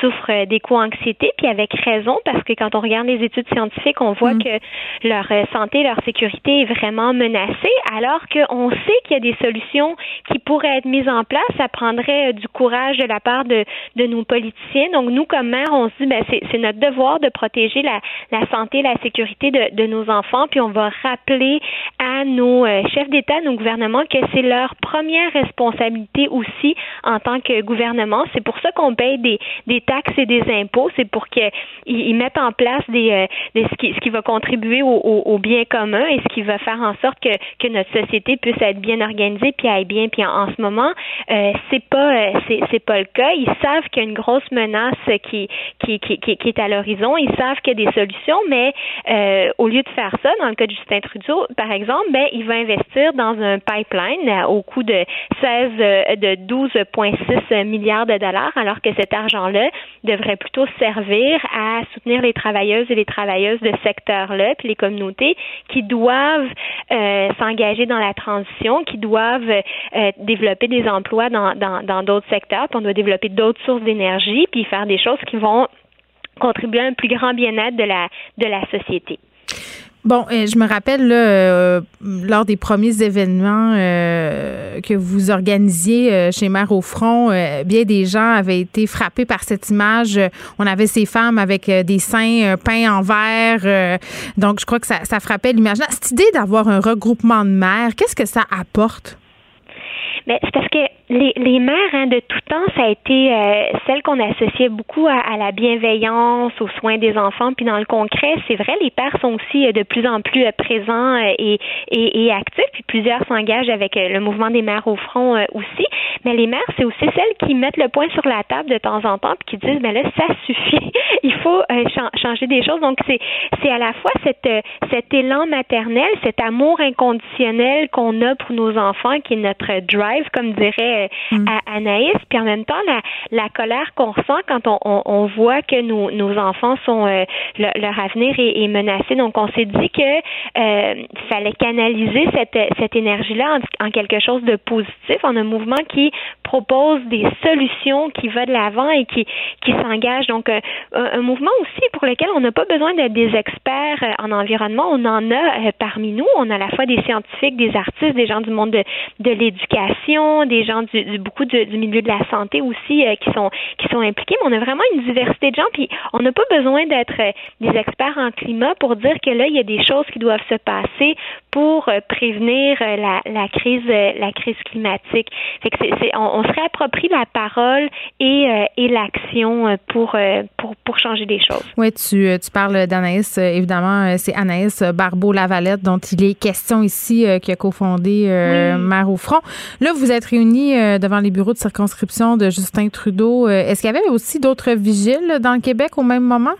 souffrent d'éco-anxiété, puis avec raison, parce que quand on regarde les études scientifiques, on voit mm. que leur euh, santé, leur sécurité est vraiment menacée, alors qu'on sait qu'il y a des solutions qui pourraient être mises en place. Ça prendrait euh, du courage de la part de, de nos politiciens. Donc, nous, comme mère, on se dit, ben, c'est notre devoir de protéger la, la santé, la sécurité de, de, nos enfants, puis on va rappeler à nos euh, chefs d'État, nos gouvernements, que c'est leur première responsabilité aussi en tant que gouvernement. C'est pour ça qu'on paye des, des taxes et des impôts. C'est pour qu'ils mettent en place des, des ce, qui, ce qui va contribuer au, bien commun et ce qui va faire en sorte que, notre société puisse être bien organisée puis aille bien. Puis en, ce moment, euh, c'est pas euh, c'est, pas le cas. Ils savent qu'il y a une grosse menace qui qui, qui, qui, est à l'horizon. Ils savent qu'il y a des solutions, mais euh, au lieu de faire ça, dans le cas de Justin Trudeau, par exemple, ben il va investir dans un pipeline au coût de 16 de 12,6 milliards de dollars, alors que cet argent-là devrait plutôt servir à soutenir les travailleuses et les travailleuses de secteur puis les communautés qui doivent euh, s'engager dans la transition, qui doivent euh, développer des emplois dans dans d'autres secteurs, puis on doit développer d'autres sources d'énergie, puis faire des choses qui vont contribuer à un plus grand bien-être de la de la société. Bon, euh, je me rappelle euh, lors des premiers événements euh, que vous organisiez chez Mère au Front, bien des gens avaient été frappés par cette image. On avait ces femmes avec des seins peints en vert. donc, je crois que ça, ça frappait l'imaginaire. Cette idée d'avoir un regroupement de mères, qu'est-ce que ça apporte? C'est parce que les, les mères hein, de tout temps, ça a été euh, celle qu'on associait beaucoup à, à, la bienveillance, aux soins des enfants. Puis dans le concret, c'est vrai, les pères sont aussi euh, de plus en plus euh, présents et, et, et, actifs. Puis plusieurs s'engagent avec le mouvement des mères au front aussi. Mais les mères, c'est aussi celles qui mettent le point sur la table de temps en temps puis qui disent, mais ben là, ça suffit. (laughs) Il faut changer des choses. Donc c'est c'est à la fois cette cet élan maternel, cet amour inconditionnel qu'on a pour nos enfants, qui est notre drive comme dirait euh, mm. Anaïs. Puis en même temps, la, la colère qu'on ressent quand on, on, on, voit que nos, nos enfants sont euh, leur avenir est, est, menacé. Donc on s'est dit que euh, fallait canaliser cette, cette énergie-là en, en, quelque chose de positif, en un mouvement qui propose des solutions, qui va de l'avant et qui, qui s'engage. Donc un, un, mouvement aussi pour lequel on n'a pas besoin d'être des experts en environnement. On en a parmi nous. On a à la fois des scientifiques, des artistes, des gens du monde de, de l'éducation des gens du, beaucoup du milieu de la santé aussi euh, qui sont qui sont impliqués. Mais on a vraiment une diversité de gens, puis on n'a pas besoin d'être euh, des experts en climat pour dire que là il y a des choses qui doivent se passer pour euh, prévenir la, la crise la crise climatique. Fait que c'est, on, on, se réapproprie la parole et, et l'action pour, pour pour changer des choses. Oui, tu, tu parles d'Anaïs évidemment, c'est Anaïs Barbeau Lavalette dont il est question ici qui a cofondé Mère au front. Là, vous êtes réunis euh, devant les bureaux de circonscription de Justin Trudeau. Euh, est-ce qu'il y avait aussi d'autres vigiles dans le Québec au même moment?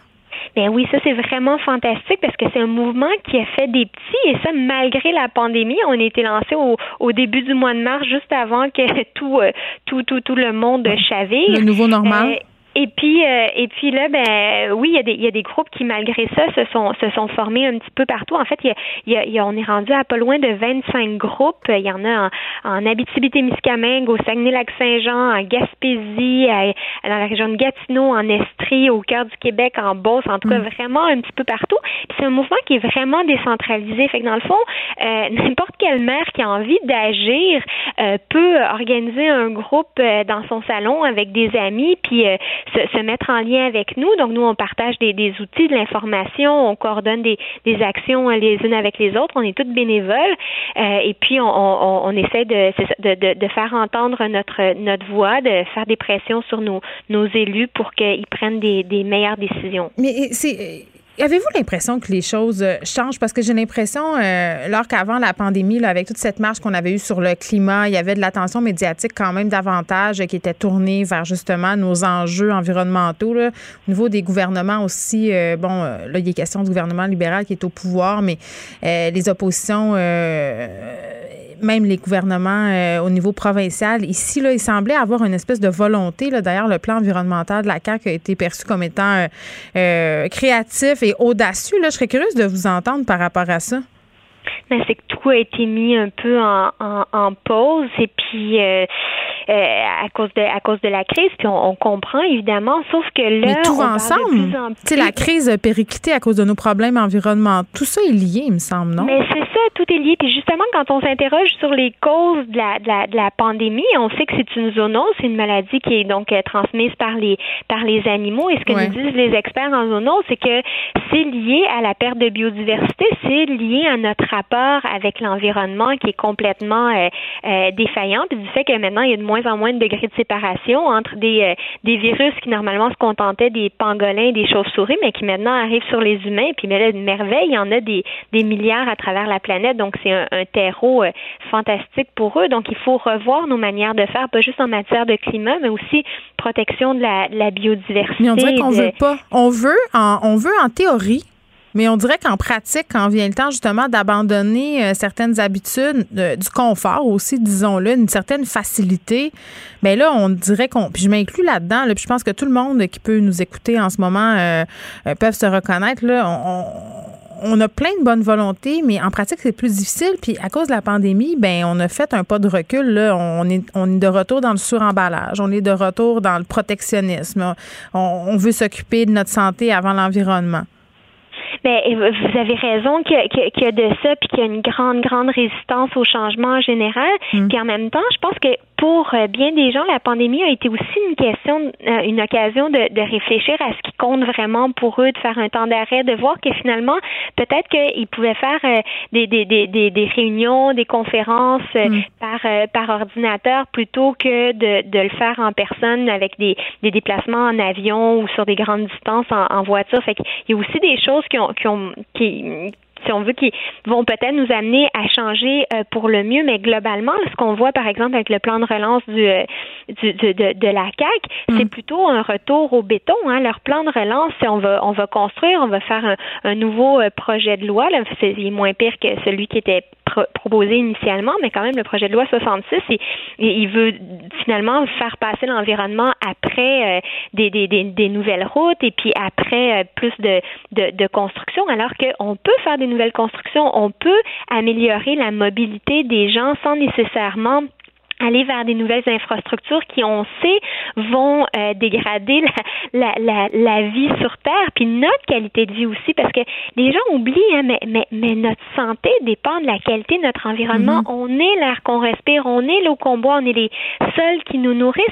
Bien oui, ça c'est vraiment fantastique parce que c'est un mouvement qui a fait des petits et ça malgré la pandémie. On a été lancé au, au début du mois de mars, juste avant que (laughs) tout euh, tout tout tout le monde chavire. Le nouveau normal. Et puis, euh, et puis là, ben oui, il y, a des, il y a des groupes qui, malgré ça, se sont, se sont formés un petit peu partout. En fait, il y a, il y a, on est rendu à pas loin de 25 groupes. Il y en a en, en Abitibi-Témiscamingue, au Saguenay-Lac-Saint-Jean, en Gaspésie, dans la région de Gatineau, en Estrie, au cœur du Québec, en Beauce, en tout cas, mm. vraiment un petit peu partout. C'est un mouvement qui est vraiment décentralisé. Fait que dans le fond, euh, (laughs) n'importe quelle maire qui a envie d'agir euh, peut organiser un groupe euh, dans son salon avec des amis, puis se, mettre en lien avec nous. Donc, nous, on partage des, des outils, de l'information, on coordonne des, des, actions les unes avec les autres. On est toutes bénévoles. Euh, et puis, on, on, on essaie de, de, de, faire entendre notre, notre voix, de faire des pressions sur nos, nos élus pour qu'ils prennent des, des meilleures décisions. Mais c'est Avez-vous l'impression que les choses euh, changent? Parce que j'ai l'impression, euh, qu'avant la pandémie, là, avec toute cette marche qu'on avait eue sur le climat, il y avait de l'attention médiatique quand même davantage qui était tournée vers justement nos enjeux environnementaux. Là. Au niveau des gouvernements aussi, euh, bon, là, il est question du gouvernement libéral qui est au pouvoir, mais les oppositions même les gouvernements euh, au niveau provincial. Ici, il semblait avoir une espèce de volonté. D'ailleurs, le plan environnemental de la CAQ a été perçu comme étant euh, euh, créatif et audacieux. Je serais curieuse de vous entendre par rapport à ça. Ben, c'est que tout a été mis un peu en, en, pause et puis à cause de à cause de la crise puis on, comprend évidemment sauf que là Mais tout ensemble c'est la crise périclitée à cause de nos problèmes environnementaux. Tout ça est lié il me semble non? Mais c'est ça tout est lié. Puis justement quand on s'interroge sur les causes de la, de la, de la pandémie on sait que c'est une zoonose c'est une maladie qui est donc euh, transmise par les par les animaux. Et ce que nous disent les experts en zoonose c'est que c'est lié à la perte de biodiversité c'est lié à notre rapport avec l'environnement qui est complètement euh, euh, défaillant puis du fait que maintenant il y a de moins en moins de degrés de séparation entre des, euh, des virus qui normalement se contentaient des pangolins, des chauves-souris, mais qui maintenant arrivent sur les humains. Puis mais là, de merveille, il y en a des, des milliards à travers la planète. Donc c'est un, terreau euh, fantastique pour eux. Donc il faut revoir nos manières de faire, pas juste en matière de climat, mais aussi protection de la, la biodiversité. Mais on dirait qu'on veut pas. On veut, on veut en théorie mais on dirait qu'en pratique, quand vient le temps justement d'abandonner euh, certaines habitudes, euh, du confort aussi, disons-le, une certaine facilité, bien là, on dirait qu'on. Puis je m'inclus là-dedans, là, puis je pense que tout le monde qui peut nous écouter en ce moment euh, peuvent se reconnaître. Là, on on a plein de bonnes volontés, mais en pratique, c'est plus difficile. Puis à cause de la pandémie, ben on a fait un pas de recul. Là. On, est, on est de retour dans le suremballage. On est de retour dans le protectionnisme. On, veut s'occuper de notre santé avant l'environnement. Bien, vous avez raison qu'il y, a de ça, puis qu'il y a une grande, grande résistance au changement en général. Mm. Puis en même temps, je pense que pour euh, bien des gens, la pandémie a été aussi une question, euh, une occasion de, de, réfléchir à ce qui compte vraiment pour eux, de faire un temps d'arrêt, de voir que finalement, peut-être qu'ils pouvaient faire euh, des, des, des, des, réunions, des conférences mm. par, par ordinateur plutôt que de, de le faire en personne avec des, des déplacements en avion ou sur des grandes distances en, en voiture. Fait qu'il y a aussi des choses qui ont, qui ont qui, si on veut, qui vont peut-être nous amener à changer euh, pour le mieux, mais globalement, ce qu'on voit, par exemple, avec le plan de relance du, euh, du de, de, la CAC, mm. c'est plutôt un retour au béton. Hein. Leur plan de relance, c'est on va on va construire, on va faire un, un nouveau euh, projet de loi. Là, c'est moins pire que celui qui était proposé initialement, mais quand même le projet de loi 66, et, il veut finalement faire passer l'environnement après des, des, des, des, nouvelles routes et puis après plus de, de, de construction, alors qu'on peut faire des nouvelles constructions, on peut améliorer la mobilité des gens sans nécessairement aller vers des nouvelles infrastructures qui, on sait, vont euh, dégrader la, la, la, vie sur Terre, puis notre qualité de vie aussi, parce que les gens oublient, hein, mais, mais, mais, notre santé dépend de la qualité de notre environnement. Mm-hmm. On est l'air qu'on respire, on est l'eau qu'on boit, on est les seuls qui nous nourrissent.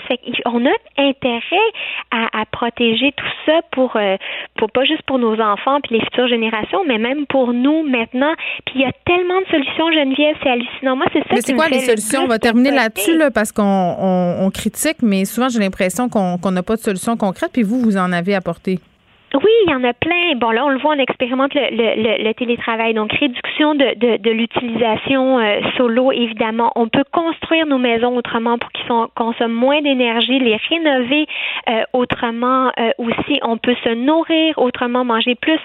on a intérêt à, à protéger tout ça pour, euh, pour pas juste pour nos enfants puis les futures générations, mais même pour nous maintenant. Puis il y a tellement de solutions, Geneviève, c'est hallucinant. Moi, c'est ça. Mais c'est quoi les solutions? On va terminer là parce qu'on critique, mais souvent j'ai l'impression qu'on n'a pas de solution concrète, puis vous, vous en avez apporté. Oui, il y en a plein. Bon, là, on le voit, on expérimente le, le, le, télétravail. Donc, réduction de, de, de l'utilisation euh, solo, évidemment. On peut construire nos maisons autrement pour qu'ils consomment moins d'énergie, les rénover euh, autrement euh, aussi. On peut se nourrir autrement, manger plus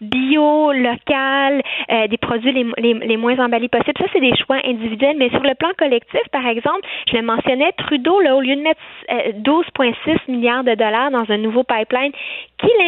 bio, local, des produits les, les, les, moins emballés possibles. Ça, c'est des choix individuels. Mais sur le plan collectif, par exemple, je le mentionnais, Trudeau, là, au lieu de mettre 12,6 milliards de dollars dans un nouveau pipeline, qu'il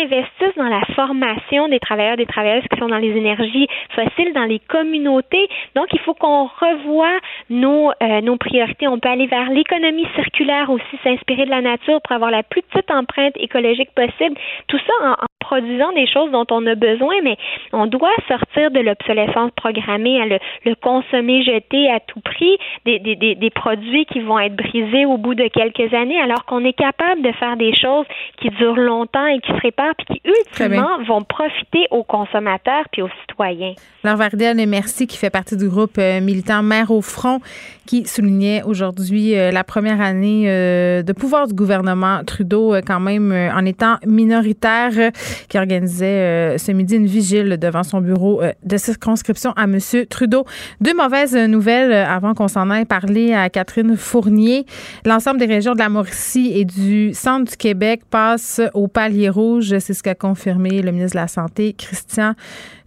dans la formation des travailleurs, des travailleuses qui sont dans les énergies fossiles, dans les communautés. Donc, il faut qu'on revoie nos, euh, nos priorités. On peut aller vers l'économie circulaire aussi, s'inspirer de la nature pour avoir la plus petite empreinte écologique possible. Tout ça en, en produisant des choses dont on a besoin, mais on doit sortir de l'obsolescence programmée, à le, le, consommer, jeter à tout prix, des, des, des, des produits qui vont être brisés au bout de quelques années, alors qu'on est capable de faire des choses qui durent longtemps et qui se réparent, puis qui ultimement vont profiter aux consommateurs puis aux citoyens. Laure Vardel, merci, qui fait partie du groupe euh, militant Mère au front, qui soulignait aujourd'hui euh, la première année euh, de pouvoir du gouvernement Trudeau, quand même en étant minoritaire qui organisait euh, ce midi une vigile devant son bureau euh, de circonscription à M. Trudeau. Deux mauvaises nouvelles euh, avant qu'on s'en aille parler à Catherine Fournier. L'ensemble des régions de la Mauricie et du centre du Québec passent au palier rouge. C'est ce qu'a confirmé le ministre de la Santé, Christian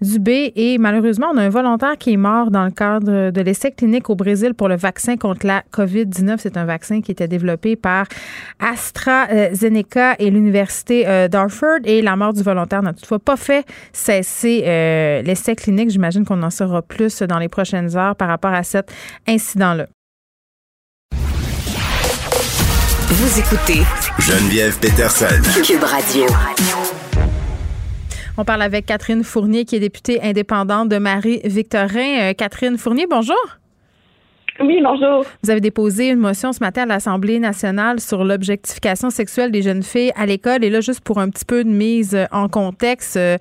Dubé. Et malheureusement, on a un volontaire qui est mort dans le cadre de l'essai clinique au Brésil pour le vaccin contre la COVID-19. C'est un vaccin qui était développé par AstraZeneca et l'Université d'Harford. Et la mort du volontaire n'a toutefois pas fait cesser euh, l'essai clinique. J'imagine qu'on en saura plus dans les prochaines heures par rapport à cet incident-là. Vous écoutez Geneviève Peterson. Cube Radio. On parle avec Catherine Fournier, qui est députée indépendante de Marie-Victorin. Euh, Catherine Fournier, bonjour. Oui, bonjour. Vous avez déposé une motion ce matin à l'Assemblée nationale sur l'objectification sexuelle des jeunes filles à l'école. Et là, juste pour un petit peu de mise en contexte, euh,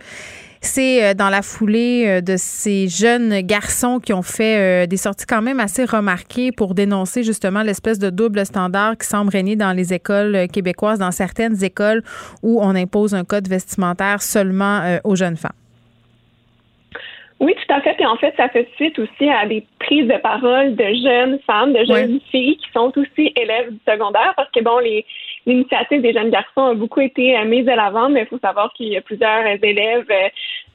c'est euh, dans la foulée euh, de ces jeunes garçons qui ont fait des sorties quand même assez remarquées pour dénoncer justement l'espèce de double standard qui semble régner dans les écoles québécoises, dans certaines écoles où on impose un code vestimentaire seulement aux jeunes femmes. Oui, tout à fait. Et en fait, ça fait suite aussi à des prises de parole de jeunes femmes, de jeunes filles qui sont aussi élèves du secondaire parce que, bon, les, l'initiative des jeunes garçons a beaucoup été euh, mise de l'avant, mais il faut savoir qu'il y a plusieurs élèves, euh,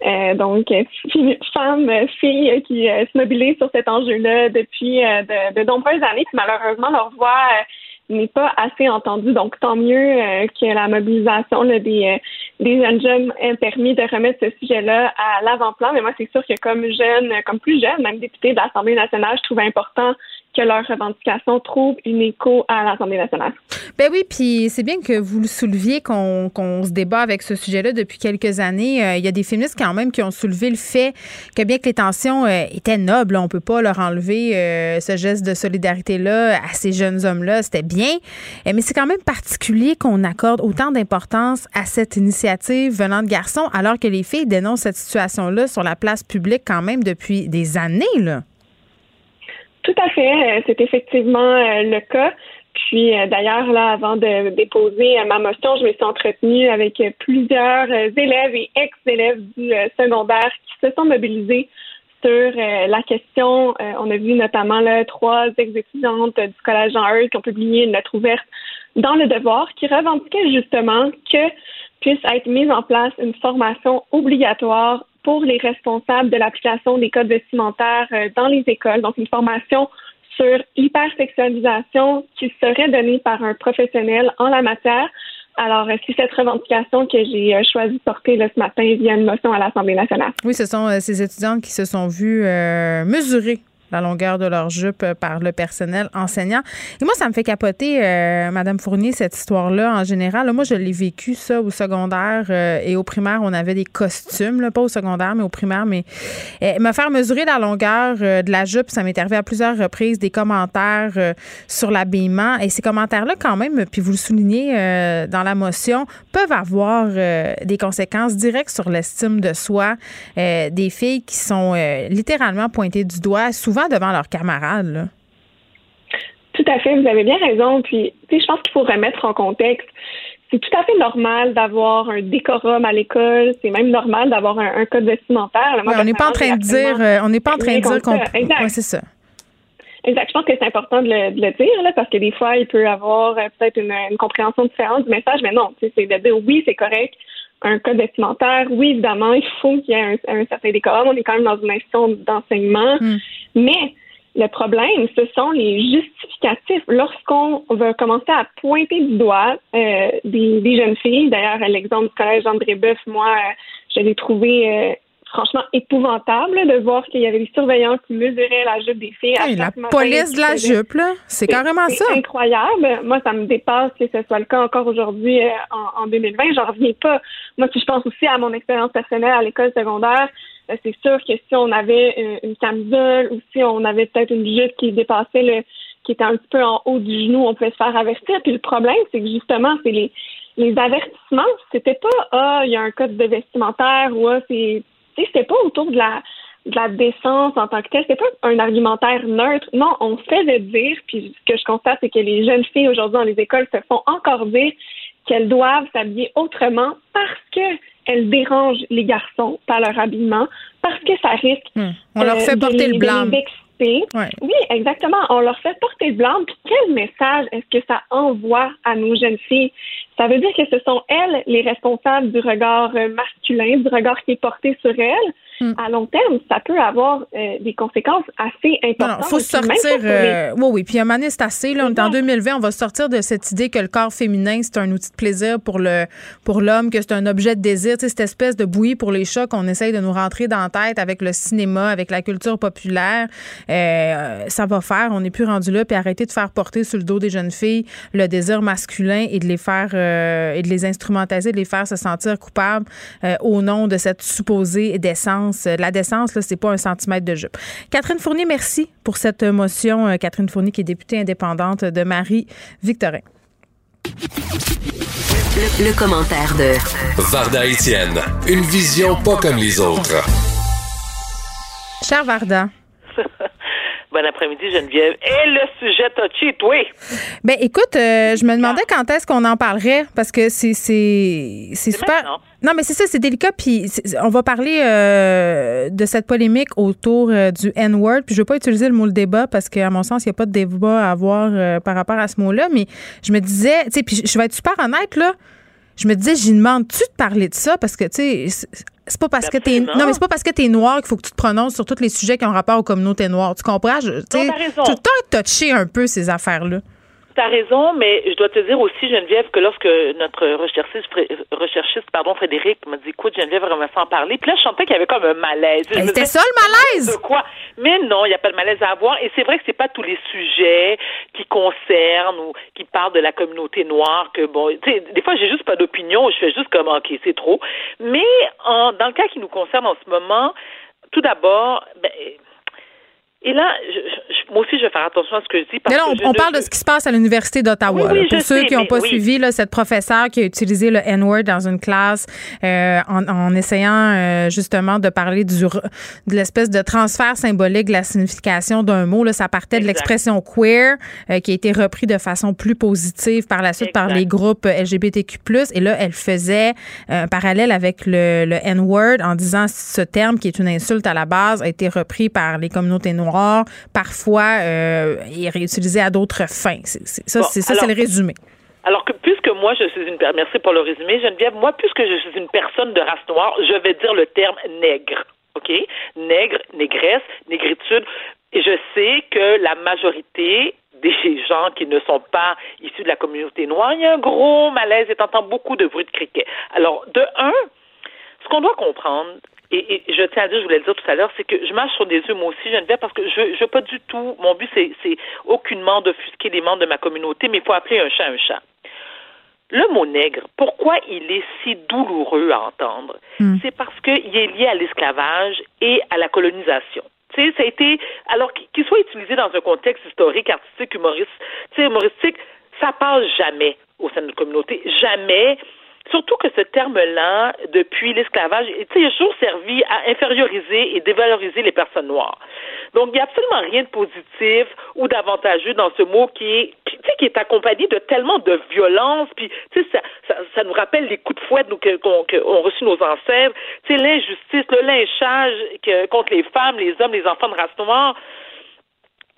euh donc femmes, filles qui euh, se mobilisent sur cet enjeu-là depuis de, nombreuses années. Puis malheureusement, leur voix n'est pas assez entendu. Donc, tant mieux euh, que la mobilisation des, euh, des jeunes jeunes ait permis de remettre ce sujet-là à l'avant-plan. Mais moi, c'est sûr que comme jeune, comme plus jeune, même député de l'Assemblée nationale, je trouve important que leurs revendications trouvent une écho à l'Assemblée nationale. Ben oui, puis c'est bien que vous le souleviez qu'on se débat avec ce sujet-là depuis quelques années. Euh, il y a des féministes quand même qui ont soulevé le fait que bien que les tensions euh, étaient nobles, on peut pas leur enlever euh, ce geste de solidarité-là à ces jeunes hommes-là. C'était bien, mais c'est quand même particulier qu'on accorde autant d'importance à cette initiative venant de garçons alors que les filles dénoncent cette situation-là sur la place publique quand même depuis des années. Là. Tout à fait. Euh, c'est effectivement euh, le cas. Puis euh, d'ailleurs, là, avant de déposer ma motion, je me suis entretenue avec plusieurs élèves et ex-élèves du secondaire qui se sont mobilisés sur la question. on a vu notamment là, trois ex-étudiantes du Collège Jean qui ont publié une lettre ouverte dans le devoir qui revendiquait justement que puisse être mise en place une formation obligatoire pour les responsables de l'application des codes vestimentaires euh, dans les écoles. Donc, une formation sur l'hypersexualisation qui serait donnée par un professionnel en la matière. Alors, euh, c'est cette revendication que j'ai euh, choisi de porter ce matin via une motion à l'Assemblée nationale. Oui, ce sont ces étudiantes qui se sont vues mesurer la longueur de leur jupe par le personnel enseignant. Et moi, ça me fait capoter, euh, Madame Fournier, cette histoire-là en général. moi, je l'ai vécu, ça, au secondaire euh, et au primaire. On avait des costumes, là, pas au secondaire, mais au primaire. Mais euh, me faire mesurer la longueur de la jupe, ça m'est arrivé à plusieurs reprises, des commentaires sur l'habillement. Et ces commentaires-là, quand même, puis vous le soulignez dans la motion, peuvent avoir des conséquences directes sur l'estime de soi des filles qui sont littéralement pointées du doigt, souvent devant leurs camarades. Tout à fait, vous avez bien raison. Puis, je pense qu'il faut remettre en contexte. C'est tout à fait normal d'avoir un décorum à l'école. C'est même normal d'avoir un, code vestimentaire. on n'est pas en train de dire, euh, on n'est pas en train de dire qu'on. Exact. c'est ça. Exact. Je pense que c'est important de le, dire parce que des fois, il peut y avoir euh, peut-être une, compréhension différente du message, mais non, c'est de dire oui, c'est correct un code vestimentaire. Oui, évidemment, il faut qu'il y ait un, certain décorum. On est quand même dans une institution d'enseignement. Hmm. Mais le problème, ce sont les justificatifs. Lorsqu'on veut commencer à pointer du doigt euh, des, jeunes filles, d'ailleurs, l'exemple du collège André Boeuf, moi, euh, je l'ai trouvé euh, franchement épouvantable de voir qu'il y avait des surveillants qui mesuraient la jupe des filles. la police de la jupe, là, c'est carrément ça. C'est incroyable. Moi, ça me dépasse que ce soit le cas encore aujourd'hui en, en 2020. J'en reviens pas. Moi, si je pense aussi à mon expérience personnelle à l'école secondaire, euh, c'est sûr que si on avait euh, une, camisole ou si on avait peut-être une jupe qui dépassait le qui était un petit peu en haut du genou, on pouvait se faire avertir. Puis le problème, c'est que justement, c'est les les avertissements, c'était pas ah, il y a un code de vestimentaire ou ah, c'est c'était pas autour de la de la décence en tant que telle. C'était pas un argumentaire neutre. Non, on faisait dire, puis ce que je constate, c'est que les jeunes filles aujourd'hui dans les écoles se font encore dire qu'elles doivent s'habiller autrement parce que elles dérangent les garçons par leur habillement, parce que ça risque. Hmm. On leur fait porter le blanc. Oui, exactement. On leur fait porter le blanc. Puis quel message est-ce que ça envoie à nos jeunes filles? Ça veut dire que ce sont elles les responsables du regard masculin, du regard qui est porté sur elles. Hmm. À long terme, ça peut avoir euh, des conséquences assez importantes. Il faut sortir. Euh, oui, oui. Puis à un moment c'est assez. Là, en 2020, on va sortir de cette idée que le corps féminin, c'est un outil de plaisir pour le pour l'homme, que c'est un objet de désir. Tu sais, cette espèce de bouillie pour les chats qu'on essaye de nous rentrer dans la tête avec le cinéma, avec la culture populaire. Euh, ça va faire. On n'est plus rendu là. Puis arrêter de faire porter sur le dos des jeunes filles le désir masculin et de les faire et de les instrumentaliser, de les faire se sentir coupables au nom de cette supposée décence euh, la décence, c'est pas un centimètre de jupe. Catherine Fournier, merci pour cette motion. Euh, Catherine Fournier, qui est députée indépendante de Marie-Victorin. Le, commentaire de Varda Etienne, une vision pas comme les autres. Cher Varda. (laughs) Bon après-midi, Geneviève. Et le sujet touchy, toi? Ben, écoute, euh, je me demandais quand est-ce qu'on en parlerait parce que c'est c'est super. Non, mais c'est ça, c'est délicat. Puis on va parler euh, de cette polémique autour euh, du N-word. Puis je veux pas utiliser le mot le débat parce qu'à mon sens, il n'y a pas de débat à avoir par rapport à ce mot-là. Mais je me disais, tu sais, puis je vais être super honnête là. Je me disais, j'y demande-tu de parler de ça? Parce que tu sais c'est pas parce que t'es non mais c'est pas parce que t'es noir qu'il faut que tu te prononces sur tous les sujets qui ont rapport aux communautés noires. Tu comprends? Tu tout le temps touché un peu ces affaires là. T'as raison, mais je dois te dire aussi, Geneviève, que lorsque notre recherchiste, recherchiste pardon, Frédéric m'a dit, écoute, Geneviève, on va s'en parler. Puis là, je sentais qu'il y avait comme un malaise. C'était ça le malaise? De quoi? Mais non, il n'y a pas de malaise à avoir. Et c'est vrai que c'est pas tous les sujets qui concernent ou qui parlent de la communauté noire que, bon, tu sais, des fois, j'ai juste pas d'opinion. Je fais juste comme, OK, c'est trop. Mais en, dans le cas qui nous concerne en ce moment, tout d'abord, ben, et là, je, moi aussi, je vais faire attention à ce que je dis. Parce là, on, parle de ce qui se passe à l'Université d'Ottawa. pour ceux qui n'ont pas suivi, là, cette professeure qui a utilisé le N-word dans une classe euh, en, en, essayant euh, justement de parler du, de l'espèce de transfert symbolique de la signification d'un mot. Là, ça partait de l'expression queer euh, qui a été repris de façon plus positive par la suite par les groupes LGBTQ+. Et là, elle faisait un parallèle avec le, le N-word en disant ce terme qui est une insulte à la base a été repris par les communautés noires parfois euh, est réutilisé à d'autres fins. C'est, ça, c'est ça, c'est le résumé. Alors que puisque moi je suis une merci pour le résumé Geneviève, moi puisque je suis une personne de race noire, je vais dire le terme nègre. OK? Nègre, négresse, négritude. Et je sais que la majorité des gens qui ne sont pas issus de la communauté noire, il y a un gros malaise et t'entends beaucoup de bruit de criquet. Alors, de un, ce qu'on doit comprendre, et, je tiens à dire, je voulais le dire tout à l'heure, c'est que je marche sur des œufs moi aussi, Geneviève, parce que je veux pas du tout, mon but c'est, c'est aucunement d'offusquer les membres de ma communauté, mais il faut appeler un chat un chat. Le mot nègre, pourquoi il est si douloureux à entendre? Hmm. C'est parce qu'il est lié à l'esclavage et à la colonisation. Tu sais, ça a été, alors qu'il soit utilisé dans un contexte historique, artistique, humoriste, humoristique, ça passe jamais au sein de la communauté. Jamais Surtout que ce terme-là, depuis l'esclavage, il a toujours servi à inférioriser et dévaloriser les personnes noires. Donc, il n'y a absolument rien de positif ou d'avantageux dans ce mot qui est, qui est accompagné de tellement de violence, puis ça, ça, ça, nous rappelle les coups de fouet qu'ont reçus nos ancêtres, l'injustice, le lynchage contre les femmes, les hommes, les enfants de race noire.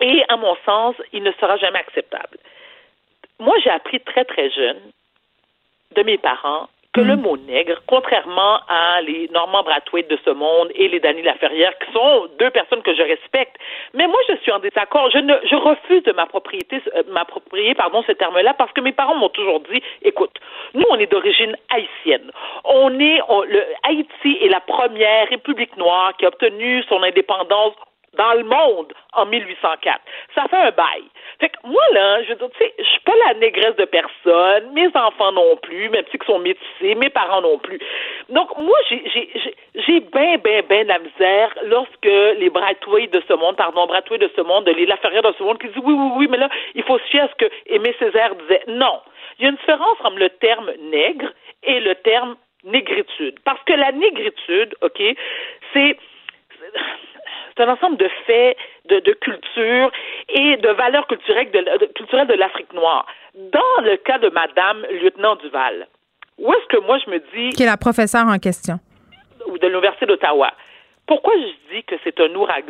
Et à mon sens, il ne sera jamais acceptable. Moi, j'ai appris très, très jeune de mes parents que le mm. mot nègre, contrairement à les Normand Brathwaite de ce monde et les Dany Laferrière, qui sont deux personnes que je respecte, mais moi je suis en désaccord. Je ne, je refuse de m'approprier, euh, m'approprier, pardon, ce terme-là parce que mes parents m'ont toujours dit, écoute, nous on est d'origine haïtienne. On est, le Haïti est la première république noire qui a obtenu son indépendance dans le monde en 1804. Ça fait un bail. Fait que moi, là, je veux dire, tu sais, je suis pas la négresse de personne, mes enfants non plus, même si ils sont métissés, mes parents non plus. Donc, moi, j'ai bien, bien, bien la misère lorsque les Bratouilles de ce monde, pardon, Bratouilles de ce monde, les Laferrière de ce monde, qui disent oui, oui, oui, mais là, il faut se fier à ce que Aimé Césaire disait. Non. Il y a une différence entre le terme nègre et le terme négritude. Parce que la négritude, OK, c'est c'est un ensemble de faits, de, de culture et de valeurs culturelles de, culturelles de l'Afrique noire. Dans le cas de Madame Lieutenant Duval, où est-ce que moi je me dis... Qui est la professeure en question. Ou de l'Université d'Ottawa. Pourquoi je dis que c'est un ouragan?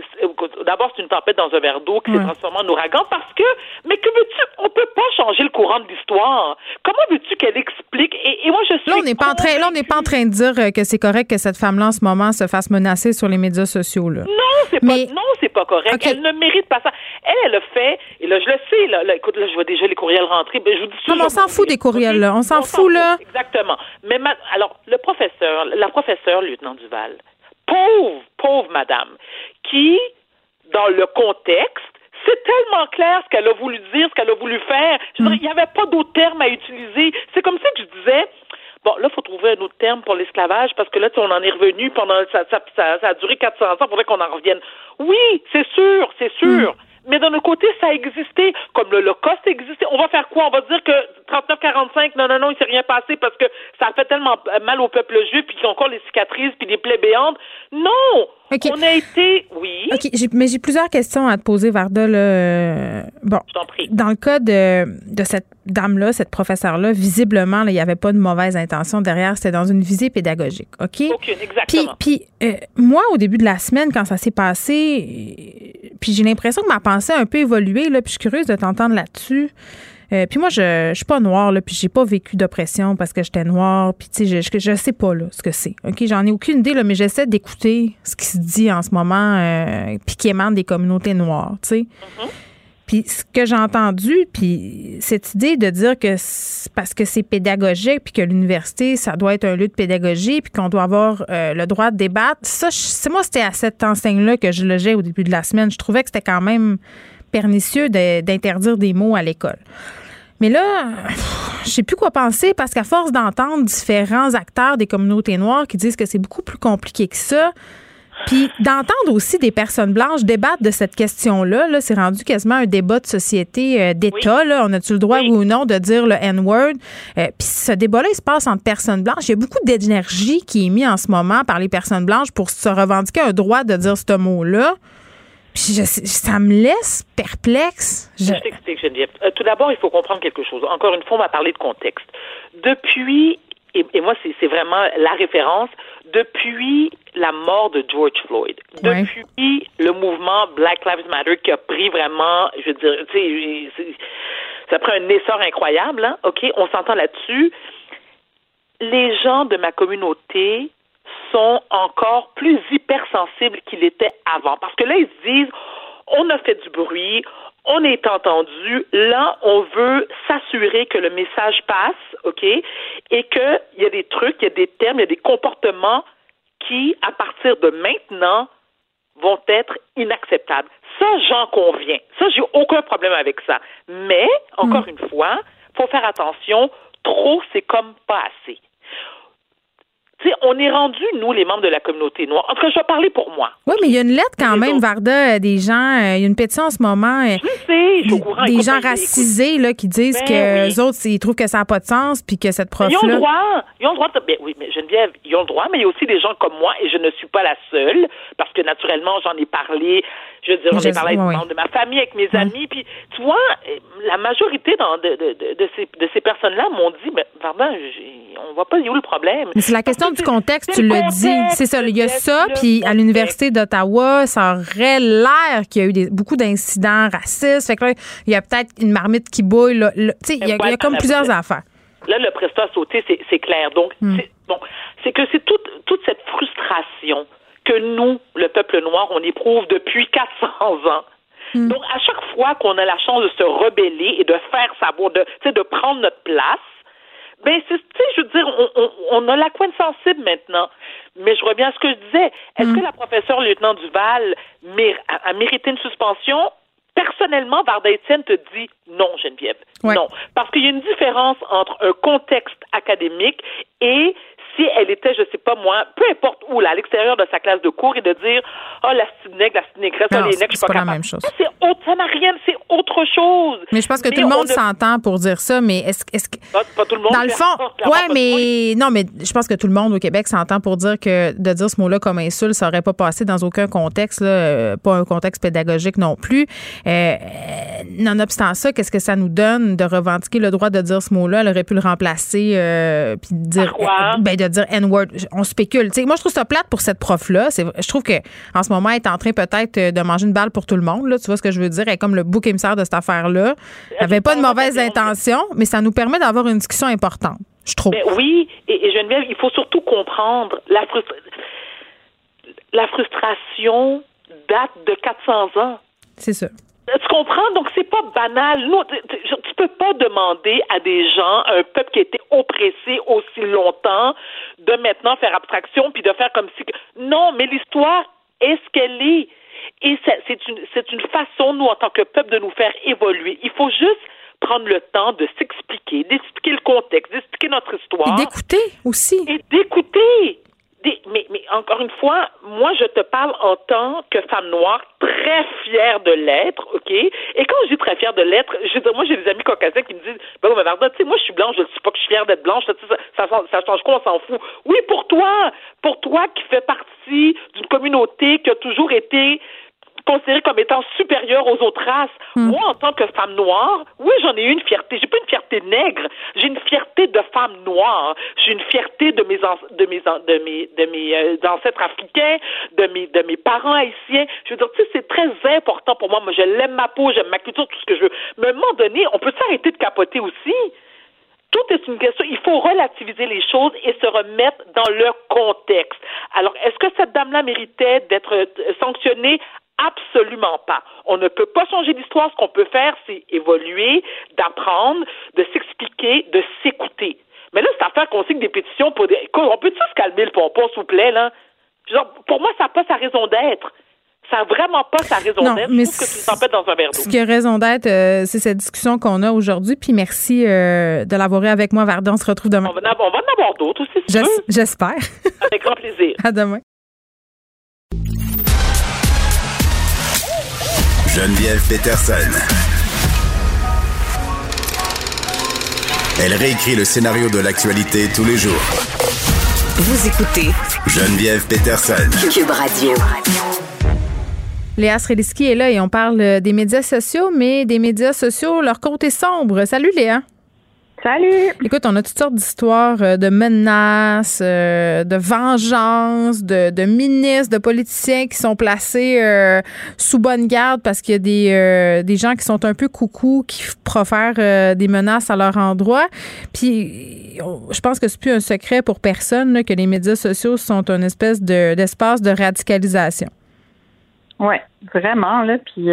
D'abord, c'est une tempête dans un verre d'eau qui s'est transformée en ouragan parce que, mais que veux-tu? On peut pas changer le courant de l'histoire. Comment veux-tu qu'elle explique? Et, moi, je suis. Là, on n'est pas en train, là, on n'est pas en train de dire euh, que c'est correct que cette femme-là, en ce moment, se fasse menacer sur les médias sociaux, là. Non, c'est pas, non, c'est pas correct. Elle ne mérite pas ça. Elle, elle a fait, et là, je le sais, là, écoute, là, je vois déjà les courriels rentrer. Ben, je vous dis non, on s'en fout des courriels, là. On s'en fout, là. Exactement. Mais alors, le professeur, la professeure, lieutenant Duval, pauvre, pauvre madame, qui, dans le contexte, c'est tellement clair ce qu'elle a voulu dire, ce qu'elle a voulu faire. Je il n'y avait pas d'autres termes à utiliser. C'est comme ça que je disais, bon, là, il faut trouver un autre terme pour l'esclavage parce que là, on en est revenu pendant, ça, ça, ça, a duré 400 ans, il faudrait qu'on en revienne. Oui, c'est sûr, c'est sûr. Mm. Mais d'un autre côté, ça a existé, comme l'Holocauste existait. On va faire quoi? On va dire que 39-45, non, non, non, il s'est rien passé parce que ça a fait tellement mal au peuple juif, puis qu'ils ont encore les cicatrices, puis des plaies béantes. Non! On a été. Oui. OK, mais j'ai plusieurs questions à te poser, Varda. Bon. Je t'en prie. Dans le cas de, de cette dame-là, cette professeure-là, visiblement, il n'y avait pas de mauvaise intention derrière. C'était dans une visée pédagogique. OK? Aucune, exactement. Puis, euh, moi, au début de la semaine, quand ça s'est passé, puis j'ai l'impression que ma pensée a un peu évolué, là, puis je suis curieuse de t'entendre là-dessus. Euh, puis moi, je, je suis pas noire, là, puis j'ai pas vécu d'oppression parce que j'étais noire. Puis tu sais, je, je, sais pas là, ce que c'est. OK, j'en ai aucune idée, là, mais j'essaie d'écouter ce qui se dit en ce moment, euh, puis qui émane des communautés noires, tu sais. Mm-hmm. Puis ce que j'ai entendu, puis cette idée de dire que parce que c'est pédagogique, puis que l'université, ça doit être un lieu de pédagogie, puis qu'on doit avoir euh, le droit de débattre, ça, c'est moi, c'était à cette enseigne-là que je logeais au début de la semaine. Je trouvais que c'était quand même pernicieux d'interdire des mots à l'école. Mais là, je sais plus quoi penser parce qu'à force d'entendre différents acteurs des communautés noires qui disent que c'est beaucoup plus compliqué que ça, puis d'entendre aussi des personnes blanches débattre de cette question-là, -là, c'est rendu quasiment un débat de société euh, d'État. On a-tu le droit ou non de dire le N-word? Euh, puis ce débat-là, il se passe entre personnes blanches. Il y a beaucoup d'énergie qui est mise en ce moment par les personnes blanches pour se revendiquer un droit de dire ce mot-là. Puis je, ça me laisse perplexe. Je, t'explique, Geneviève. Euh, tout d'abord, il faut comprendre quelque chose. Encore une fois, on va parler de contexte. Depuis, et, et moi, c'est vraiment la référence, depuis la mort de George Floyd, depuis le mouvement Black Lives Matter qui a pris vraiment, je veux dire, tu sais, ça a pris un essor incroyable, hein, OK, on s'entend là-dessus. Les gens de ma communauté sont encore plus hypersensibles qu'ils étaient avant. Parce que là, ils se disent, on a fait du bruit, on est entendu. Là, on veut s'assurer que le message passe, OK? Et qu'il y a des trucs, il y a des termes, il y a des comportements qui, à partir de maintenant, vont être inacceptables. Ça, j'en conviens. Ça, j'ai aucun problème avec ça. Mais, encore mm. une fois, faut faire attention. Trop, c'est comme pas assez on est rendu, nous, les membres de la communauté noire. En tout cas, je vais parler pour moi. Oui, mais il y a une lettre quand même, Varda, euh, des gens. Euh, il y a une pétition en ce moment. Euh, je sais, je suis au courant. Des gens racisés là, qui disent ben que les autres, ils trouvent que ça n'a pas de sens, puis que cette prof-là. Ils ont le droit. Ils ont le droit. De... Ben oui, mais Geneviève, ils ont le droit, mais il y a aussi des gens comme moi, et je ne suis pas la seule, parce que naturellement, j'en ai parlé. Je veux dire, j'en ai parlé avec membres de ma famille, avec mes amis. Puis, tu vois, la majorité dans, de, de, de, ces, de ces personnes-là m'ont dit, ben, pardon, on voit pas où le problème? Mais c'est la question du contexte, tu le dis. C'est ça. Il y a ça, puis à l'Université d'Ottawa, ça aurait l'air qu'il y a eu des, beaucoup d'incidents racistes. Fait que là, il y a peut-être une marmite qui bouille. Tu sais, il y a, comme plusieurs affaires. Là, le prestat a sauté, c'est clair. Donc, hmm. bon, c'est que c'est toute, toute cette frustration que nous, le peuple noir, on éprouve depuis (laughs) 400 ans. Hmm. Donc, à chaque fois qu'on a la chance de se rebeller et de faire savoir, de, de prendre notre place, ben, tu sais, je veux dire, on, on, on a la coin sensible maintenant. Mais je reviens à ce que je disais. Est-ce que mm. la professeure lieutenant Duval a, mérité une suspension? Personnellement, Varda Etienne te dit non, Geneviève. Non. Parce qu'il y a une différence entre un contexte académique et si elle était, je sais pas moi, peu importe où, là, à l'extérieur de sa classe de cours et de dire, oh, la nègre, la oh, les nègres, je suis pas, pas la même chose. C'est autre, ça n'a rien, c'est autre chose. Mais je pense que tout le monde s'entend pour dire ça, mais est-ce est que. Pas, tout le monde. Dans le fond, ouais, mais non, mais je pense que tout le monde au Québec s'entend pour dire que de dire ce mot-là comme insulte, ça aurait pas passé dans aucun contexte, là, euh, pas un contexte pédagogique non plus. Euh, nonobstant ça, qu'est-ce que ça nous donne de revendiquer le droit de dire ce mot-là? Elle aurait pu le remplacer euh, puis dire, ben, de dire N-word. On spécule. moi, je trouve ça plate pour cette prof-là. Je trouve qu'en ce moment, elle est en train peut-être euh, de manger une balle pour tout le monde. Là. Tu vois ce que je veux dire? Elle est comme le bouc émissaire de cette affaire-là. Elle n'avait pas de mauvaises intentions, mais ça nous permet d'avoir une discussion importante, je trouve. Ben oui, et, Geneviève, il faut surtout comprendre la, la frustration date de 400 ans. C'est ça. Tu comprends? Donc, c'est pas banal. Nous, tu peux pas demander à des gens, un peuple qui a été oppressé aussi longtemps, de maintenant faire abstraction puis de faire comme si. Non, mais l'histoire est ce qu'elle est. Et c'est une, c'est une façon, nous, en tant que peuple, de nous faire évoluer. Il faut juste prendre le temps de s'expliquer, d'expliquer le contexte, d'expliquer notre histoire. Et d'écouter aussi. Et d'écouter mais, encore une fois, moi, je te parle en tant que femme noire, très fière de l'être, OK? Et quand je dis très fière de l'être, je moi, j'ai des amis caucasiens qui me disent, ben, mais Varda, tu sais, moi, je suis blanche, je ne sais pas que je suis fière d'être blanche, ça, ça, ça, change quoi, on s'en fout. Oui, pour toi, pour toi qui fais partie d'une communauté qui a toujours été considérée comme étant supérieure aux autres races. Hmm. Moi, en tant que femme noire, oui, j'en ai une fierté. J'ai pas une fierté nègre. J'ai une fierté de femme noire. J'ai une fierté de mes de mes de mes de mes euh, ancêtres africains, de mes de mes parents haïtiens. Je veux dire, tu sais, c'est très important pour moi. Moi, je l'aime ma peau, j'aime ma culture, tout ce que je veux. Mais à un moment donné, on peut s'arrêter de capoter aussi tout est une question. Il faut relativiser les choses et se remettre dans leur contexte. Alors, est-ce que cette dame-là méritait d'être euh, sanctionnée? Absolument pas. On ne peut pas changer l'histoire. Ce qu'on peut faire, c'est évoluer, d'apprendre, de s'expliquer, de s'écouter. Mais là, c'est à faire qu'on signe des pétitions pour des. On peut-tu se calmer le pompon, s'il vous plaît, là? Genre, pour moi, ça n'a pas sa raison d'être. Ça n'a vraiment pas sa raison d'être. Je trouve que tu t'empêtes dans un verre d'eau. Ce qui a raison d'être, euh, c'est cette discussion qu'on a aujourd'hui. Puis merci euh, de l'avoir eu avec moi, Varda. On se retrouve demain. On va, en avoir d'autres aussi, si J'espère. Avec grand plaisir. (laughs) à demain. Geneviève Peterson. Elle réécrit le scénario de l'actualité tous les jours. Vous écoutez Geneviève Peterson. Cube Radio. Léa Srediski est là et on parle des médias sociaux, mais des médias sociaux, leur compte est sombre. Salut Léa. Salut! Écoute, on a toutes sortes d'histoires euh, de menaces, euh, de vengeance, de, ministres, de politiciens qui sont placés euh, sous bonne garde parce qu'il y a des, des gens qui sont un peu coucou, qui profèrent des menaces à leur endroit. Puis, je pense que c'est plus un secret pour personne que les médias sociaux sont une espèce de, d'espace de radicalisation. Oui, vraiment. Là, puis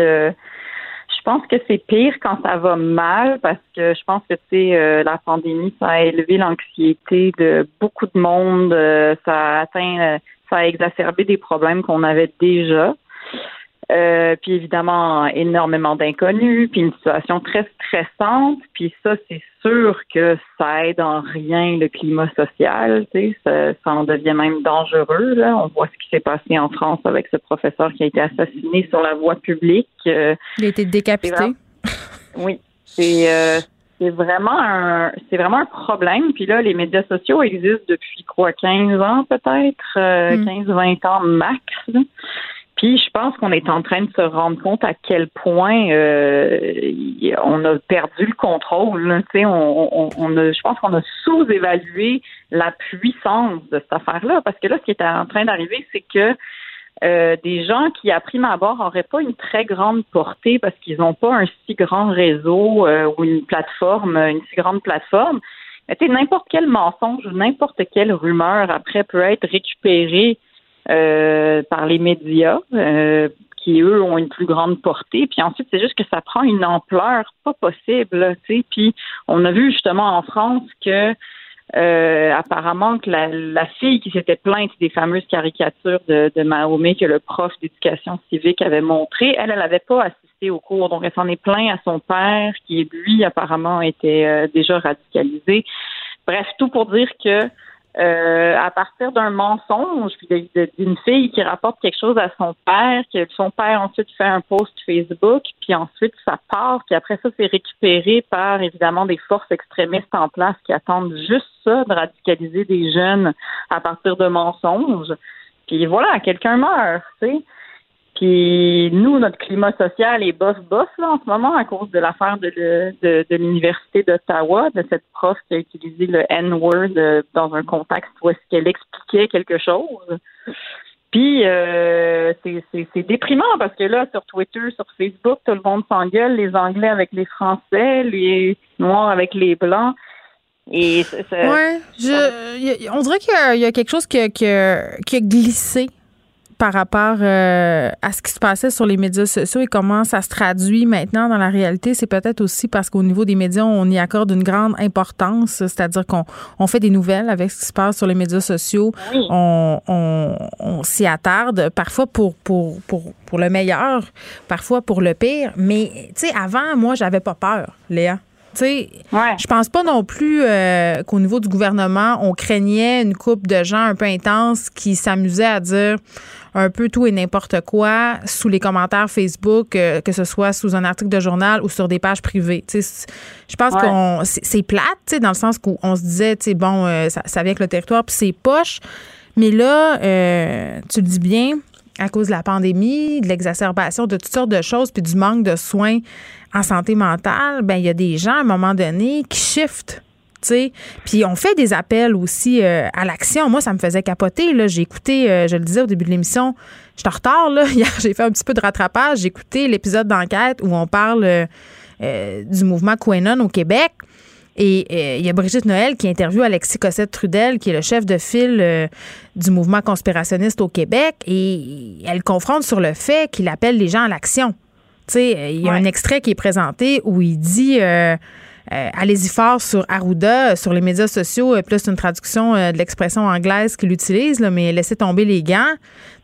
pense que c'est pire quand ça va mal parce que je pense que tu euh, la pandémie ça a élevé l'anxiété de beaucoup de monde, euh, ça a atteint euh, ça a exacerbé des problèmes qu'on avait déjà. Euh, puis évidemment, énormément d'inconnus, puis une situation très stressante. Puis ça, c'est sûr que ça aide en rien le climat social. Tu sais, ça, en devient même dangereux. Là. On voit ce qui s'est passé en France avec ce professeur qui a été assassiné sur la voie publique. Euh, Il a été décapité. oui, c'est euh, c'est vraiment un c'est vraiment un problème. Puis là, les médias sociaux existent depuis quoi, 15 ans peut-être, 15-20 hmm. ans max. Puis je pense qu'on est en train de se rendre compte à quel point euh, on a perdu le contrôle. On, a, je pense qu'on a sous-évalué la puissance de cette affaire-là. Parce que là, ce qui est en train d'arriver, c'est que euh, des gens qui, à prime abord, n'auraient pas une très grande portée parce qu'ils n'ont pas un si grand réseau euh, ou une plateforme, une si grande plateforme. Mais tu sais, n'importe quel mensonge ou n'importe quelle rumeur après peut être récupérée par les médias, euh, qui eux ont une plus grande portée. Puis ensuite, c'est juste que ça prend une ampleur pas possible. Tu sais. Puis on a vu justement en France que euh, apparemment que la, la, fille qui s'était plainte des fameuses caricatures de, de Mahomet que le prof d'éducation civique avait montré, elle, elle n'avait pas assisté au cours, donc elle s'en est plaint à son père, qui lui apparemment était déjà radicalisé. Bref, tout pour dire que euh, à partir d'un mensonge, d'une fille qui rapporte quelque chose à son père, que son père ensuite fait un post Facebook, puis ensuite ça part, puis après ça c'est récupéré par évidemment des forces extrémistes en place qui attendent juste ça de radicaliser des jeunes à partir de mensonges. Puis voilà, quelqu'un meurt, tu sais. Puis nous, notre climat social est bof-bof en ce moment à cause de l'affaire de, l'Université d'Ottawa, de cette prof qui a utilisé le N-word euh, dans un contexte où est-ce qu'elle expliquait quelque chose. Puis euh, c'est déprimant parce que là, sur Twitter, sur Facebook, tout le monde s'engueule, les Anglais avec les Français, les Noirs avec les Blancs. Et ouais, je, on dirait qu'il y, a quelque chose qui a glissé par rapport euh, à ce qui se passait sur les médias sociaux et comment ça se traduit maintenant dans la réalité, c'est peut-être aussi parce qu'au niveau des médias, on y accorde une grande importance, c'est-à-dire qu'on on fait des nouvelles avec ce qui se passe sur les médias sociaux, on, on, s'y attarde, parfois pour, pour, pour, pour le meilleur, parfois pour le pire, mais tu sais, avant, moi, j'avais pas peur, Léa. Tu sais, je pense pas non plus euh, qu'au niveau du gouvernement, on craignait une coupe de gens un peu intenses qui s'amusaient à dire un peu tout et n'importe quoi sous les commentaires Facebook, euh, que ce soit sous un article de journal ou sur des pages privées. Je pense qu'on c'est plate, dans le sens qu'on se disait, bon, euh, ça, vient avec le territoire, puis c'est poche. Mais là, tu le dis bien, à cause de la pandémie, de l'exacerbation de toutes sortes de choses, puis du manque de soins en santé mentale, ben il y a des gens à un moment donné qui shiftent puis on fait des appels aussi euh, à l'action. Moi, ça me faisait capoter. J'ai écouté, euh, je le disais au début de l'émission, je suis en retard. Là. (laughs) Hier, j'ai fait un petit peu de rattrapage. J'ai écouté l'épisode d'enquête où on parle euh, du mouvement Quenon au Québec. Et il y a Brigitte Noël qui interviewe Alexis Cossette-Trudel, qui est le chef de file euh, du mouvement conspirationniste au Québec, et elle confronte sur le fait qu'il appelle les gens à l'action. Tu sais, il y a un extrait qui est présenté où il dit euh, euh, allez-y fort sur Arruda, sur les médias sociaux. Là, c'est une traduction de l'expression anglaise qu'il utilise, mais laissez tomber les gants.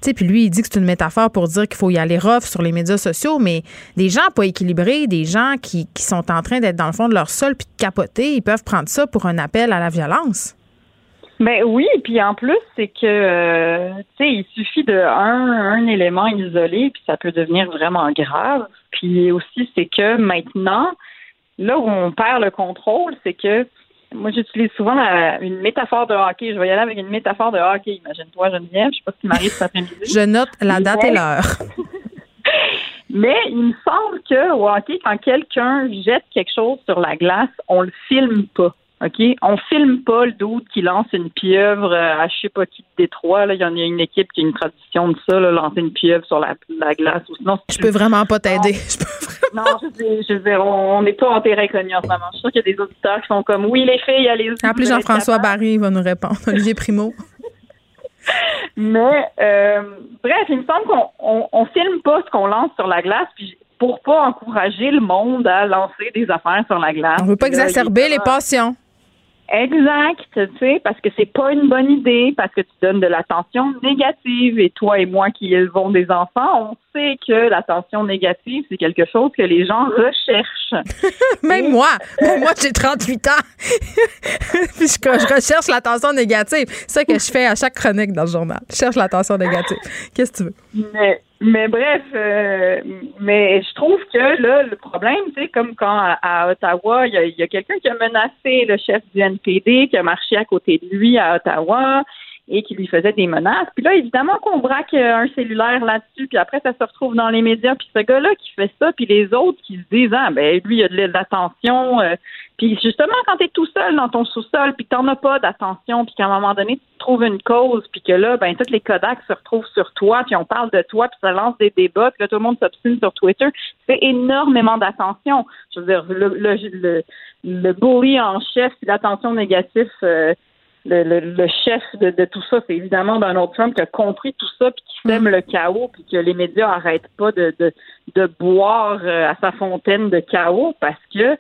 Puis lui, il dit que c'est une métaphore pour dire qu'il faut y aller rough sur les médias sociaux, mais des gens pas équilibrés, des gens qui, sont en train d'être dans le fond de leur sol puis de capoter, ils peuvent prendre ça pour un appel à la violence. Ben oui, puis en plus, c'est que euh, tu sais, il suffit de un, un élément isolé, puis ça peut devenir vraiment grave. Puis aussi, c'est que maintenant, là où on perd le contrôle, c'est que moi, j'utilise souvent une métaphore de hockey. Je vais y aller avec une métaphore de hockey. Imagine-toi, Geneviève. Je sais pas ce qui m'arrive cet après-midi. Je note la date et l'heure. (laughs) Mais il me semble que au hockey, quand quelqu'un jette quelque chose sur la glace, on le filme pas. OK? On filme pas le doute qui lance une pieuvre à je sais pas qui de Détroit. Là. Il y en a une équipe qui a une tradition de ça, là, lancer une pieuvre sur la, glace. Ou sinon, je peux vraiment pas t'aider. Non, (laughs) je veux, dire, (laughs) on n'est pas en terrain connu en ce moment. Je suis sûre qu'il y a des auditeurs qui sont comme oui, les filles, allez-y. Appelez Jean-François Barry, va nous répondre. (laughs) Olivier Primo. Mais euh, bref, il me semble qu'on on, filme pas ce qu'on lance sur la glace, puis pour pas encourager le monde à lancer des affaires sur la glace. On veut pas exacerber les passions. Exact, tu sais, parce que c'est pas une bonne idée, parce que tu donnes de l'attention négative. Et toi et moi qui élevons des enfants, on sait que l'attention négative, c'est quelque chose que les gens recherchent. (laughs) même moi, même moi, j'ai 38 ans. (laughs) Puis je, recherche l'attention négative. C'est ça que je fais à chaque chronique dans le journal. Je cherche l'attention négative. Qu'est-ce que tu veux? Mais mais bref, euh, mais je trouve que là, le problème, c'est comme quand à, Ottawa, il y a, a quelqu'un qui a menacé le chef du NPD, qui a marché à côté de lui à Ottawa et qui lui faisait des menaces. Puis là, évidemment qu'on braque un cellulaire là-dessus, puis après, ça se retrouve dans les médias. Puis ce gars-là qui fait ça, puis les autres qui se disent, ah, ben lui, il a de l'attention, euh, puis justement, quand tu es tout seul dans ton sous-sol, puis t'en as pas d'attention, puis qu'à un moment donné, tu trouves une cause, puis que là, ben toutes les Kodaks se retrouvent sur toi, puis on parle de toi, puis ça lance des débats, puis là, tout le monde s'obstine sur Twitter. C'est énormément d'attention. Je veux dire, le, le, le, bully en chef, l'attention négative, euh, le, le, chef de, de tout ça, c'est évidemment Donald Trump qui a compris tout ça, puis qui sème mm. le chaos, puis que les médias arrêtent pas de, de, de boire euh, à sa fontaine de chaos parce que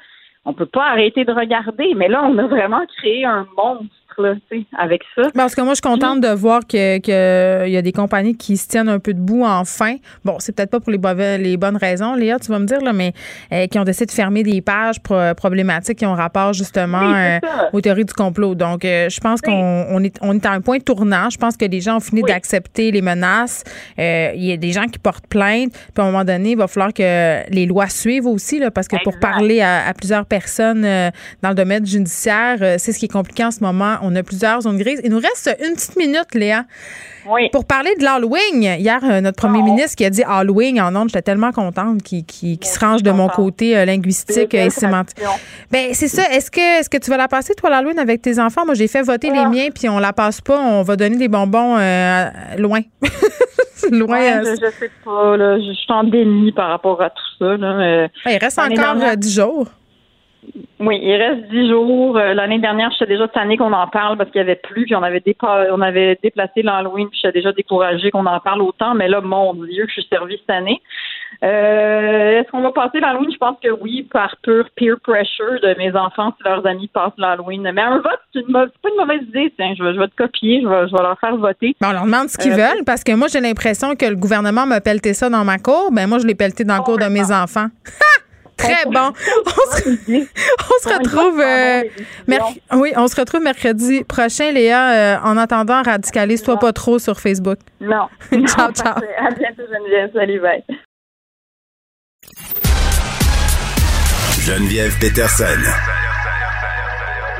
on peut pas arrêter de regarder. Mais là, on a vraiment créé un monstre avec ça. Parce que moi, je suis contente de voir qu'il que y a des compagnies qui se tiennent un peu debout enfin. Bon, c'est peut-être pas pour les, les bonnes raisons, Léa, tu vas me dire, là, mais euh, qui ont décidé de fermer des pages problématiques qui ont rapport justement euh, aux théories du complot. Donc, euh, je pense qu'on est, on est à un point tournant. Je pense que les gens ont fini d'accepter les menaces. Il y a des gens qui portent plainte. Puis à un moment donné, il va falloir que les lois suivent aussi, là, parce que pour parler à, à plusieurs personnes dans le domaine judiciaire, c'est ce qui est compliqué en ce moment. On a plusieurs zones grises. Il nous reste une petite minute, Léa. Oui. Pour parler de l'Halloween, hier, euh, notre premier ah. ministre qui a dit Halloween en ondes, j'étais tellement contente qu'il se range de mon côté euh, linguistique et sémantique. Ben, c'est ça. Est-ce que, est que tu vas la passer, toi, l'Halloween, avec tes enfants? Moi, j'ai fait voter les ah. miens, puis on la passe pas. On va donner des bonbons euh, loin. (laughs) loin. je, sais pas. je, suis en déni par rapport à tout ça. Là, il reste encore dix jours. Oui, il reste dix jours. Euh, l'année dernière, j'étais déjà année qu'on en parle parce qu'il y avait plus, puis on avait on avait déplacé l'Halloween, puis j'étais déjà découragée qu'on en parle autant. Mais là, mon Dieu, je suis servie cette année. Euh, est-ce qu'on va passer l'Halloween? Je pense que oui, par pur peer pressure de mes enfants si leurs amis passent l'Halloween. Mais un vote, c'est, pas une mauvaise idée. Tiens, je vais, te copier, je vais, leur faire voter. on leur demande ce qu'ils euh, veulent parce que moi, j'ai l'impression que le gouvernement m'a pelleté ça dans ma cour. Ben moi, je l'ai pelleté dans la cour de mes enfants. (laughs) Très bon. On se, retrouve euh, oui, on se retrouve mercredi prochain, Léa. Euh, en attendant, radicalise-toi pas trop sur Facebook. Non. (laughs) ciao, ciao. À bientôt, Geneviève. Salut, bye. Geneviève Peterson,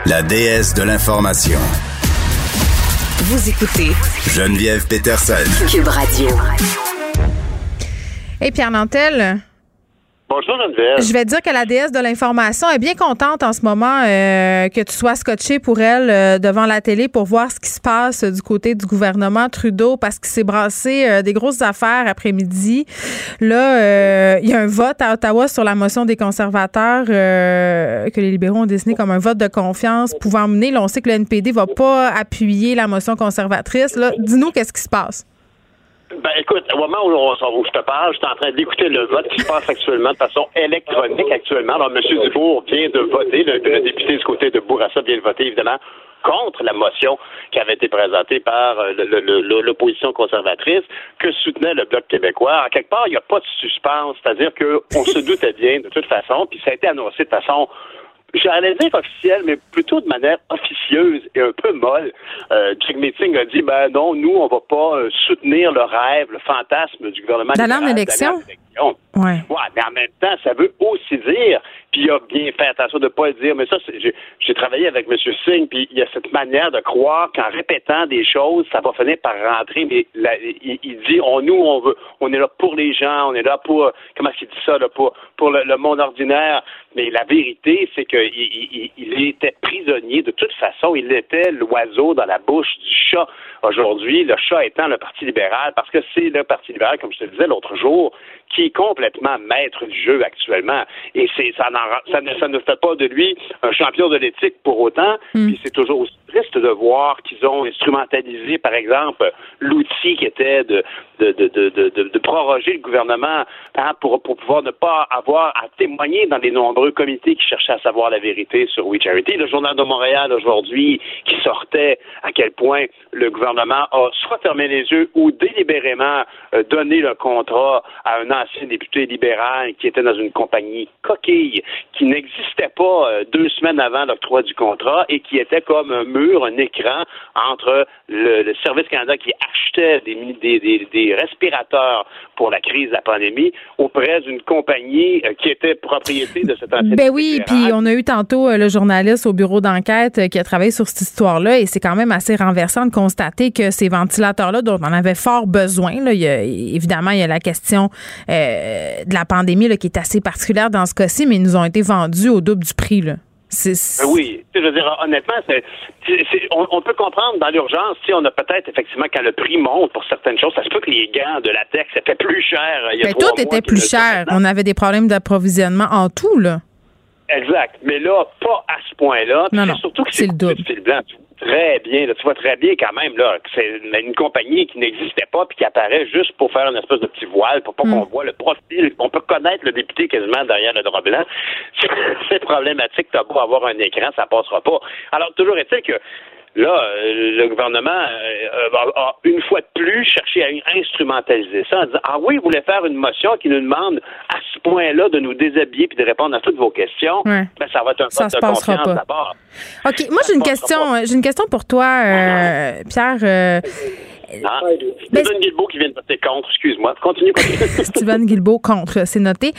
la déesse de l'information. Vous écoutez Geneviève Peterson, Cube Radio. Hey Pierre Nantel, Bonjour Geneviève. Je vais dire que la déesse de l'information est bien contente en ce moment euh, que tu sois scotché pour elle euh, devant la télé pour voir ce qui se passe du côté du gouvernement Trudeau parce qu'il s'est brassé euh, des grosses affaires après-midi. Là, il y a un vote à Ottawa sur la motion des conservateurs que les libéraux ont désigné comme un vote de confiance pouvant mener. Là, on sait que le NPD va pas appuyer la motion conservatrice. Là, dis-nous qu'est-ce qui se passe. Ben écoute, au moment où, où je te parle, je suis en train d'écouter le vote qui se passe actuellement de façon électronique actuellement. Alors, M. Dubourg vient de voter, le, député du côté de Bourassa vient de voter, évidemment, contre la motion qui avait été présentée par euh, l'opposition conservatrice que soutenait le Bloc québécois. En quelque part, il n'y a pas de suspense, c'est-à-dire qu'on se doutait bien de toute façon, puis ça a été annoncé de façon j'allais dire officielle, mais plutôt de manière officieuse et un peu molle. Euh, Meeting a dit, ben non, nous, on va pas euh, soutenir le rêve, le fantasme du gouvernement. D'aller en élection. Ouais. ouais. mais en même temps, ça veut aussi dire, puis il a bien fait attention de ne pas le dire, mais ça, j'ai travaillé avec M. Singh, puis il y a cette manière de croire qu'en répétant des choses, ça va finir par rentrer, mais il, dit, on, nous, on veut, on est là pour les gens, on est là pour, comment est-ce qu'il dit ça, là, pour, pour le, monde ordinaire, mais la vérité, c'est qu'il il, il était prisonnier de toute façon, il était l'oiseau dans la bouche du chat aujourd'hui, le chat étant le Parti libéral, parce que c'est le Parti libéral, comme je te disais l'autre jour, qui est complètement maître du jeu actuellement. Et c'est ça, ça, ne, ça ne fait pas de lui un champion de l'éthique pour autant. Mm. Puis c'est toujours aussi triste de voir qu'ils ont instrumentalisé, par exemple, l'outil qui était de, proroger le gouvernement hein, pour, pour pouvoir ne pas avoir à témoigner dans les nombreux comités qui cherchaient à savoir la vérité sur We Charity. Le Journal de Montréal aujourd'hui qui sortait à quel point le gouvernement a soit fermé les yeux ou délibérément euh, donné le contrat à un ancien député libéral qui était dans une compagnie coquille qui n'existait pas euh, deux semaines avant l'octroi du contrat et qui était comme un mur, un écran entre le, Service Canada qui achetait des, des, respirateurs pour la crise de la pandémie auprès d'une compagnie euh, qui était propriété de cette ancien Ben oui, puis on a eu tantôt euh, le journaliste au bureau d'enquête qui a travaillé sur cette histoire-là et c'est quand même assez renversant de constater que ces ventilateurs-là dont on avait fort besoin, là, il y a, évidemment, il y a la question euh, de la pandémie là, qui est assez particulière dans ce cas-ci, mais ils nous ont été vendus au double du prix. Là. Ben oui, je veux dire, honnêtement, on, peut comprendre dans l'urgence, si on a peut-être effectivement quand le prix monte pour certaines choses, ça se peut que les gants de latex étaient plus cher. Il y a ben, tout était plus cher. On avait des problèmes d'approvisionnement en tout là. Exact, mais là, pas à ce point-là. Non, non, surtout que c'est le double. blanc très bien. tu vois très bien quand même là, que c'est une, compagnie qui n'existait pas puis qui apparaît juste pour faire une espèce de petit voile pour pas mm. qu'on voit le profil. On peut connaître le député quasiment derrière le drap blanc. (laughs) C'est problématique. T'as beau avoir un écran, ça passera pas. Alors toujours est-il que Là, euh, le gouvernement euh, a, une fois de plus cherché à instrumentaliser ça en disant Ah oui, vous voulez faire une motion qui nous demande à ce point-là de nous déshabiller puis de répondre à toutes vos questions. Ben, ça va être un vote de confiance d'abord. OK, moi j'ai une question, j'ai une question pour toi, euh, Pierre. Ah, Stephen Guilbeault qui vient de voter contre, excuse-moi. Continue. (laughs) Stephen Guilbeault contre, c'est noté.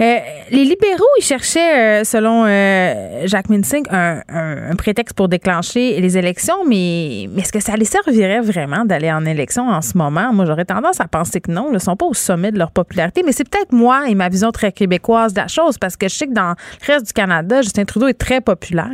Euh, les libéraux, ils cherchaient, euh, selon euh, Jacques Minsing, un, un, prétexte pour déclencher les élections, mais, mais est-ce que ça les servirait vraiment d'aller en élection en ce moment? Moi, j'aurais tendance à penser que non. Ils ne sont pas au sommet de leur popularité, mais c'est peut-être moi et ma vision très québécoise de la chose, parce que je sais que dans le reste du Canada, Justin Trudeau est très populaire.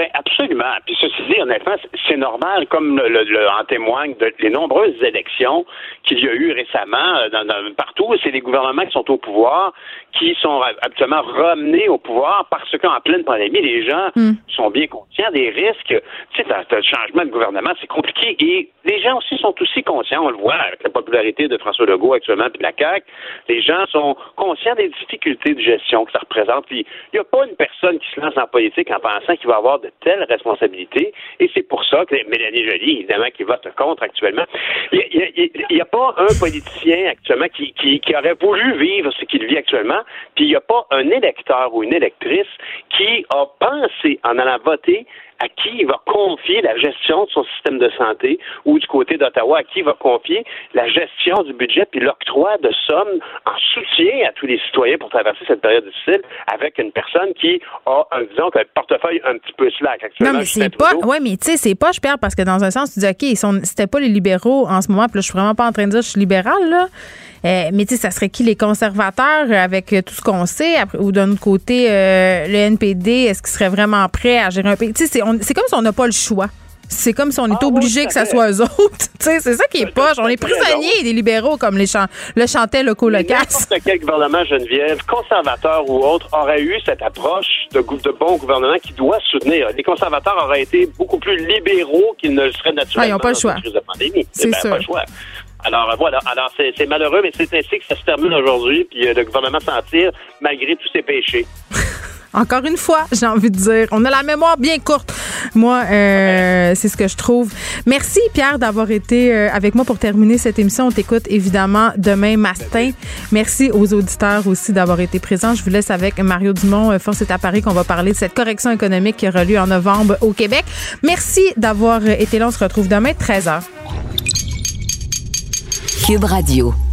Ben absolument. Puis ceci dit, honnêtement, c'est normal, comme le, en témoignent de, les nombreuses élections qu'il y a eu récemment euh, dans, dans, partout. C'est les gouvernements qui sont au pouvoir qui sont actuellement ramenés au pouvoir parce qu'en pleine pandémie, les gens hmm. sont bien conscients des risques. Tu sais, le changement de gouvernement, c'est compliqué et les gens aussi sont aussi conscients, on le voit avec la popularité de François Legault actuellement puis de la CAQ, les gens sont conscients des difficultés de gestion que ça représente. Puis il n'y a pas une personne qui se lance en politique en pensant qu'il va avoir de telles responsabilités et c'est pour ça que Mélanie Joly, évidemment, qui vote contre actuellement, il n'y a, pas un politicien actuellement qui, qui, qui aurait voulu vivre ce qu'il vit actuellement. Puis il n'y a pas un électeur ou une électrice qui a pensé en allant voter à qui il va confier la gestion de son système de santé ou du côté d'Ottawa, à qui il va confier la gestion du budget puis l'octroi de sommes en soutien à tous les citoyens pour traverser cette période difficile avec une personne qui a, un, disons, un portefeuille un petit peu slack actuellement. Non, mais c'est pas, ouais, mais tu sais, c'est pas, je perds parce que dans un sens, tu dis, OK, c'était pas les libéraux en ce moment, puis là, je suis vraiment pas en train de dire, je suis libéral, là. Mais tu sais, ça serait qui les conservateurs avec tout ce qu'on sait? ou d'un autre côté, le NPD, est-ce qu'ils seraient vraiment prêts à gérer un pays? Tu sais, c'est comme si on n'a pas le choix. C'est comme si on est ah obligé que ça soit eux autres. (laughs) c'est ça qui est poche. On est prisonniers des libéraux comme les le chantait le colocasse. N'importe quel gouvernement, Geneviève, conservateur ou autre, aurait eu cette approche de, de bon gouvernement qui doit soutenir. Les conservateurs auraient été beaucoup plus libéraux qu'ils ne le seraient naturellement. Ah, ils n'ont pas le choix. C'est ben, Pas le choix. Alors voilà, alors c'est malheureux, mais c'est ainsi que ça se termine aujourd'hui, puis euh, le gouvernement s'en tire malgré tous ses péchés. (laughs) Encore une fois, j'ai envie de dire, on a la mémoire bien courte. Moi, euh, c'est ce que je trouve. Merci Pierre d'avoir été euh, avec moi pour terminer cette émission. On t'écoute évidemment demain matin. Merci aux auditeurs aussi d'avoir été présents. Je vous laisse avec Mario Dumont. Euh, Force est à Paris qu'on va parler de cette correction économique qui aura lieu en novembre au Québec. Merci d'avoir été là. On se retrouve demain 13h. Cube Radio.